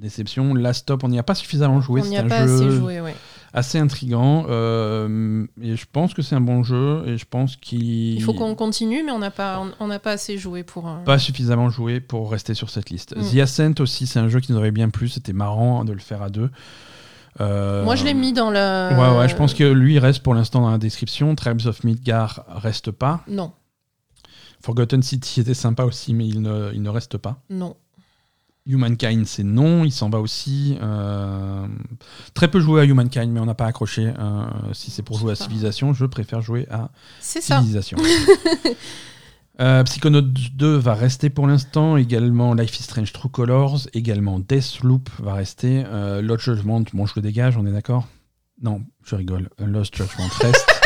Déception. Last Stop, on n'y a pas suffisamment joué. on n'y a pas jeu assez joué, ouais. Assez intrigant. euh, et je pense que c'est un bon jeu. Et je pense qu'il Il faut qu'on continue, mais on n'a pas, on- n'a pas assez joué pour. un- pas suffisamment joué pour rester sur cette liste. Mm. The Ascent aussi, c'est un jeu qui nous aurait bien plu. C'était marrant de le faire à deux. Euh, Moi, je l'ai mis dans la. Ouais, ouais, je pense que lui reste pour l'instant dans la description. Tribes of Midgar reste pas. Non, Forgotten City était sympa aussi, mais il ne, il ne reste pas. non. Humankind, c'est non, il s'en va aussi. Euh, très peu joué à Humankind, mais on n'a pas accroché. Euh, si c'est pour jouer à Civilization, je préfère jouer à. Civilization. <laughs> Euh, Psychonaut 2 va rester pour l'instant, également Life is Strange True Colors, également Deathloop va rester, euh, Lost Judgment, bon je le dégage, on est d'accord? Non, je rigole, Lost Judgment reste.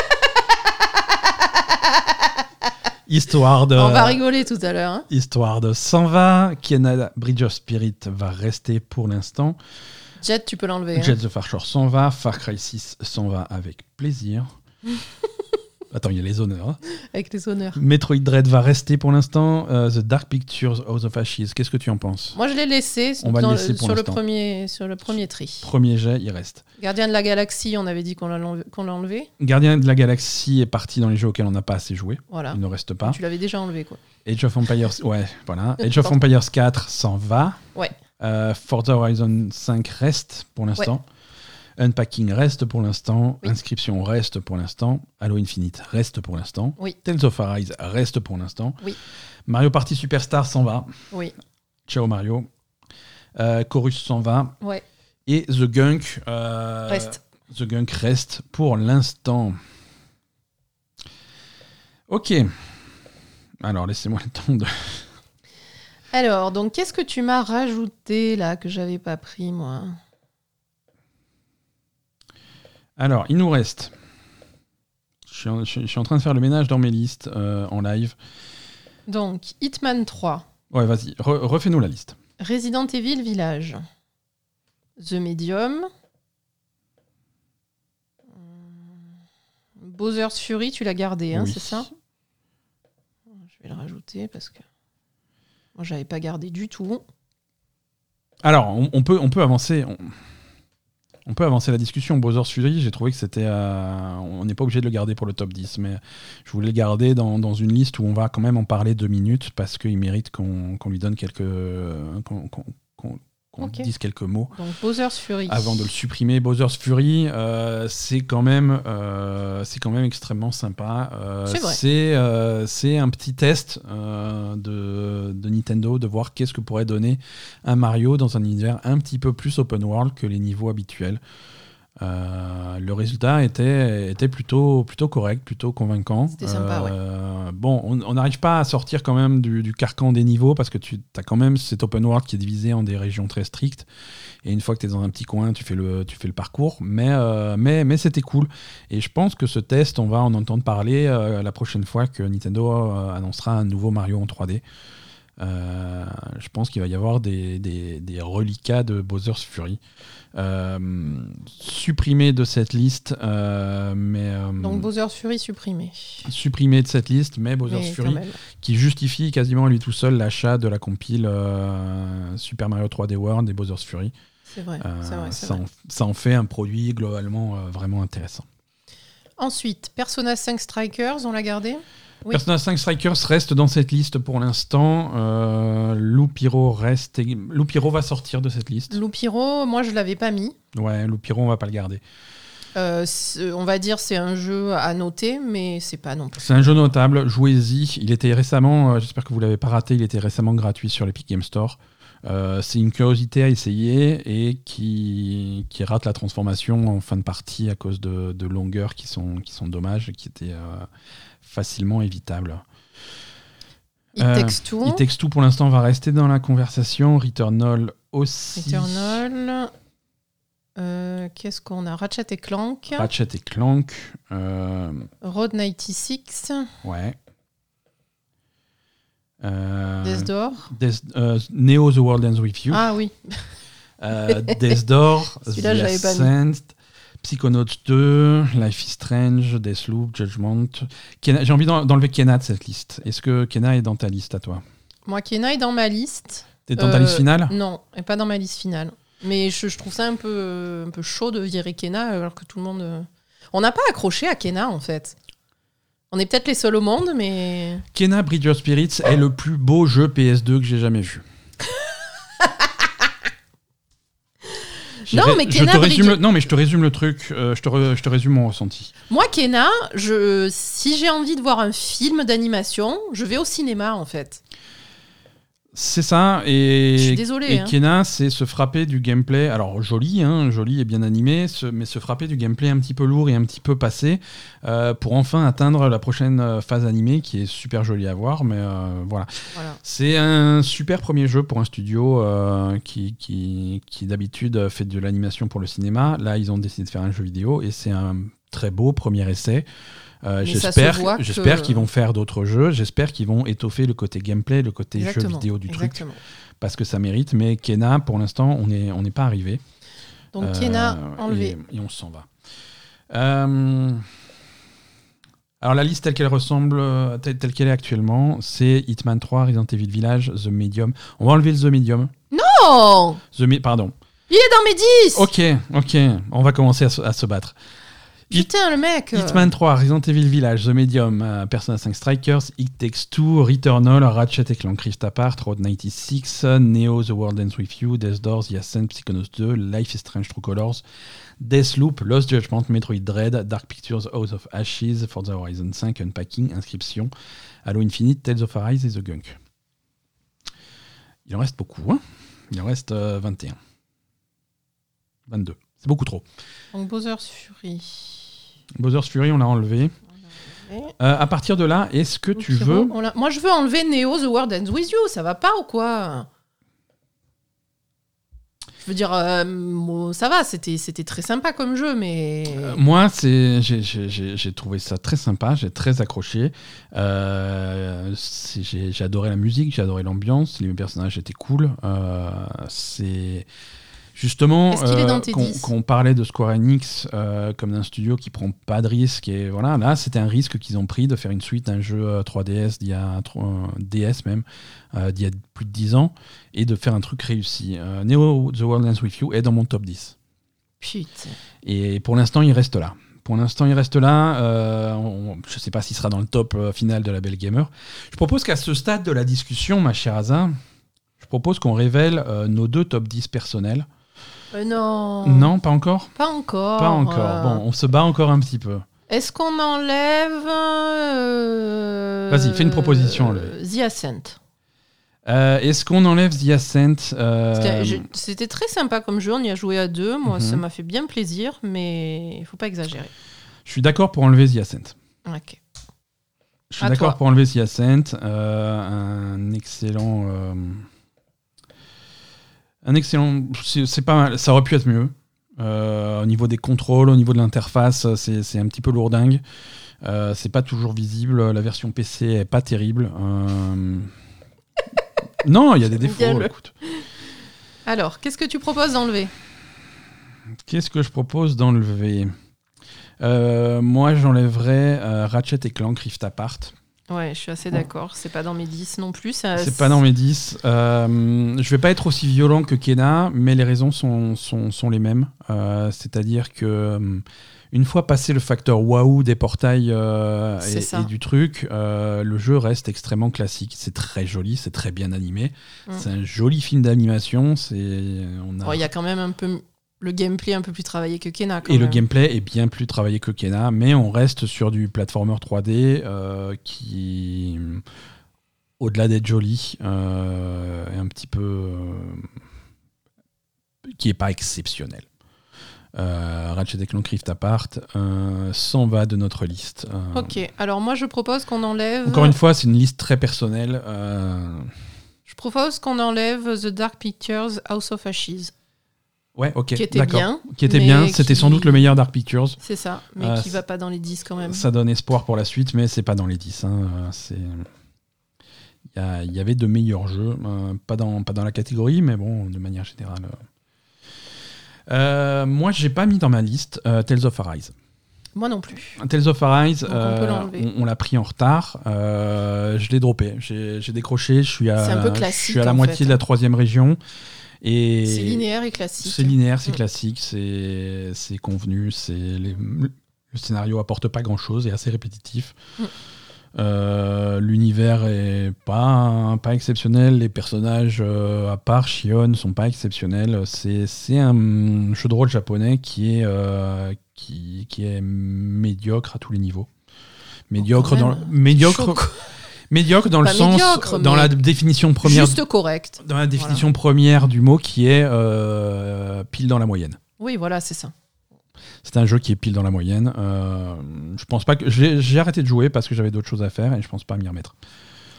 Histoire de... On va rigoler tout à l'heure. hein. Histoire de s'en va, Kiana Bridge of Spirit va rester pour l'instant, Jet, tu peux l'enlever. hein. Jet the Far s'en va, Far Cry 6 s'en va avec plaisir. <laughs> Attends, il y a les honneurs. hein. Avec les honneurs. Metroid Dread va rester pour l'instant. Euh, The Dark Pictures House of Ashes, qu'est-ce que tu en penses? Moi, je l'ai laissé, On va le laisser pour sur, le premier, sur le premier tri. Premier jet, il reste. Gardien de la Galaxie, on avait dit qu'on l'a enlevé-. Gardien de la Galaxie est parti dans les jeux auxquels on n'a pas assez joué. Voilà. Il ne reste pas. Tu l'avais déjà enlevé, quoi. Age of Empires, ouais, voilà. <laughs> Age of Empires 4 s'en va. Ouais. Euh, Forza Horizon 5 reste pour l'instant. Unpacking reste pour l'instant. Oui. Inscription reste pour l'instant. Halo Infinite reste pour l'instant. Oui. Tales of Arise reste pour l'instant. Oui. Mario Party Superstar s'en va. Oui. Ciao Mario. Euh, Chorus s'en va. Ouais. Et The Gunk euh, Reste. The Gunk reste pour l'instant. Ok. Alors laissez-moi le temps de. Alors, donc, qu'est-ce que tu m'as rajouté là que j'avais pas pris, moi? Alors, il nous reste. Je suis, en, je suis- je suis en train de faire le ménage dans mes listes euh, en live. Donc, Hitman 3, Ouais, vas-y, re- refais-nous la liste. Resident Evil Village, The Medium, Hum, Bowser's Fury, tu l'as gardé, hein, Oui. c'est ça? Je vais le rajouter parce que moi, j'avais pas gardé du tout. Alors, on, on peut, on peut avancer. On, on peut avancer la discussion. Bowser's Fury, j'ai trouvé que c'était. euh, on n'est pas obligé de le garder pour le top 10, mais je voulais le garder dans, une liste où on va quand même en parler deux minutes parce qu'il mérite qu'on lui donne quelques. Qu'on Ok. dise quelques mots. Donc, Bowser's Fury. avant de le supprimer. Bowser's Fury, euh, c'est quand même, euh, c'est quand même extrêmement sympa. Euh, C'est c'est, un petit test de, de Nintendo de voir qu'est-ce que pourrait donner un Mario dans un univers un petit peu plus open world que les niveaux habituels. Euh, le résultat était, était plutôt, plutôt correct, plutôt convaincant. C'était sympa, ouais. Euh, Bon, on n'arrive pas à sortir quand même du, du carcan des niveaux parce que tu as quand même cet open world qui est divisé en des régions très strictes. Et une fois que tu es dans un petit coin, tu fais le, tu fais le parcours. Mais, euh, mais, mais c'était cool. Et je pense que ce test, on va en entendre parler la prochaine fois que Nintendo annoncera un nouveau Mario en 3D. Euh, je pense qu'il va y avoir des, des, des reliquats de Bowser's Fury. Euh, supprimés de cette liste, euh, mais euh, Donc, Bowser's Fury supprimé. supprimé de cette liste, mais Bowser's Mais Fury qui justifie quasiment lui tout seul l'achat de la compile Super Mario 3D World et Bowser's Fury. C'est vrai, c'est vrai, ça, vrai. en, ça en fait un produit globalement vraiment intéressant. Ensuite, Persona 5 Strikers, on l'a gardé? Oui. Persona 5 Strikers reste dans cette liste pour l'instant. Euh, Loupiro reste. Loupiro va sortir de cette liste. Loupiro, moi je l'avais pas mis. Ouais, Loupiro, on va pas le garder. Euh, c'est- on va dire c'est un jeu à noter, mais c'est pas non plus. C'est un jeu notable, jouez-y. Il était récemment, euh, j'espère que vous l'avez pas raté, il était récemment gratuit sur l'Epic Game Store. Euh, c'est une curiosité à essayer et qui, qui rate la transformation en fin de partie à cause de, de longueurs qui sont, qui sont dommages qui étaient euh, facilement évitables. It Euh, Takes Two, It Takes Two pour l'instant va rester dans la conversation, Returnal aussi. Eternal. Euh, Qu'est-ce qu'on a? Ratchet et Clank, Ratchet et Clank. euh, Road 96, ouais. Euh, Death Door. Death- euh, Neo The World Ends With You. Ah oui, Death Door, <laughs> The. Ascent, Psychonauts 2, Life is Strange, Deathloop, Judgment. J'ai envie d'en- d'enlever Kena de cette liste. Est-ce que Kena est dans ta liste à toi? Moi Kena est dans ma liste. T'es dans ta Euh, liste finale? Non, et pas dans ma liste finale. Mais je, je trouve ça un peu, un peu chaud de virer Kena alors que tout le monde. euh, On n'a pas accroché à Kena en fait. On est peut-être les seuls au monde, mais. Kena Bridge of Spirits est le plus beau jeu PS2 que j'ai jamais vu. <laughs> Non, mais je te résume le- Non, mais je te résume le truc. euh, je, te re- je te résume mon ressenti. Moi, Kena, je, si j'ai envie de voir un film d'animation, je vais au cinéma en fait. C'est ça, et, Je suis désolée, et hein. Kena, c'est se frapper du gameplay, alors joli, hein, joli et bien animé, se- mais se frapper du gameplay un petit peu lourd et un petit peu passé, euh, pour enfin atteindre la prochaine euh, phase animée, qui est super jolie à voir, mais euh, voilà. Voilà. C'est un super premier jeu pour un studio euh, qui, qui, qui d'habitude fait de l'animation pour le cinéma. Là, ils ont décidé de faire un jeu vidéo, et c'est un très beau premier essai. Euh, j'espère que- qu'ils vont faire d'autres jeux, j'espère qu'ils vont étoffer le côté gameplay, le côté jeu vidéo du truc parce que ça mérite. Mais Kena, pour l'instant, on n'est on n'est pas arrivé. Donc Euh, Kena, enlevé. Et, et on s'en va. Euh, alors la liste telle qu'elle ressemble, euh, telle, telle qu'elle est actuellement, c'est Hitman 3, Resident Evil Village, The Medium. On va enlever le The Medium. Oh The Me- pardon. Il est dans mes 10 Ok, ok. On va commencer à se, à se battre. Putain, le mec euh, Hitman 3, Resident Evil Village, The Medium, euh, Persona 5 Strikers, It Takes Two, Returnal, Ratchet et Clank Rift Apart, Road 96, Neo, The World Ends With You, Death Doors, The Ascent, Psychonauts 2, Life is Strange True Colors, Deathloop, Lost Judgment, Metroid Dread, Dark Pictures, House of Ashes, Forza Horizon 5, Unpacking, Inscription, Halo Infinite, Tales of Arise et The Gunk. Il en reste beaucoup, hein Il en reste euh, 21. 22. C'est beaucoup trop. Donc Bowser's Fury. Bowser's Fury, on l'a enlevé. Euh, à partir de là, est-ce que tu veux Moi, je veux enlever Neo The World Ends With You. Ça va pas ou quoi? Je veux dire, euh, bon, ça va, c'était c'était très sympa comme jeu, mais. Euh, Moi, c'est, j'ai, j'ai- j'ai- j'ai trouvé ça très sympa, j'ai très accroché. Euh, j'ai adoré la musique, j'ai adoré l'ambiance, les personnages étaient cool. Euh, c'est justement euh, qu'on, 10? qu'on parlait de Square Enix euh, comme d'un studio qui prend pas de risque et voilà, là, c'était un risque qu'ils ont pris de faire une suite d'un jeu euh, 3DS d'il y a euh, DS même euh, d'il y a plus de 10 ans et de faire un truc réussi. Euh, Neo The World Ends With You est dans mon top 10. Putain. Et pour l'instant, il reste là. Pour l'instant, il reste là. Euh, on- je ne sais pas s'il sera dans le top euh, final de la Belle Gamer. Je propose qu'à ce stade de la discussion, ma chère Aza, je propose qu'on révèle euh, nos deux top 10 personnels. Euh, non. Non, pas encore? Pas encore. Pas encore. euh. Bon, on se bat encore un petit peu. Est-ce qu'on enlève. euh, Vas-y, fais une proposition, enlève. The Ascent. Euh, Est-ce qu'on enlève The Ascent euh, C'était très sympa comme jeu, on y a joué à deux. Moi, Mhm. ça m'a fait bien plaisir, mais il faut pas exagérer. Je suis d'accord pour enlever The Ascent. Ok. Je suis d'accord pour enlever The Ascent. Euh, un excellent. Euh, un excellent. C'est pas mal. Ça aurait pu être mieux. Euh, au niveau des contrôles, au niveau de l'interface, c'est c'est un petit peu lourdingue. Euh, c'est pas toujours visible. La version PC est pas terrible. Euh, Non, il y a des défauts. Écoute. Alors, qu'est-ce que tu proposes d'enlever? Qu'est-ce que je propose d'enlever? Euh, Moi, j'enlèverais euh, Ratchet et Clank Rift Apart. Ouais, je suis assez d'accord. C'est pas dans mes 10 non plus. C'est pas dans mes 10. Euh, je vais pas être aussi violent que Kena, mais les raisons sont, sont, sont les mêmes. Euh, C'est-à-dire que euh, une fois passé le facteur waouh des portails euh, et, du truc, le jeu reste extrêmement classique. C'est très joli, c'est très bien animé. Mm. C'est un joli film d'animation. Il y a quand même un peu le gameplay un peu plus travaillé que Kena. quand Et le gameplay est bien plus travaillé que Kena, mais on reste sur du platformer 3D euh, qui, au-delà d'être joli, euh, est un petit peu. euh, qui est pas exceptionnel. Euh, Ratchet Clank Rift Apart euh, s'en va de notre liste. Euh, Ok, alors moi je propose qu'on enlève. Encore une fois, c'est une liste très personnelle. euh, Je propose qu'on enlève The Dark Pictures House of Ashes, ouais, ok, qui était bien. Qui était bien. C'était sans doute le meilleur Dark Pictures. C'est ça, mais Ah, qui va pas dans les 10 quand même. Ça donne espoir pour la suite, mais c'est pas dans les 10. hein, euh, c'est- Il y, avait de meilleurs jeux, euh, pas, dans, pas dans la catégorie, mais bon, de manière générale. euh. Euh, moi, j'ai pas mis dans ma liste euh, Tales of Arise. Moi non plus. Tales of Arise, euh, on, on l'a pris en retard. euh, je l'ai droppé. J'ai décroché. Je suis à, C'est un peu je suis à la moitié fait. de la troisième région. Et C'est linéaire et classique. c'est linéaire, c'est Mm. classique, c'est convenu, c'est le scénario apporte pas grand chose et assez répétitif. Mm. Euh, L'univers est pas pas exceptionnel, les personnages euh, à part Shion sont pas exceptionnels. C'est c'est un jeu de rôle japonais qui est euh, qui, qui est médiocre à tous les niveaux. Médiocre dans même. médiocre Choc- médiocre dans le sens médiocre, dans la définition première Juste correct. dans la définition première du mot qui est euh, pile dans la moyenne. Oui, voilà, c'est ça. C'est un jeu qui est pile dans la moyenne. Euh, je pense pas que j'ai arrêté de jouer parce que j'avais d'autres choses à faire et je pense pas m'y remettre.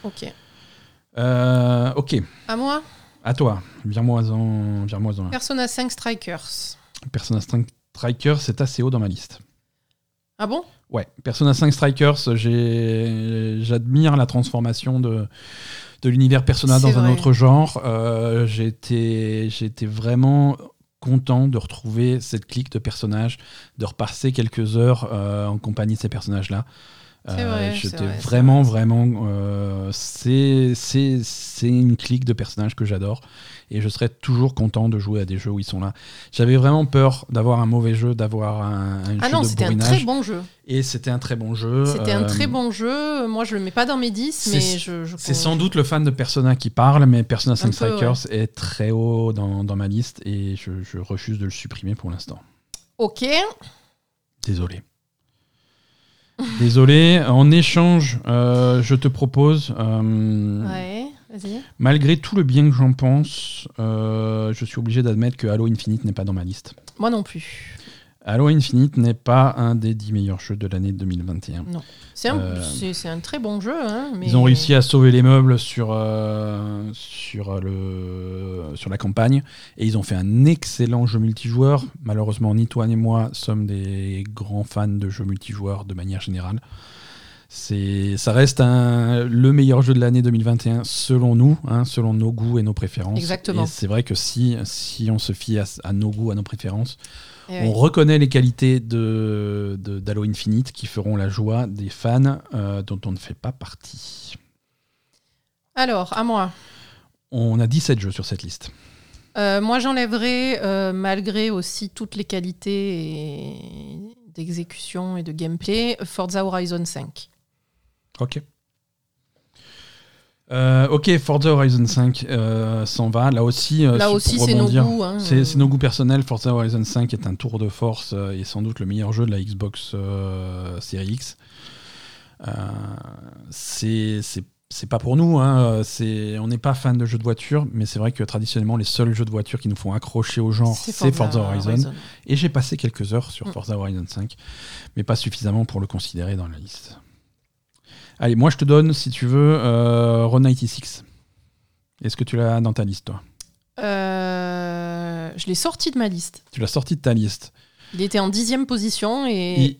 Ok. Euh, ok, À moi, à toi. Vire-moi-en. Vire-moi-en. Persona 5 Strikers. Persona 5 Strikers, c'est assez haut dans ma liste. Ah bon? Ouais, Persona 5 Strikers, j'admire la transformation de, de l'univers Persona dans un autre genre. Euh, été vraiment content de retrouver cette clique de personnages, de repasser quelques heures euh, en compagnie de ces personnages-là. C'est vrai, c'est J'étais vrai, vraiment, vrai. vraiment. euh, c'est une clique de personnages que j'adore. Et je serais toujours content de jouer à des jeux où ils sont là. J'avais vraiment peur d'avoir un mauvais jeu, d'avoir un, un Ah jeu non, de c'était un très bon jeu. Et c'était un très bon jeu. C'était un Euh, très bon jeu. Moi, je le mets pas dans mes 10, c'est- mais je. je C'est sans doute le fan de Persona qui parle, mais Persona 5 peu, Strikers est très haut dans, dans ma liste et je, je refuse de le supprimer pour l'instant. Ok. Désolé. Désolé. En échange, euh, je te propose, euh, Ouais. Malgré tout le bien que j'en pense, euh, je suis obligé d'admettre que Halo Infinite n'est pas dans ma liste. Moi non plus. Halo Infinite n'est pas un des 10 meilleurs jeux de l'année 2021. C'est un, Euh, c'est- un très bon jeu. Hein, mais... Ils ont réussi à sauver les meubles sur, euh, sur, le, sur la campagne et ils ont fait un excellent jeu multijoueur. Malheureusement, ni toi ni moi sommes des grands fans de jeux multijoueurs de manière générale. C'est, ça reste un- le meilleur jeu de l'année 2021 selon nous, hein, selon nos goûts et nos préférences. Exactement. Et c'est vrai que si, si on se fie à, à nos goûts, à nos préférences, Eh on oui. reconnaît les qualités de, de- d'Halo Infinite qui feront la joie des fans euh, dont on ne fait pas partie. Alors, à moi. On a 17 jeux sur cette liste. Euh, moi, j'enlèverai, euh, malgré aussi toutes les qualités et- d'exécution et de gameplay, Forza Horizon 5. Ok. Euh, ok, Forza Horizon 5 euh, s'en va. Là aussi, euh, Là aussi, c'est nos goûts. hein. C'est, nos goûts personnels. Forza Horizon 5 est un tour de force euh, et sans doute le meilleur jeu de la Xbox Series X. C'est, pas pour nous. Hein. On n'est pas fan de jeux de voiture, mais c'est vrai que traditionnellement, les seuls jeux de voiture qui nous font accrocher au genre, c'est, Forza, Horizon. Et j'ai passé quelques heures sur Mm. Forza Horizon 5, mais pas suffisamment pour le considérer dans la liste. Allez, moi je te donne, si tu veux, euh, Ron 96. Est-ce que tu l'as dans ta liste, toi? Euh, je l'ai sorti de ma liste. Tu l'as sorti de ta liste. Il était en dixième position et,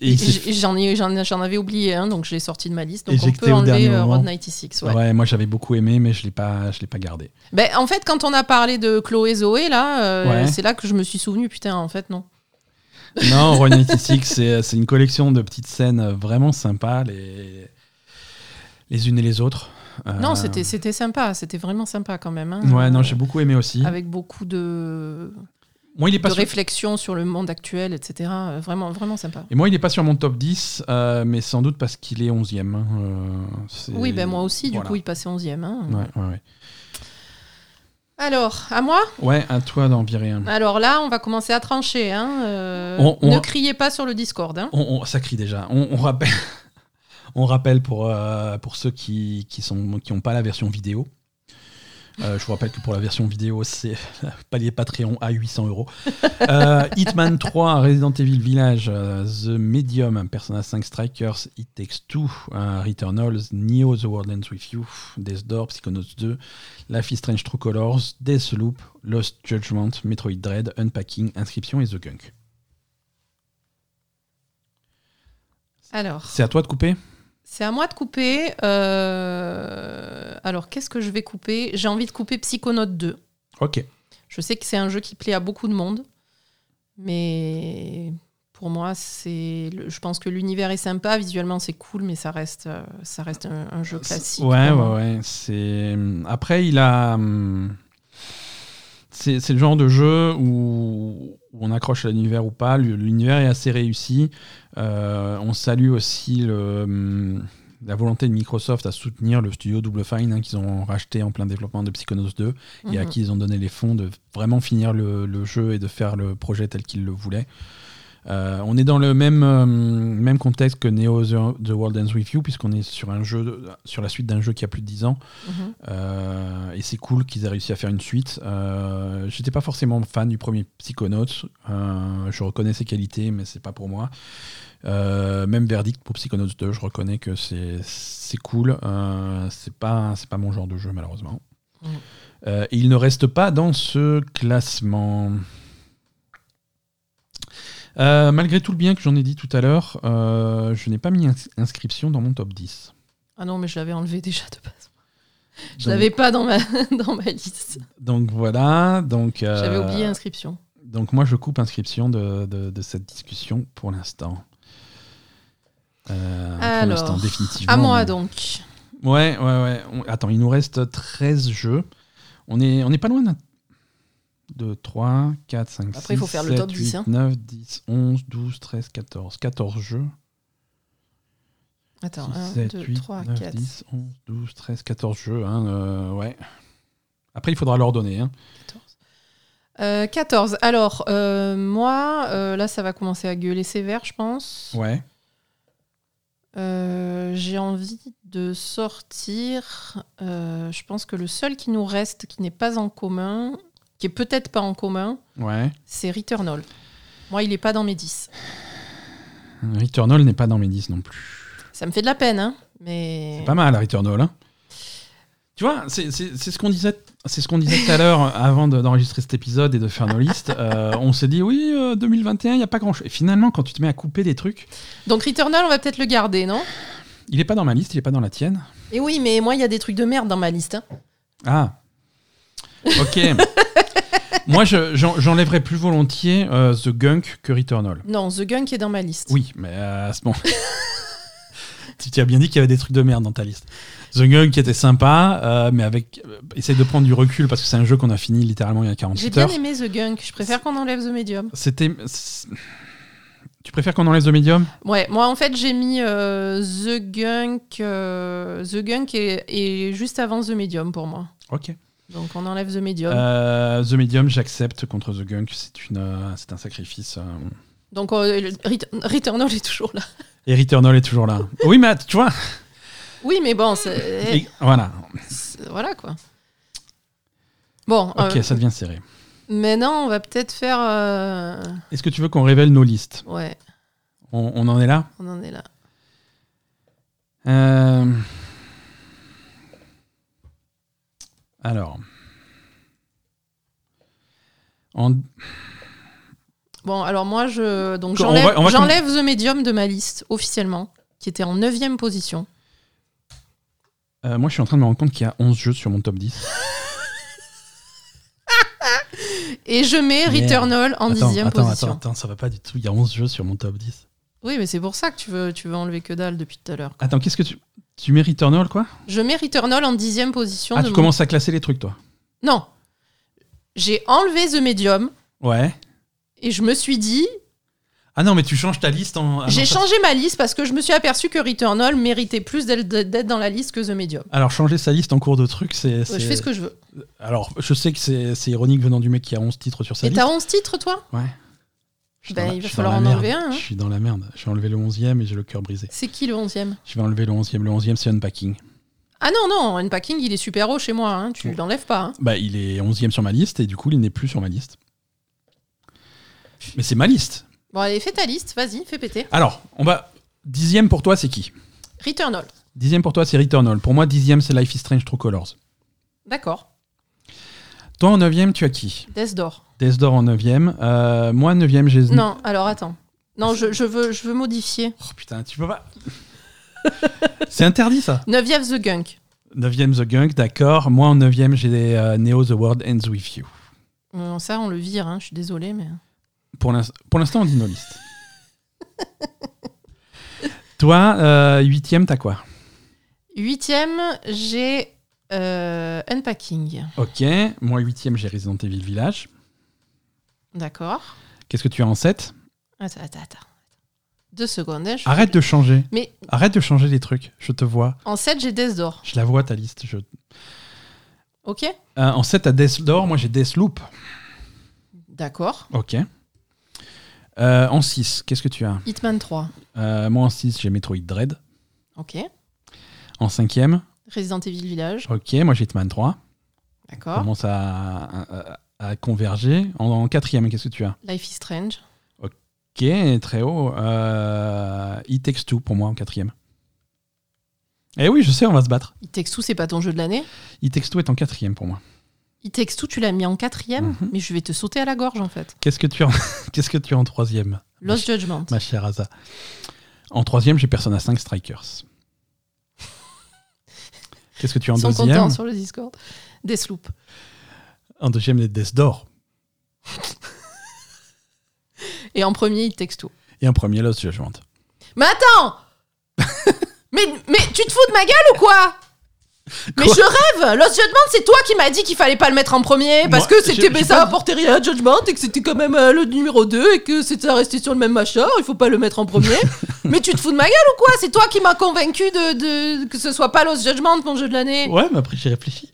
j'en ai- j'en j'en avais oublié un, donc je l'ai sorti de ma liste. Donc on peut enlever dernier euh, moment. Road 96. Ouais. Ouais, moi j'avais beaucoup aimé, mais je l'ai pas, je l'ai pas gardé. Ben, en fait, quand on a parlé de Chloé Zoé, là, euh, Ouais. c'est là que je me suis souvenu, putain, en fait, non. Non, Ron 96, <laughs> c'est, c'est une collection de petites scènes vraiment sympas. Les, les unes et les autres. Euh, Non, c'était c'était sympa, c'était vraiment sympa quand même. hein. Ouais, non, Euh, j'ai beaucoup aimé aussi. Avec beaucoup de, Moi, il est pas de sur... réflexion sur le monde actuel, etc. Euh, Vraiment, vraiment sympa. Et moi, il est pas sur mon top 10, euh, mais sans doute parce qu'il est 11e. hein, euh, Oui, ben moi aussi, du coup, il passait 11e. hein. Ouais, ouais, ouais. Alors, à moi? Ouais, à toi d'en virer un. Alors là, on va commencer à trancher. hein. Euh, On- on- Ne criez pas sur le Discord. On, ça crie déjà. On, on rappelle, on rappelle pour, euh, pour ceux qui qui sont qui ont pas la version vidéo. Euh, je vous rappelle que pour la version vidéo, c'est <laughs> palier Patreon à 800 euros. Euh, Hitman 3, Resident Evil Village, The Medium, Persona 5 Strikers, It Takes Two, Returnals, Neo The World Ends With You, Death Door, Psychonauts 2, Life is Strange True Colors, Deathloop, Lost Judgment, Metroid Dread, Unpacking, Inscription et The Gunk. Alors, C'est à toi de couper? C'est à moi de couper. euh, Alors, qu'est-ce que je vais couper? J'ai envie de couper Psychonaut 2. Ok. Je sais que c'est un jeu qui plaît à beaucoup de monde, mais pour moi, c'est. Je pense que l'univers est sympa, visuellement c'est cool, mais ça reste, euh, ça reste un, un jeu classique. Ouais, ouais, ouais. C'est... Après, il a. hum, C'est, le genre de jeu où, où on accroche à l'univers ou pas. L'univers est assez réussi. Euh, on salue aussi le, hum, la volonté de Microsoft à soutenir le studio Double Fine hein, qu'ils ont racheté en plein développement de Psychonauts 2 et à Mhm. qui ils ont donné les fonds de vraiment finir le, le jeu et de faire le projet tel qu'ils le voulaient. Euh, on est dans le même, euh, même contexte que Neo The, The World Ends With You, puisqu'on est sur, un jeu, de- sur la suite d'un jeu qui a plus de 10 ans. Mhm. Euh, et c'est cool qu'ils aient réussi à faire une suite. J'étais pas forcément fan du premier Psychonauts. Je reconnais ses qualités, mais c'est pas pour moi. Même verdict pour Psychonauts 2, je reconnais que c'est c'est cool. C'est pas, c'est pas mon genre de jeu, malheureusement. Mhm. Et il ne reste pas dans ce classement. Euh, malgré tout le bien que j'en ai dit tout à l'heure, euh, je n'ai pas mis ins- inscription dans mon top 10. Ah non, mais je l'avais enlevé déjà de base. Je l'avais pas dans ma, <laughs> dans ma liste. Donc voilà. Donc, euh, J'avais oublié inscription. Donc moi, je coupe inscription de, de- de cette discussion pour l'instant. Pour l'instant, définitivement. À moi mais- donc. Ouais, ouais, ouais. On- Attends, il nous reste 13 jeux. On est, on est pas loin d'un... 2, 3, 4, 5, 6, Après, il faut faire le 7, top 10, 8, hein. 9, 10, 11, 12, 13, 14. 14 jeux. Attends, 6, 1, 7, 2, 8, 3, 9, 4, 10, 11, 12, 13, 14 jeux. Hein, euh, ouais. Après, il faudra leur donner. Hein. 14. Euh, 14. Alors, euh, moi, euh, là, ça va commencer à gueuler sévère, je pense. Ouais. Euh, J'ai envie de sortir. euh, je pense que le seul qui nous reste, qui n'est pas en commun, qui est peut-être pas en commun, Ouais. c'est Returnal. Moi, il est pas dans mes 10. Returnal n'est pas dans mes 10 non plus. Ça me fait de la peine, hein, mais. C'est pas mal, Returnal. Hein. Tu vois, c'est ce qu'on disait, c'est ce qu'on disait tout à l'heure <laughs> avant de- d'enregistrer cet épisode et de faire nos listes. Euh, on s'est dit oui, euh, 2021, il y a pas grand chose. Et finalement, quand tu te mets à couper des trucs, Donc Returnal, on va peut-être le garder, non? Il est pas dans ma liste, il est pas dans la tienne. Et oui, mais moi, il y a des trucs de merde dans ma liste. hein. Ah. Ok. <laughs> Moi, je- j'en- j'enlèverais plus volontiers euh, The Gunk que Returnal. Non, The Gunk est dans ma liste. Oui, mais euh, à ce moment. <laughs> tu t'as bien dit qu'il y avait des trucs de merde dans ta liste. The Gunk qui était sympa, euh, mais avec. euh, essaye de prendre du recul parce que c'est un jeu qu'on a fini littéralement il y a J'ai 48 bien heures. aimé The Gunk. Je préfère qu'on enlève The Medium. C'était. Tu préfères qu'on enlève The Medium? Ouais, moi en fait j'ai mis euh, The Gunk. The Gunk est, est juste avant The Medium pour moi. Ok. Donc on enlève The Medium. Euh, The Medium, j'accepte contre The Gunk. C'est une, euh, c'est un sacrifice. euh. Donc euh, le- Ret- Returnal est toujours là. Et Returnal est toujours là. Oui, mais tu vois. Oui, mais bon, c'est. et- voilà. c'est- Voilà quoi. Bon, Ok, euh, ça devient serré. maintenant on va peut-être faire. euh, Est-ce que tu veux qu'on révèle nos listes? Ouais, on, on en est là? On en est là. Euh, Alors. En- Bon, alors moi je. Donc On j'enlève va- on va j'enlève The Medium de ma liste officiellement, qui était en 9 position. euh, moi, je suis en train de me rendre compte qu'il y a 11 jeux sur mon top 10. <laughs> Et je mets. Returnal en attends, 10 attends, position. attends, attends, ça va pas du tout. Il y a 11 jeux sur mon top 10. Oui, mais c'est pour ça que tu veux, tu veux enlever que dalle depuis tout à l'heure. Attends, qu'est-ce que tu. Tu mets Returnal, quoi? Je mets Returnal en dixième position. Ah, de tu mon- commences à classer les trucs, toi? Non. J'ai enlevé The Medium Ouais. et je me suis dit, Ah non, mais tu changes ta liste en. ah non, j'ai ça- changé ma liste parce que je me suis aperçu que Returnal méritait plus d'être d'être dans la liste que The Medium. Alors, changer sa liste en cours de trucs, c'est. Ouais, c'est- Je fais ce que je veux. Alors, je sais que c'est c'est ironique venant du mec qui a 11 titres sur sa Et liste. t'as 11 titres, toi? Ouais. Ben, la- il va falloir en enlever un, hein. Je suis dans la merde. J'ai enlevé le 11e et j'ai le cœur brisé. C'est qui le 11e Je vais enlever le 11e. Le 11e, c'est Unpacking. Ah non, non, Unpacking, il est super haut chez moi. hein. Tu l'enlèves pas. hein. Bah, il est 11e sur ma liste et du coup, il n'est plus sur ma liste. Mais c'est ma liste. Bon, allez, fais ta liste. Vas-y, fais péter. Alors, on va. Dixième pour toi, c'est qui? Returnal. Dixième pour toi, c'est Returnal. Pour moi, dixième, c'est Life is Strange True Colors. D'accord. Toi, en neuvième, tu as qui? Death Door en neuvième. Euh, moi, neuvième, j'ai... Non, alors attends. Non, je, je veux, je veux modifier. Oh putain, tu peux pas... <laughs> c'est interdit, ça 9 The Gunk. Neuvième, The Gunk, d'accord. Moi, en neuvième, j'ai euh, Neo, The World Ends With You. Ça, on le vire, hein, je suis désolée, mais. Pour l'ins- pour l'instant, on dit nos listes. <laughs> Toi, euh, huitième, t'as quoi? Huitième, j'ai euh, Unpacking. Ok. Moi, huitième, j'ai Resident Evil Village. D'accord. Qu'est-ce que tu as en 7 Attends, attends, attends. Deux secondes. hein, je- Arrête de changer. Mais Arrête de changer les trucs. Je te vois. en 7, j'ai Death Door. Je la vois, ta liste. Je... Ok Euh, en 7, t'as Death Door. Moi, j'ai Deathloop. D'accord. Ok. Euh, en 6, qu'est-ce que tu as Hitman 3. Euh, Moi, en 6, j'ai Metroid Dread. Ok. En 5ème, Resident Evil Village. ok, moi, j'ai Hitman 3. D'accord. commence à, à, à converger. En, en quatrième, qu'est-ce que tu as Life is Strange. Ok, très haut. Euh, It Takes Two pour moi en quatrième. Eh oui, je sais, on va se battre. It Takes Two, c'est pas ton jeu de l'année? It Takes Two est en quatrième pour moi. It Takes Two, tu l'as mis en quatrième, Mhm. mais je vais te sauter à la gorge en fait. Qu'est-ce que tu as en, <laughs> qu'est-ce que tu as en troisième? Lost Judgment. Ma chère Asa. En troisième, j'ai Persona 5 Strikers. Qu'est-ce que tu as en Ils sont deuxième contents sur le Discord. Deathloop. En deuxième, les Death Door. Et en premier, It Takes Two. Et en premier, Lost Judgment. Mais attends <laughs> mais, mais tu te fous de ma gueule ou quoi? Mais Quoi je rêve Lost Judgment, c'est toi qui m'as dit qu'il fallait pas le mettre en premier parce Moi, que j'ai- c'était mais j'ai ça pas apportait rien à Judgment et que c'était quand même euh, le numéro 2 et que c'était resté sur le même machin, il faut pas le mettre en premier. <laughs> mais tu te fous de ma gueule ou quoi? C'est toi qui m'as convaincu de, de- que ce soit pas Lost Judgment mon jeu de l'année. Ouais, mais après, j'y réfléchis.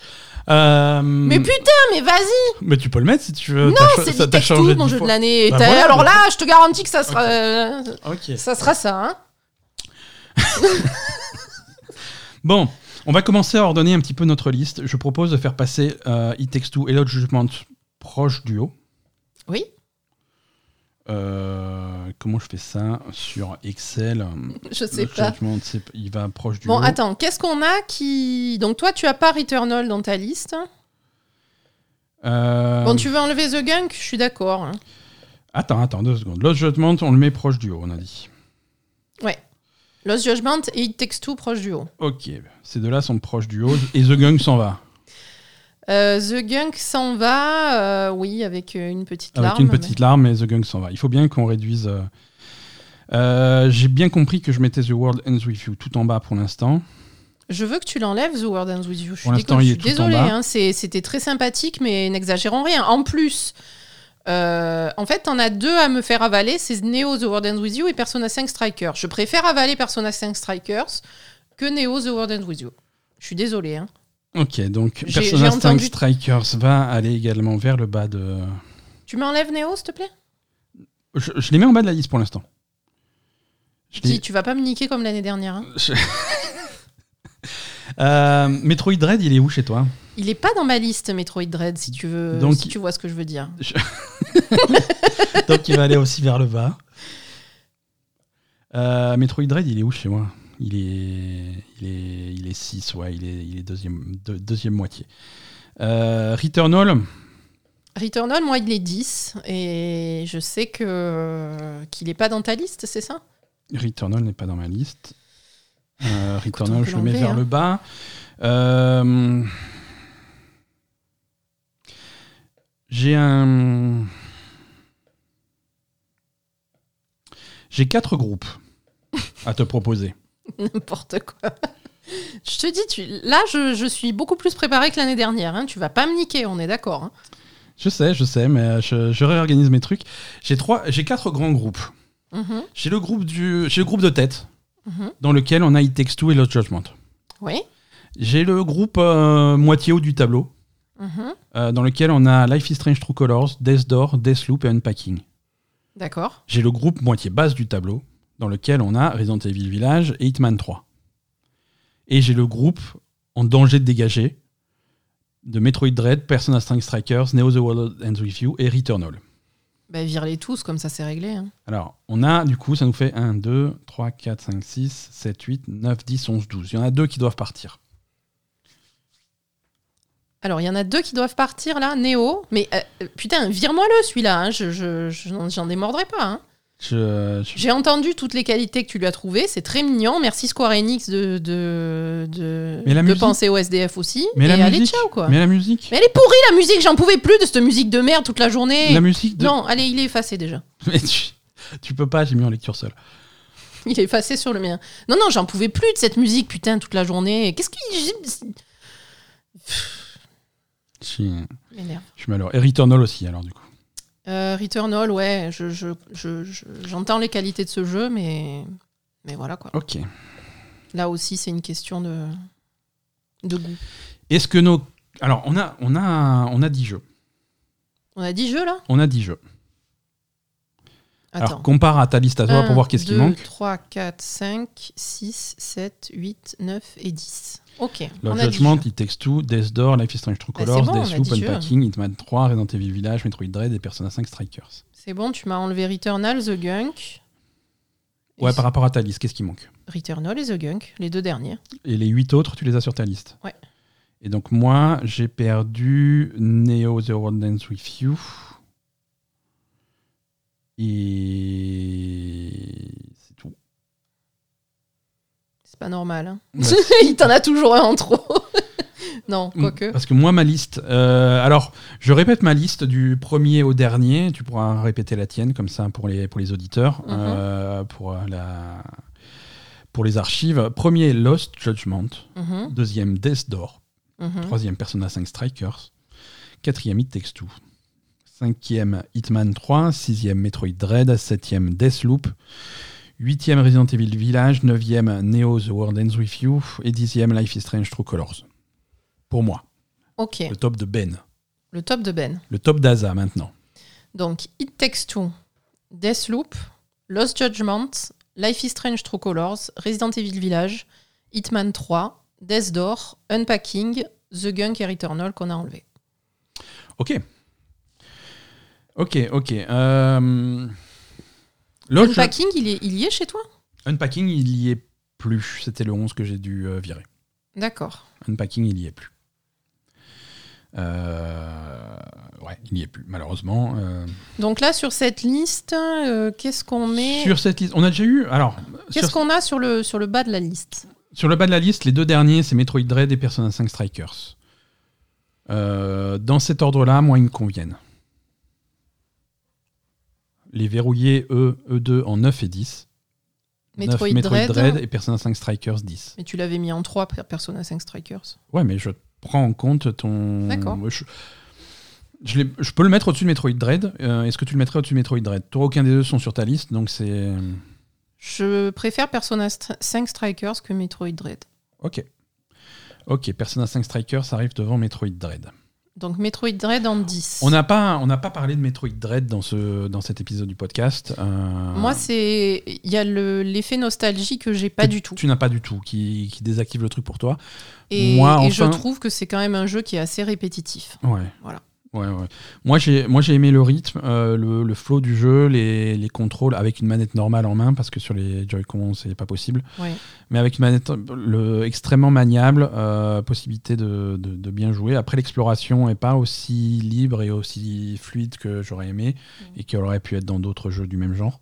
Euh, Mais putain, mais vas-y Mais tu peux le mettre si tu veux. Non, T'as cho- c'est ça dix mon jeu de fois. l'année. Bah T'as- voilà, Alors là, je te garantis que ça sera, euh, Ok. ça, sera ça. Hein <laughs> <laughs> Bon, on va commencer à ordonner un petit peu notre liste. Je propose de faire passer euh, It Takes Two et Lost Judgment proche du haut. Oui Euh, comment je fais ça sur Excel? Je sais pas. Judgment, il va proche du Bon, haut. attends, qu'est-ce qu'on a qui. Donc, toi, tu as pas Returnal dans ta liste. Euh, Bon, tu veux enlever The Gunk? Je suis d'accord. hein. Attends, attends, deux secondes. Lost Judgment, on le met proche du haut, on a dit. Ouais. Lost Judgment et It Takes Two proche du haut. Ok, ces deux-là sont proches du haut et The Gang s'en va. Euh, The Gunk s'en va, euh, oui, avec euh, une petite Avec larme. une petite larme, mais The Gang s'en va. Il faut bien qu'on réduise. euh, J'ai bien compris que je mettais The World Ends With You tout en bas pour l'instant. Je veux que tu l'enlèves, The World Ends With You. Je suis, désolée, hein, c'était très sympathique, mais n'exagérons rien. En plus, euh, en fait, t'en as deux à me faire avaler c'est Neo The World Ends With You et Persona 5 Strikers. Je préfère avaler Persona 5 Strikers que Neo The World Ends With You. Je suis désolée. Hein. Ok, donc Persona j'ai 5 entendu- Strikers va aller également vers le bas de. Tu m'enlèves Neo, s'il te plaît? Je, je les mets en bas de la liste pour l'instant. Je les- Dis, tu vas pas me niquer comme l'année dernière. hein. je- <laughs> Euh, Metroid Dread, il est où chez toi? Il est pas dans ma liste Metroid Dread, si tu veux, Donc, si tu vois ce que je veux dire. <laughs> Donc il va aller aussi vers le bas. Euh, Metroid Dread, il est où chez moi? Il est, il est, il est 6, ouais, il est, il est deuxième, deux- deuxième moitié. Euh, Returnal, Returnal, moi, il est 10 et je sais que qu'il est pas dans ta liste, c'est ça? Returnal n'est pas dans ma liste. Euh, Returnal, je le mets vers hein. le bas. Euh, J'ai un. J'ai quatre groupes à te proposer. <laughs> N'importe quoi. Je te dis, tu... là, je, je suis beaucoup plus préparé que l'année dernière. Hein. Tu vas pas me niquer, on est d'accord. hein. Je sais, je sais, mais je, je réorganise mes trucs. J'ai trois, j'ai quatre grands groupes. Mhm, J'ai le groupe du, j'ai le groupe de tête, mhm. dans lequel on a It Takes Two et Lost Judgment. Oui. J'ai le groupe euh, moitié haut du tableau, mhm. euh, dans lequel on a Life is Strange True Colors, Death Door, Deathloop et Unpacking. D'accord. J'ai le groupe moitié basse du tableau, dans lequel on a Resident Evil Village et Hitman 3. Et j'ai le groupe en danger de dégager de Metroid Dread, Persona 5 Strikers, Neo The World Ends With You et Returnal. Bah, vire-les tous, comme ça, c'est réglé. hein. Alors, on a, du coup, ça nous fait 1, 2, 3, 4, 5, 6, 7, 8, 9, 10, 11, 12. Il y en a deux qui doivent partir. Alors, il y en a deux qui doivent partir, là. Néo. Mais euh, putain, vire-moi-le, celui-là. hein. Je, je, je n'en- j'en démordrai pas. hein. Je, je- J'ai entendu toutes les qualités que tu lui as trouvées. C'est très mignon. Merci Square Enix de, de, de, Mais la de musique- penser au SDF aussi. Mais Et la allez, musique ciao, quoi. Mais la musique Mais elle est pourrie, la musique. J'en pouvais plus de cette musique de merde toute la journée. La musique de... Non, allez, il est effacé déjà. <laughs> Mais tu, tu peux pas, j'ai mis en lecture seule. <laughs> Il est effacé sur le mien. Non, non, j'en pouvais plus de cette musique, putain, toute la journée. Qu'est-ce qui. Je suis, M'énerve. je suis malheureux. Et Returnal aussi, alors, du coup. Euh, Returnal, ouais, je, je, je- je- j'entends les qualités de ce jeu, mais, mais voilà quoi. Ok. Là aussi, c'est une question de, de goût. Est-ce que nos... Alors, on a, on, a, on a 10 jeux. On a 10 jeux là? On a 10 jeux. Attends. Alors, compare à ta liste à toi pour voir qu'est-ce qui manque. 3, 4, 5, 6, 7, 8, 9 et 10. Ok. Love a 10 Judgment. It Takes Two, Death Door, Life is Strange True Bah, Colors, c'est bon, Deathloop, 10 jeux. Unpacking, Hitman 3, Resident Evil Village, Metroid Dread et Persona 5 Strikers. C'est bon, tu m'as enlevé Returnal, The Gunk. Ouais, par rapport à ta liste, qu'est-ce qui manque? Returnal et The Gunk, les deux derniers. Et les 8 autres, tu les as sur ta liste? Ouais. Et donc, moi, j'ai perdu Neo The World Ends With You. Et. C'est tout. C'est pas normal. Hein. Ouais. <laughs> Il t'en a toujours un en trop. <laughs> non, Mm, quoique. Parce que moi, ma liste. euh, alors, je répète ma liste du premier au dernier. Tu pourras répéter la tienne, comme ça, pour les, pour les auditeurs, Mhm. euh, pour, la, pour les archives. Premier, Lost Judgment. Mhm, Deuxième, Death Door. mhm. Troisième, Persona 5 Strikers. Quatrième, It Takes Two. Cinquième, Hitman 3. Sixième, Metroid Dread. Septième, Deathloop. Huitième, Resident Evil Village. Neuvième, Neo The World Ends With You. Et dixième, Life is Strange True Colors. Pour moi, Ok, le top de Ben. le top de Ben. Le top d'Aza maintenant. Donc, It Takes Two, Deathloop, Lost Judgment, Life is Strange True Colors, Resident Evil Village, Hitman 3, Death Door, Unpacking, The Gunk et Returnal qu'on a enlevé. Ok. Ok, ok. Euh... Unpacking, il, est, il y est chez toi? Unpacking, il y est plus. C'était le 11 que j'ai dû euh, virer. D'accord. Unpacking, il y est plus. Euh, Ouais, il y est plus, malheureusement. Euh, Donc là, sur cette liste, euh, qu'est-ce qu'on met? Sur cette liste, on a déjà eu. Alors, Qu'est-ce sur, qu'on a sur le, sur le bas de la liste? Sur le bas de la liste, les deux derniers, c'est Metroid Dread et Persona 5 Strikers. Dans cet ordre-là, moi, ils me conviennent. Les verrouillés, eux, eux deux, en 9 et 10. Metroid, 9 Metroid Dread, Dread et Persona 5 Strikers 10. Mais tu l'avais mis en 3, Persona 5 Strikers. Ouais, mais je prends en compte ton. D'accord. Je, je, je peux le mettre au-dessus de Metroid Dread. Euh, Est-ce que tu le mettrais au-dessus de Metroid Dread? Toi, aucun des deux sont sur ta liste, donc c'est. Je préfère Persona Stri- 5 Strikers que Metroid Dread. Ok. Ok, Persona 5 Strikers arrive devant Metroid Dread. Donc Metroid Dread en 10. On n'a pas, on n'a pas parlé de Metroid Dread dans, ce, dans cet épisode du podcast. Euh, Moi, c'est il y a le- l'effet nostalgie que j'ai pas que du tout. Tu n'as pas du tout, qui, qui désactive le truc pour toi. Et, Moi, et je trouve que c'est quand même un jeu qui est assez répétitif. Ouais. Voilà. Ouais, ouais. Moi, j'ai, moi, j'ai aimé le rythme, euh, le, le flow du jeu, les, les contrôles avec une manette normale en main, parce que sur les Joy-Con, c'est pas possible. Ouais. Mais avec une manette le, extrêmement maniable, euh, possibilité de, de- de bien jouer. Après, l'exploration est pas aussi libre et aussi fluide que j'aurais aimé et qu'elle aurait pu être dans d'autres jeux du même genre.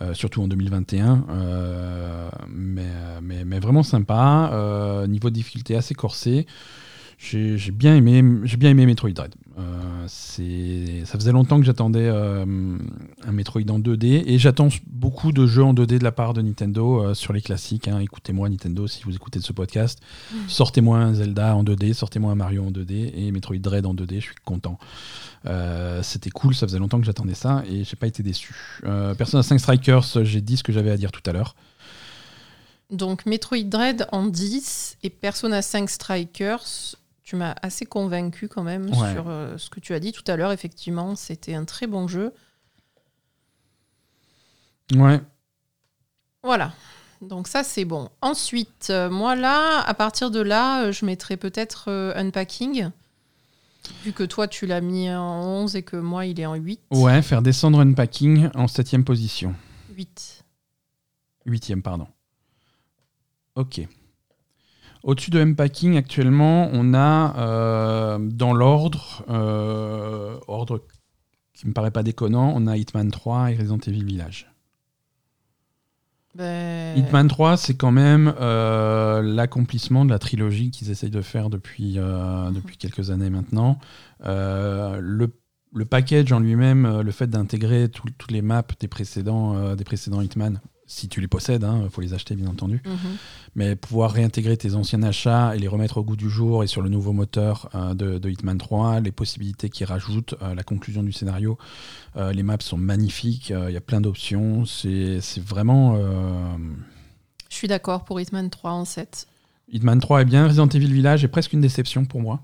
euh, surtout en 2021, euh, mais, mais, mais vraiment sympa. euh, niveau de difficulté assez corsé. J'ai bien aimé, j'ai bien aimé Metroid Dread. Euh, c'est, ça faisait longtemps que j'attendais euh, un Metroid en 2D et j'attends beaucoup de jeux en 2D de la part de Nintendo euh, sur les classiques. hein. Écoutez-moi Nintendo si vous écoutez ce podcast. Sortez-moi un Zelda en 2D, sortez-moi un Mario en 2D et Metroid Dread en 2D. Je suis content. C'était cool, ça faisait longtemps que j'attendais ça et j'ai pas été déçu. Persona 5 Strikers, j'ai dit ce que j'avais à dire tout à l'heure. Donc Metroid Dread en 10 et Persona 5 Strikers, tu m'as assez convaincu quand même Ouais. sur euh, ce que tu as dit tout à l'heure. Effectivement, c'était un très bon jeu. Ouais. Voilà. Donc ça, c'est bon. Ensuite, euh, moi là, à partir de là, euh, je mettrais peut-être Unpacking. Vu que toi, tu l'as mis en 11 et que moi, il est en 8. Ouais, faire descendre Unpacking en 7 position. 8. Huitième, pardon. Ok. Au-dessus de Unpacking, actuellement, on a euh, dans l'ordre, euh, ordre qui me paraît pas déconnant, on a Hitman 3 et Resident Evil Village. Ben, Hitman 3, c'est quand même euh, l'accomplissement de la trilogie qu'ils essayent de faire depuis, depuis quelques années maintenant. Le, le package en lui-même, le fait d'intégrer tout- toutes les maps des précédents, euh, des précédents Hitman, si tu les possèdes, il faut les acheter bien entendu, mhm. mais pouvoir réintégrer tes anciens achats et les remettre au goût du jour et sur le nouveau moteur euh, de, de Hitman 3, les possibilités qu'ils rajoutent, euh, la conclusion du scénario, euh, les maps sont magnifiques, euh, il y a plein d'options, c'est vraiment... Je suis d'accord pour Hitman 3 en 7. Hitman 3 est bien, Resident Evil Village est presque une déception pour moi.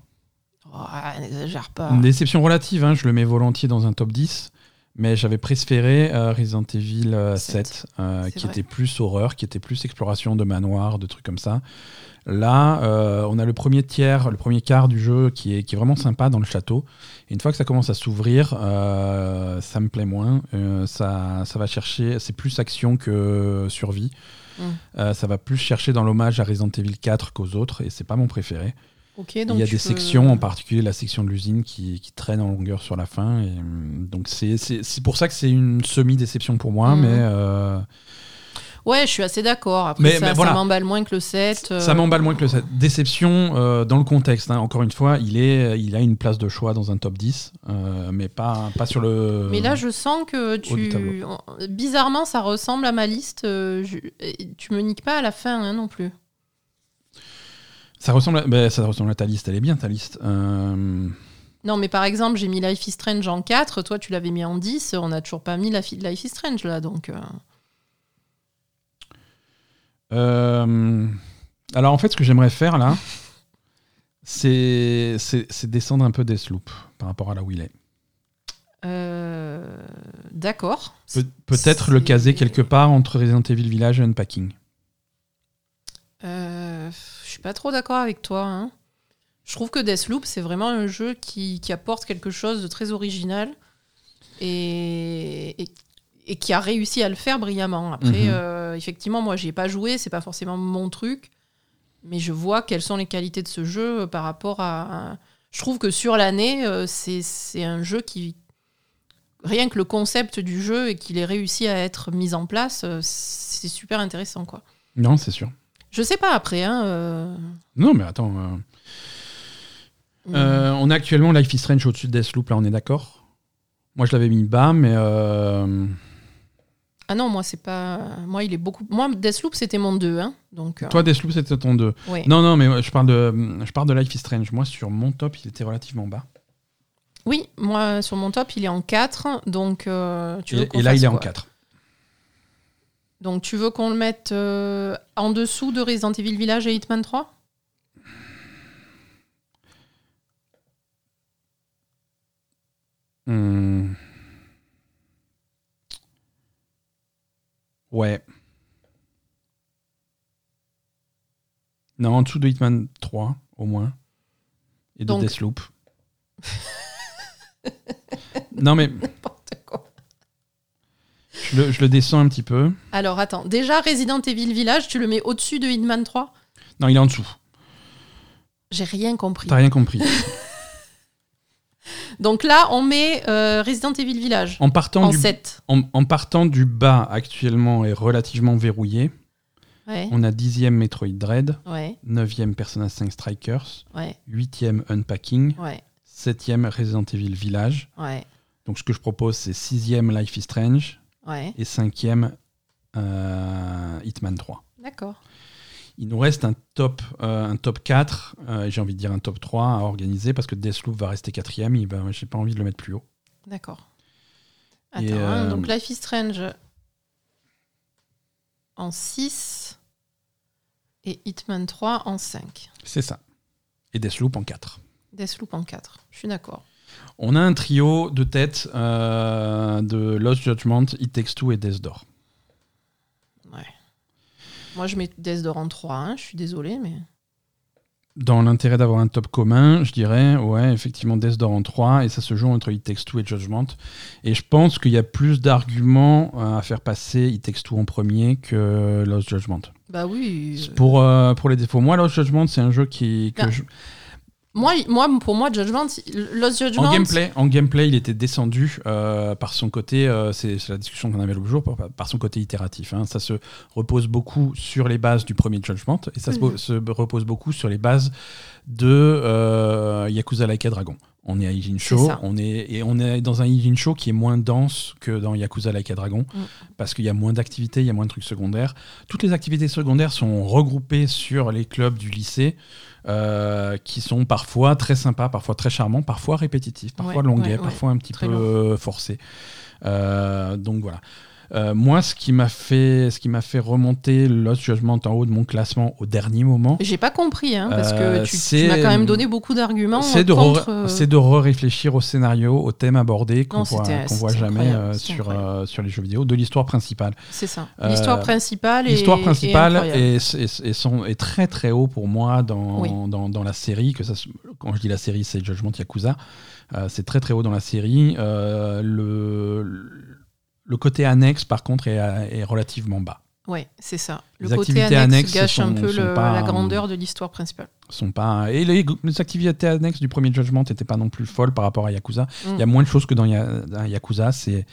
Oh, n'exagère pas. Une déception relative, hein, je le mets volontiers dans un top 10, mais j'avais préféré euh, Resident Evil euh, 7, Sept. euh, C'est qui vrai. était plus horreur, qui était plus exploration de manoirs, de trucs comme ça. Là, euh, on a le premier tiers, le premier quart du jeu qui est, qui est vraiment sympa dans le château. Et une fois que ça commence à s'ouvrir, euh, ça me plaît moins. Euh, ça, ça va chercher, c'est plus action que survie. Mm. Euh, ça va plus chercher dans l'hommage à Resident Evil 4 qu'aux autres, et c'est pas mon préféré. Il y a des peux- sections, en particulier la section de l'usine, qui, qui traîne en longueur sur la fin. Et, hum, donc c'est pour ça que c'est une semi-déception pour moi, Mhm. mais euh, Ouais, je suis assez d'accord. Après, Mais- ça, mais ça voilà. m'emballe moins que le 7. euh, ça m'emballe moins que le 7. Déception euh, dans le contexte. hein. Encore une fois, il, est, il a une place de choix dans un top 10, euh, mais pas, pas sur le. Mais là, je sens que tu. Bizarrement, ça ressemble à ma liste. je- Tu me niques pas à la fin hein, non plus. Ça, ressemble à, ben, ça ressemble à ta liste, elle est bien ta liste. Euh, Non, mais par exemple, j'ai mis Life is Strange en 4. Toi, tu l'avais mis en 10. On n'a toujours pas mis la Life is Strange là. Donc. euh, euh, alors en fait, ce que j'aimerais faire là, <laughs> c'est descendre un peu Deathloop par rapport à là où il est. euh, D'accord. Pe- Peut-être le caser quelque part entre Resident Evil Village et Unpacking. Euh, suis pas trop d'accord avec toi. hein. Je trouve que Deathloop, c'est vraiment un jeu qui, qui apporte quelque chose de très original et, et, et qui a réussi à le faire brillamment. Après, Mhm. euh, effectivement, moi, j'y ai pas joué, c'est pas forcément mon truc, mais je vois quelles sont les qualités de ce jeu par rapport à. Je trouve que sur l'année, euh, c'est un jeu qui. Rien que le concept du jeu et qu'il ait réussi à être mis en place, euh, c'est super intéressant, quoi. Non, c'est sûr. Je sais pas après, hein. euh, Non, mais attends. euh, euh, on a actuellement Life is Strange au-dessus de Deathloop, là, on est d'accord? Moi, je l'avais mis bas, mais. Ah non, moi c'est pas. Moi il est beaucoup. Moi Deathloop c'était mon 2, hein. Donc. Toi, Deathloop, c'était ton 2. ouais. Non, non, mais je parle, de, je parle de Life is Strange. Moi, sur mon top, il était relativement bas. Oui, moi sur mon top il est en 4, donc tu veux Et, là, il est en quoi? 4. Donc tu veux qu'on le mette euh, en dessous de Resident Evil Village et Hitman 3 Hmm. Ouais. Non, en dessous de Hitman 3, au moins. Et de Donc- Deathloop. <laughs> non, mais. Je le, je le descends un petit peu. Alors attends, déjà Resident Evil Village, tu le mets au-dessus de Hitman 3 Non, il est en dessous. J'ai rien compris. T'as rien compris. <laughs> Donc là on met euh, Resident Evil Village En partant, en du, 7. en, en partant du bas, actuellement, est relativement verrouillé. Ouais. On a 10e Metroid Dread, Ouais. 9e Persona 5 Strikers, Ouais. 8e Unpacking, Ouais. 7e Resident Evil Village. Ouais. Donc ce que je propose, c'est 6e Life is Strange Ouais. et 5e euh, Hitman 3. D'accord. Il nous reste un top, euh, un top 4, euh, j'ai envie de dire un top 3 à organiser parce que Deathloop va rester quatrième. Il va- J'ai pas envie de le mettre plus haut. D'accord. Attends, hein, euh, donc Life is Strange en 6 et Hitman 3 en 5. C'est ça. Et Deathloop en 4. Deathloop en 4. Je suis d'accord. On a un trio de tête euh, de Lost Judgment, It Takes Two et Death Door. Ouais. Moi, je mets Death Door en 3. hein, je suis désolé, mais. Dans l'intérêt d'avoir un top commun, je dirais, ouais, effectivement, Death Door en 3, et ça se joue entre It Takes Two et Judgment. Et je pense qu'il y a plus d'arguments euh, à faire passer It Takes Two en premier que Lost Judgment. Bah oui. euh, Pour, euh, pour les défauts, moi, Lost Judgment, c'est un jeu qui. que Ah. je- Moi, moi, pour moi, Judgment, Lost Judgment. En gameplay, en gameplay, il était descendu euh, par son côté, euh, c'est la discussion qu'on avait l'autre jour, par, par son côté itératif. hein. Ça se repose beaucoup sur les bases du premier Judgment et ça se, Mhm. se repose beaucoup sur les bases de euh, Yakuza Like a Dragon. On est à Ijin Show, on est, et on est dans un Ijin Show qui est moins dense que dans Yakuza Like a Dragon, Mhm. parce qu'il y a moins d'activités, il y a moins de trucs secondaires. Toutes les activités secondaires sont regroupées sur les clubs du lycée, euh, qui sont parfois très sympas, parfois très charmants, parfois répétitifs, parfois Ouais, longuets, ouais, parfois un petit peu euh, forcés. Euh, donc voilà. Euh, moi, ce qui m'a fait, ce qui m'a fait remonter Lost Judgment en haut de mon classement au dernier moment, J'ai pas compris, hein, parce Euh, que tu, tu c'est- m'as quand même donné beaucoup d'arguments c'est de, contre. re- euh, c'est de réfléchir au scénario, au thème abordé qu'on voit, qu'on voit jamais euh, sur, euh, sur les jeux vidéo, de l'histoire principale. C'est ça. Euh, L'histoire principale est. L'histoire principale est, est- est- très très haut pour moi dans, Oui. dans, dans la série. Que ça, quand je dis la série, c'est Judgment Yakuza. Euh, c'est très très haut dans la série. Euh, le, le côté annexe, par contre, est, est relativement bas. Ouais, c'est ça. Le Les côté activités annexe, annexes gâche un peu sont le- pas, la euh, grandeur de l'histoire principale. Sont pas, et les, les activités annexes du premier Judgment n'étaient pas non plus folles par rapport à Yakuza. Mm. Il y a moins de choses que dans, Ya- dans Yakuza. C'est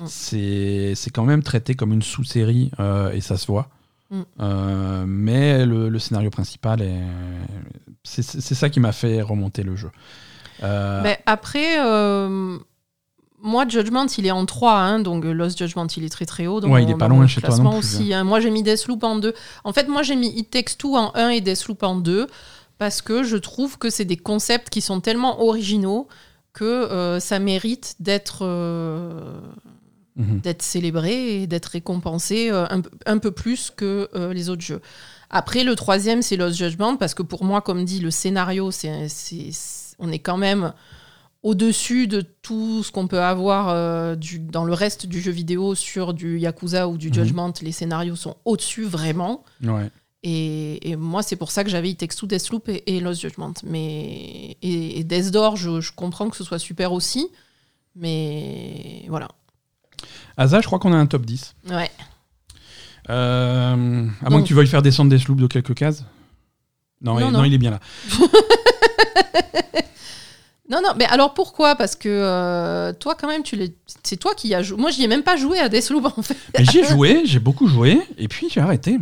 Mm. c'est quand même traité comme une sous-série euh, et ça se voit. Mm. Euh, mais le, le scénario principal, est- c'est c'est ça qui m'a fait remonter le jeu. Euh, Mais après, euh, moi, Judgment, il est en 3, hein, donc euh, Lost Judgment, il est très très haut. Ouais, mon- il est pas loin chez toi non plus, Aussi, hein. Moi, j'ai mis Deathloop en 2. En fait, moi, j'ai mis It Takes Two en 1 et Deathloop en 2 parce que je trouve que c'est des concepts qui sont tellement originaux que euh, ça mérite d'être euh, mhm. d'être célébré et d'être récompensé euh, un, peu- un peu plus que les autres jeux. Après, le troisième, c'est Lost Judgment, parce que pour moi, comme dit, le scénario, c'est- on est quand même au-dessus de tout ce qu'on peut avoir euh, du- dans le reste du jeu vidéo sur du Yakuza ou du Mhm. Judgment. Les scénarios sont au-dessus, vraiment. Ouais. Et, et moi, c'est pour ça que j'avais It Takes Two, Deathloop et, et Lost Judgment. Mais, et, et Death Door, je, je comprends que ce soit super aussi. Mais voilà. Asa, je crois qu'on a un top 10. Ouais. Euh, à moins que tu veuilles faire descendre des sloops de quelques cases. Non, non. non, il est bien là. <laughs> Non, non, mais alors pourquoi? Parce que euh, toi, quand même, tu l'es- c'est toi qui y as joué. Moi, j'y ai même pas joué à Deathloop, en fait. Mais J'ai joué, j'ai beaucoup joué, et puis j'ai arrêté.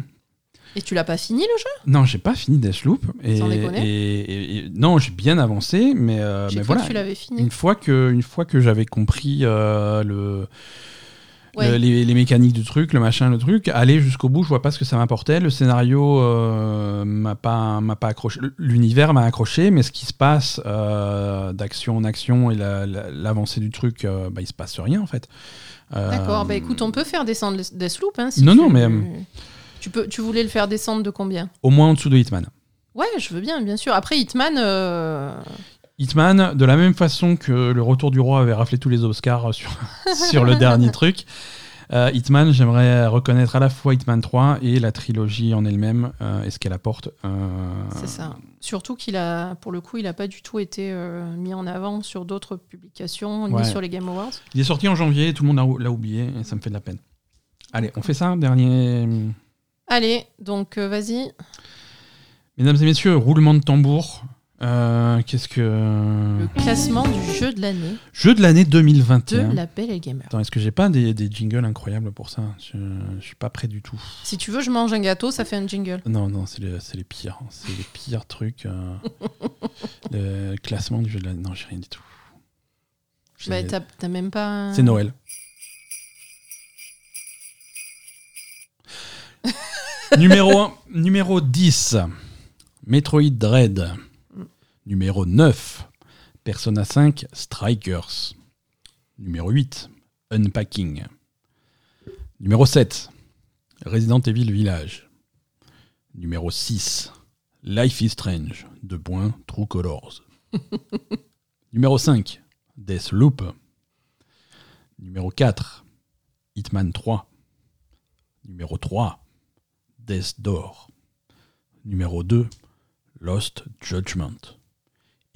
Et tu l'as pas fini, le jeu? Non, j'ai pas fini Deathloop. Et, Sans déconner. et- et- et- non, j'ai bien avancé, mais, euh, J'ai mais cru voilà. que tu l'avais fini. Une fois que, une fois que j'avais compris euh, le, Ouais. le- les, les mécaniques du truc, le machin, le truc, aller jusqu'au bout, je vois pas ce que ça m'apportait. Le scénario euh, m'a pas, pas accroché. L'univers m'a accroché, mais ce qui se passe euh, d'action en action et la- la- l'avancée du truc, euh, bah, il se passe rien en fait. Euh, D'accord, bah écoute, on peut faire descendre Deathloop. Hein, si Non, tu... non, mais, Tu, peux, tu voulais le faire descendre de combien? Au moins en dessous de Hitman. Ouais, je veux bien, bien sûr. Après, Hitman, euh, Hitman, de la même façon que le Retour du Roi avait raflé tous les Oscars <laughs> sur, sur le dernier truc, euh, Hitman, j'aimerais reconnaître à la fois Hitman 3 et la trilogie en elle-même euh, et ce qu'elle apporte. euh, c'est ça. Surtout qu'il a, pour le coup, il a pas du tout été mis en avant sur d'autres publications, Ouais. ni sur les Game Awards. Il est sorti en janvier, tout le monde l'a- oublié et ça me fait de la peine. Allez, on fait ça, dernier. Allez, donc vas-y. Mesdames et messieurs, roulement de tambour. Euh, Qu'est-ce que. Le classement du jeu de l'année Jeu de l'année de 2021. la Belle et Gamer. Attends, est-ce que j'ai pas des, des jingles incroyables pour ça? Je, je suis pas prêt du tout. Si tu veux, je mange un gâteau, ça fait un jingle. Non, non, c'est les, les pires. C'est les pires trucs. euh, <laughs> le classement du jeu de l'année. Non, j'ai rien du tout. Bah, t'as même pas. c'est Noël. <laughs> numéro, 1, numéro 10, Metroid Dread. Numéro 9, Persona 5 Strikers. Numéro 8, Unpacking. Numéro 7, Resident Evil Village. Numéro 6, Life is Strange. De points, True Colors. <laughs> Numéro 5, Deathloop. Numéro 4, Hitman 3. Numéro 3, Death Door. Numéro 2, Lost Judgment.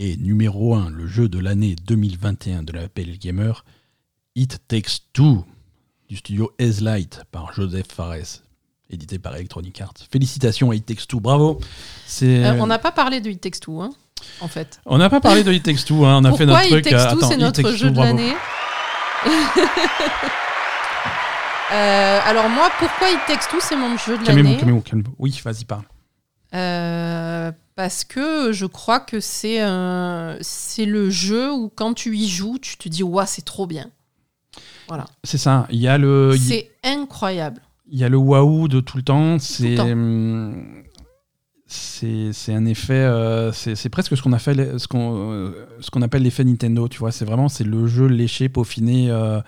Et numéro 1, le jeu de l'année 2021 de la PL Gamer, It Takes Two, du studio Light par Joseph Fares, édité par Electronic Arts. Félicitations à It Takes Two, bravo. Euh, on n'a pas parlé de It Takes Two, hein, en fait. On n'a pas parlé de It Takes Two, hein, on a Pourquoi fait notre It truc. Takes euh, Two, attends, c'est notre Takes jeu Two, de l'année <laughs> Euh, alors moi, pourquoi It Takes Two, c'est mon jeu de Calmez-vous, l'année calmez-vous, calmez-vous. Oui, vas-y, parle. Euh, parce que je crois que c'est le jeu où quand tu y joues, tu te dis ouais c'est trop bien. C'est ça, il y a le... C'est incroyable. Il y a le waouh de tout le temps. C'est c'est un effet. euh, c'est presque ce qu'on appelle ce qu'on euh, ce qu'on appelle l'effet Nintendo. Tu vois, c'est vraiment c'est le jeu léché, peaufiné. euh,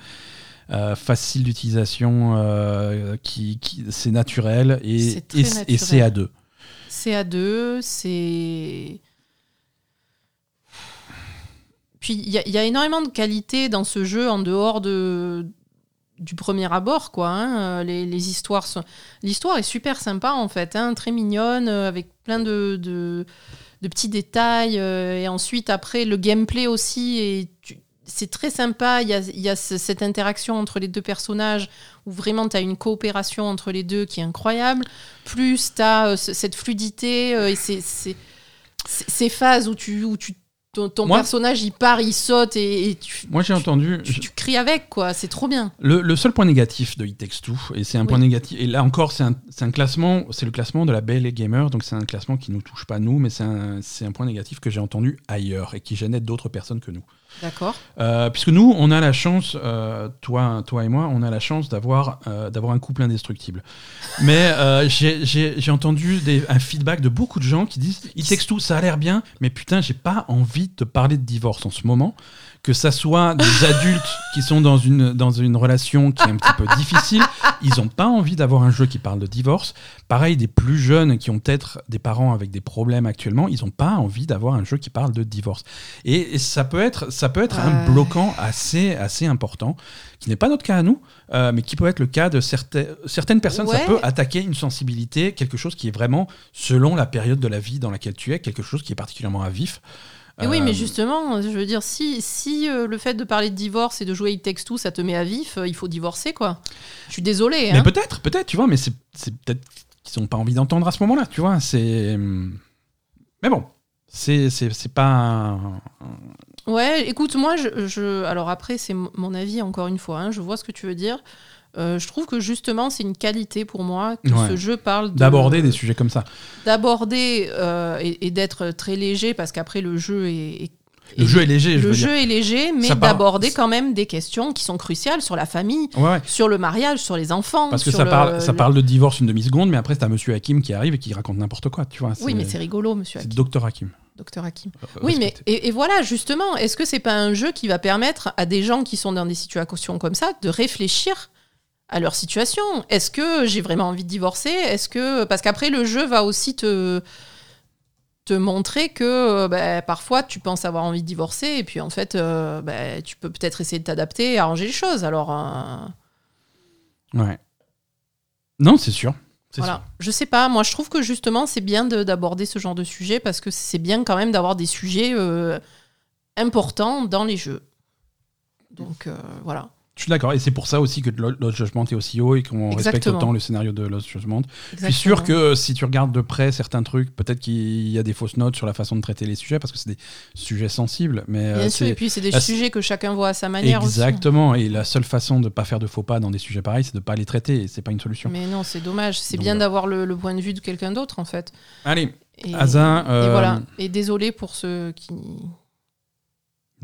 euh, facile d'utilisation, qui, qui- c'est naturel et, et, c'est à deux. C'est à deux, c'est. Puis il y, a- énormément de qualités dans ce jeu en dehors de du premier abord quoi. hein. Les, histoires sont... l'histoire est super sympa en fait, hein, très mignonne euh, avec plein de, de, petits détails euh, et ensuite après le gameplay aussi et tu- c'est très sympa. Il y a, il y a ce- cette interaction entre les deux personnages où vraiment tu as une coopération entre les deux qui est incroyable. Plus tu as cette fluidité euh, et ces, ces- ces- ces phases où, tu, où tu, ton, ton Moi- personnage il part, il saute et, et tu, Moi, j'ai entendu. tu, tu cries avec, quoi. C'est trop bien. Le, le seul point négatif de It Takes Two, et c'est un Oui. point négatif, et là encore, c'est un, classement, c'est le classement de la Belle et Gamer, donc c'est un classement qui nous touche pas nous, mais c'est un, c'est un point négatif que j'ai entendu ailleurs et qui gênait d'autres personnes que nous. D'accord. Euh, puisque nous, on a la chance, euh, toi, toi et moi, on a la chance d'avoir euh, d'avoir un couple indestructible. Mais j'ai- entendu des, un feedback de beaucoup de gens qui disent It Takes Two, ça a l'air bien, mais putain, j'ai pas envie de te parler de divorce en ce moment. Que ça soit des <laughs> adultes qui sont dans une, dans une relation qui est un petit peu difficile, ils ont pas envie d'avoir un jeu qui parle de divorce. Pareil, des plus jeunes qui ont peut-être des parents avec des problèmes actuellement, ils ont pas envie d'avoir un jeu qui parle de divorce. Et, et ça peut être, ça peut être un bloquant assez, assez important, qui n'est pas notre cas à nous, euh, mais qui peut être le cas de certaines, certaines personnes. Ça peut attaquer une sensibilité, quelque chose qui est vraiment selon la période de la vie dans laquelle tu es, quelque chose qui est particulièrement à vif. Et oui, Euh, mais justement, je veux dire, si, si euh, le fait de parler de divorce et de jouer It Takes Two, ça te met à vif, euh, il faut divorcer, quoi. Je suis désolée. Mais Hein. peut-être, peut-être, tu vois, mais c'est peut-être qu'ils n'ont pas envie d'entendre à ce moment-là, tu vois. C'est. Mais bon, c'est pas. un- Ouais, écoute, moi, je, je- alors après, c'est mon avis, encore une fois, hein, je vois ce que tu veux dire. Euh, je trouve que justement, c'est une qualité pour moi que Ouais. ce jeu parle de- D'aborder des sujets comme ça. d'aborder euh, et, et d'être très léger, parce qu'après, le jeu est, est- Le jeu est léger, je le veux jeu dire. est léger, mais d'aborder quand même des questions qui sont cruciales sur la famille, Ouais, ouais. sur le mariage, sur les enfants. Parce que sur ça le- parle, ça le- parle de divorce une demi-seconde, mais après, t'as Monsieur Hakim qui arrive et qui raconte n'importe quoi, tu vois. Oui, mais c'est rigolo, monsieur C'est Hakim, Docteur Hakim. Docteur Hakim. Euh, Oui, mais et, et voilà, justement, est-ce que c'est pas un jeu qui va permettre à des gens qui sont dans des situations comme ça de réfléchir à leur situation? Est-ce que j'ai vraiment envie de divorcer? Est-ce que parce qu'après le jeu va aussi te te montrer que euh, bah, parfois tu penses avoir envie de divorcer et puis en fait euh, bah, tu peux peut-être essayer de t'adapter et arranger les choses. Alors euh, Ouais. Non, c'est sûr. Voilà, je sais pas. Moi, je trouve que justement c'est bien de- d'aborder ce genre de sujet parce que c'est bien quand même d'avoir des sujets euh, importants dans les jeux. Donc euh, voilà. Je suis d'accord, et c'est pour ça aussi que Lo- Lost Judgment est aussi haut et qu'on respecte autant le scénario de Lost Judgment. Je suis sûr que si tu regardes de près certains trucs, peut-être qu'il y a des fausses notes sur la façon de traiter les sujets, parce que c'est des sujets sensibles. Mais euh, Bien sûr, c'est- et puis c'est des la- sujets que chacun voit à sa manière Exactement, et la seule façon de ne pas faire de faux pas dans des sujets pareils, c'est de ne pas les traiter, et c'est pas une solution. Mais non, c'est dommage. C'est bien d'avoir le, le point de vue de quelqu'un d'autre, en fait. Allez, Et, Hazin, et euh, voilà. Et désolé pour ceux qui,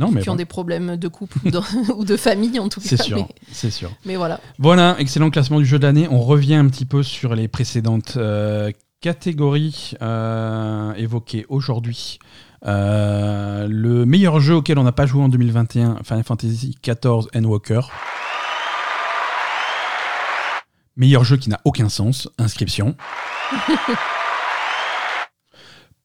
non mais qui ont des problèmes de couple ou de, <laughs> ou de famille, en tout cas. c'est sûr, Mais, c'est sûr. mais voilà. Voilà, excellent classement du jeu de l'année. On revient un petit peu sur les précédentes euh, catégories euh, évoquées aujourd'hui. Euh, le meilleur jeu auquel on n'a pas joué en 2021, Final Fantasy XIV Endwalker. Meilleur jeu qui n'a aucun sens, Inscription. <laughs>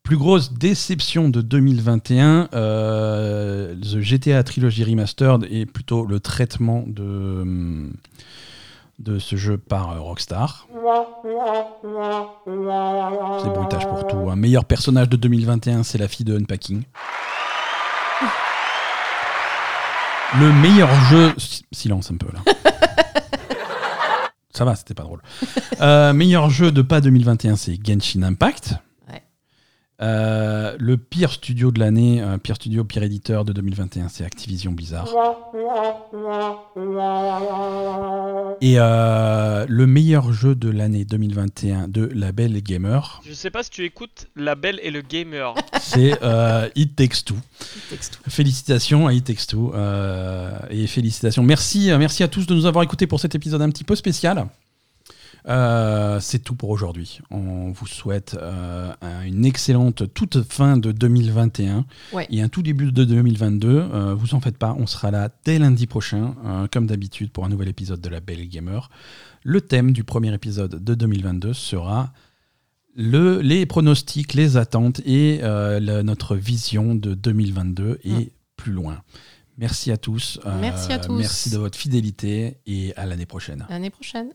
Plus grosse déception de 2021, euh, The GTA Trilogy Remastered et plutôt le traitement de, de ce jeu par euh, Rockstar. C'est bruitage pour tout. Un meilleur personnage de 2021, c'est la fille de Unpacking. Le meilleur jeu. Si- Silence un peu là. <laughs> Ça va, c'était pas drôle. Euh, meilleur jeu de pas 2021, c'est Genshin Impact. Euh, le pire studio de l'année, euh, pire studio, pire éditeur de 2021, c'est Activision Blizzard. Et euh, le meilleur jeu de l'année 2021 de Label Gamer, Je sais pas si tu écoutes La Belle et le Gamer. <laughs> c'est euh, It Takes Two. Félicitations à It Takes Two, euh, et félicitations. Merci, merci à tous de nous avoir écoutés pour cet épisode un petit peu spécial. Euh, c'est tout pour aujourd'hui. On vous souhaite euh, un- une excellente toute fin de 2021 Ouais. et un tout début de 2022. Euh, vous en faites pas, on sera là dès lundi prochain, comme d'habitude, pour un nouvel épisode de La Belle Gamer. Le thème du premier épisode de 2022 sera le, les pronostics, les attentes et la- notre vision de 2022 et plus loin. Merci à tous. Merci à tous. Merci de votre fidélité et à l'année prochaine. L'année prochaine.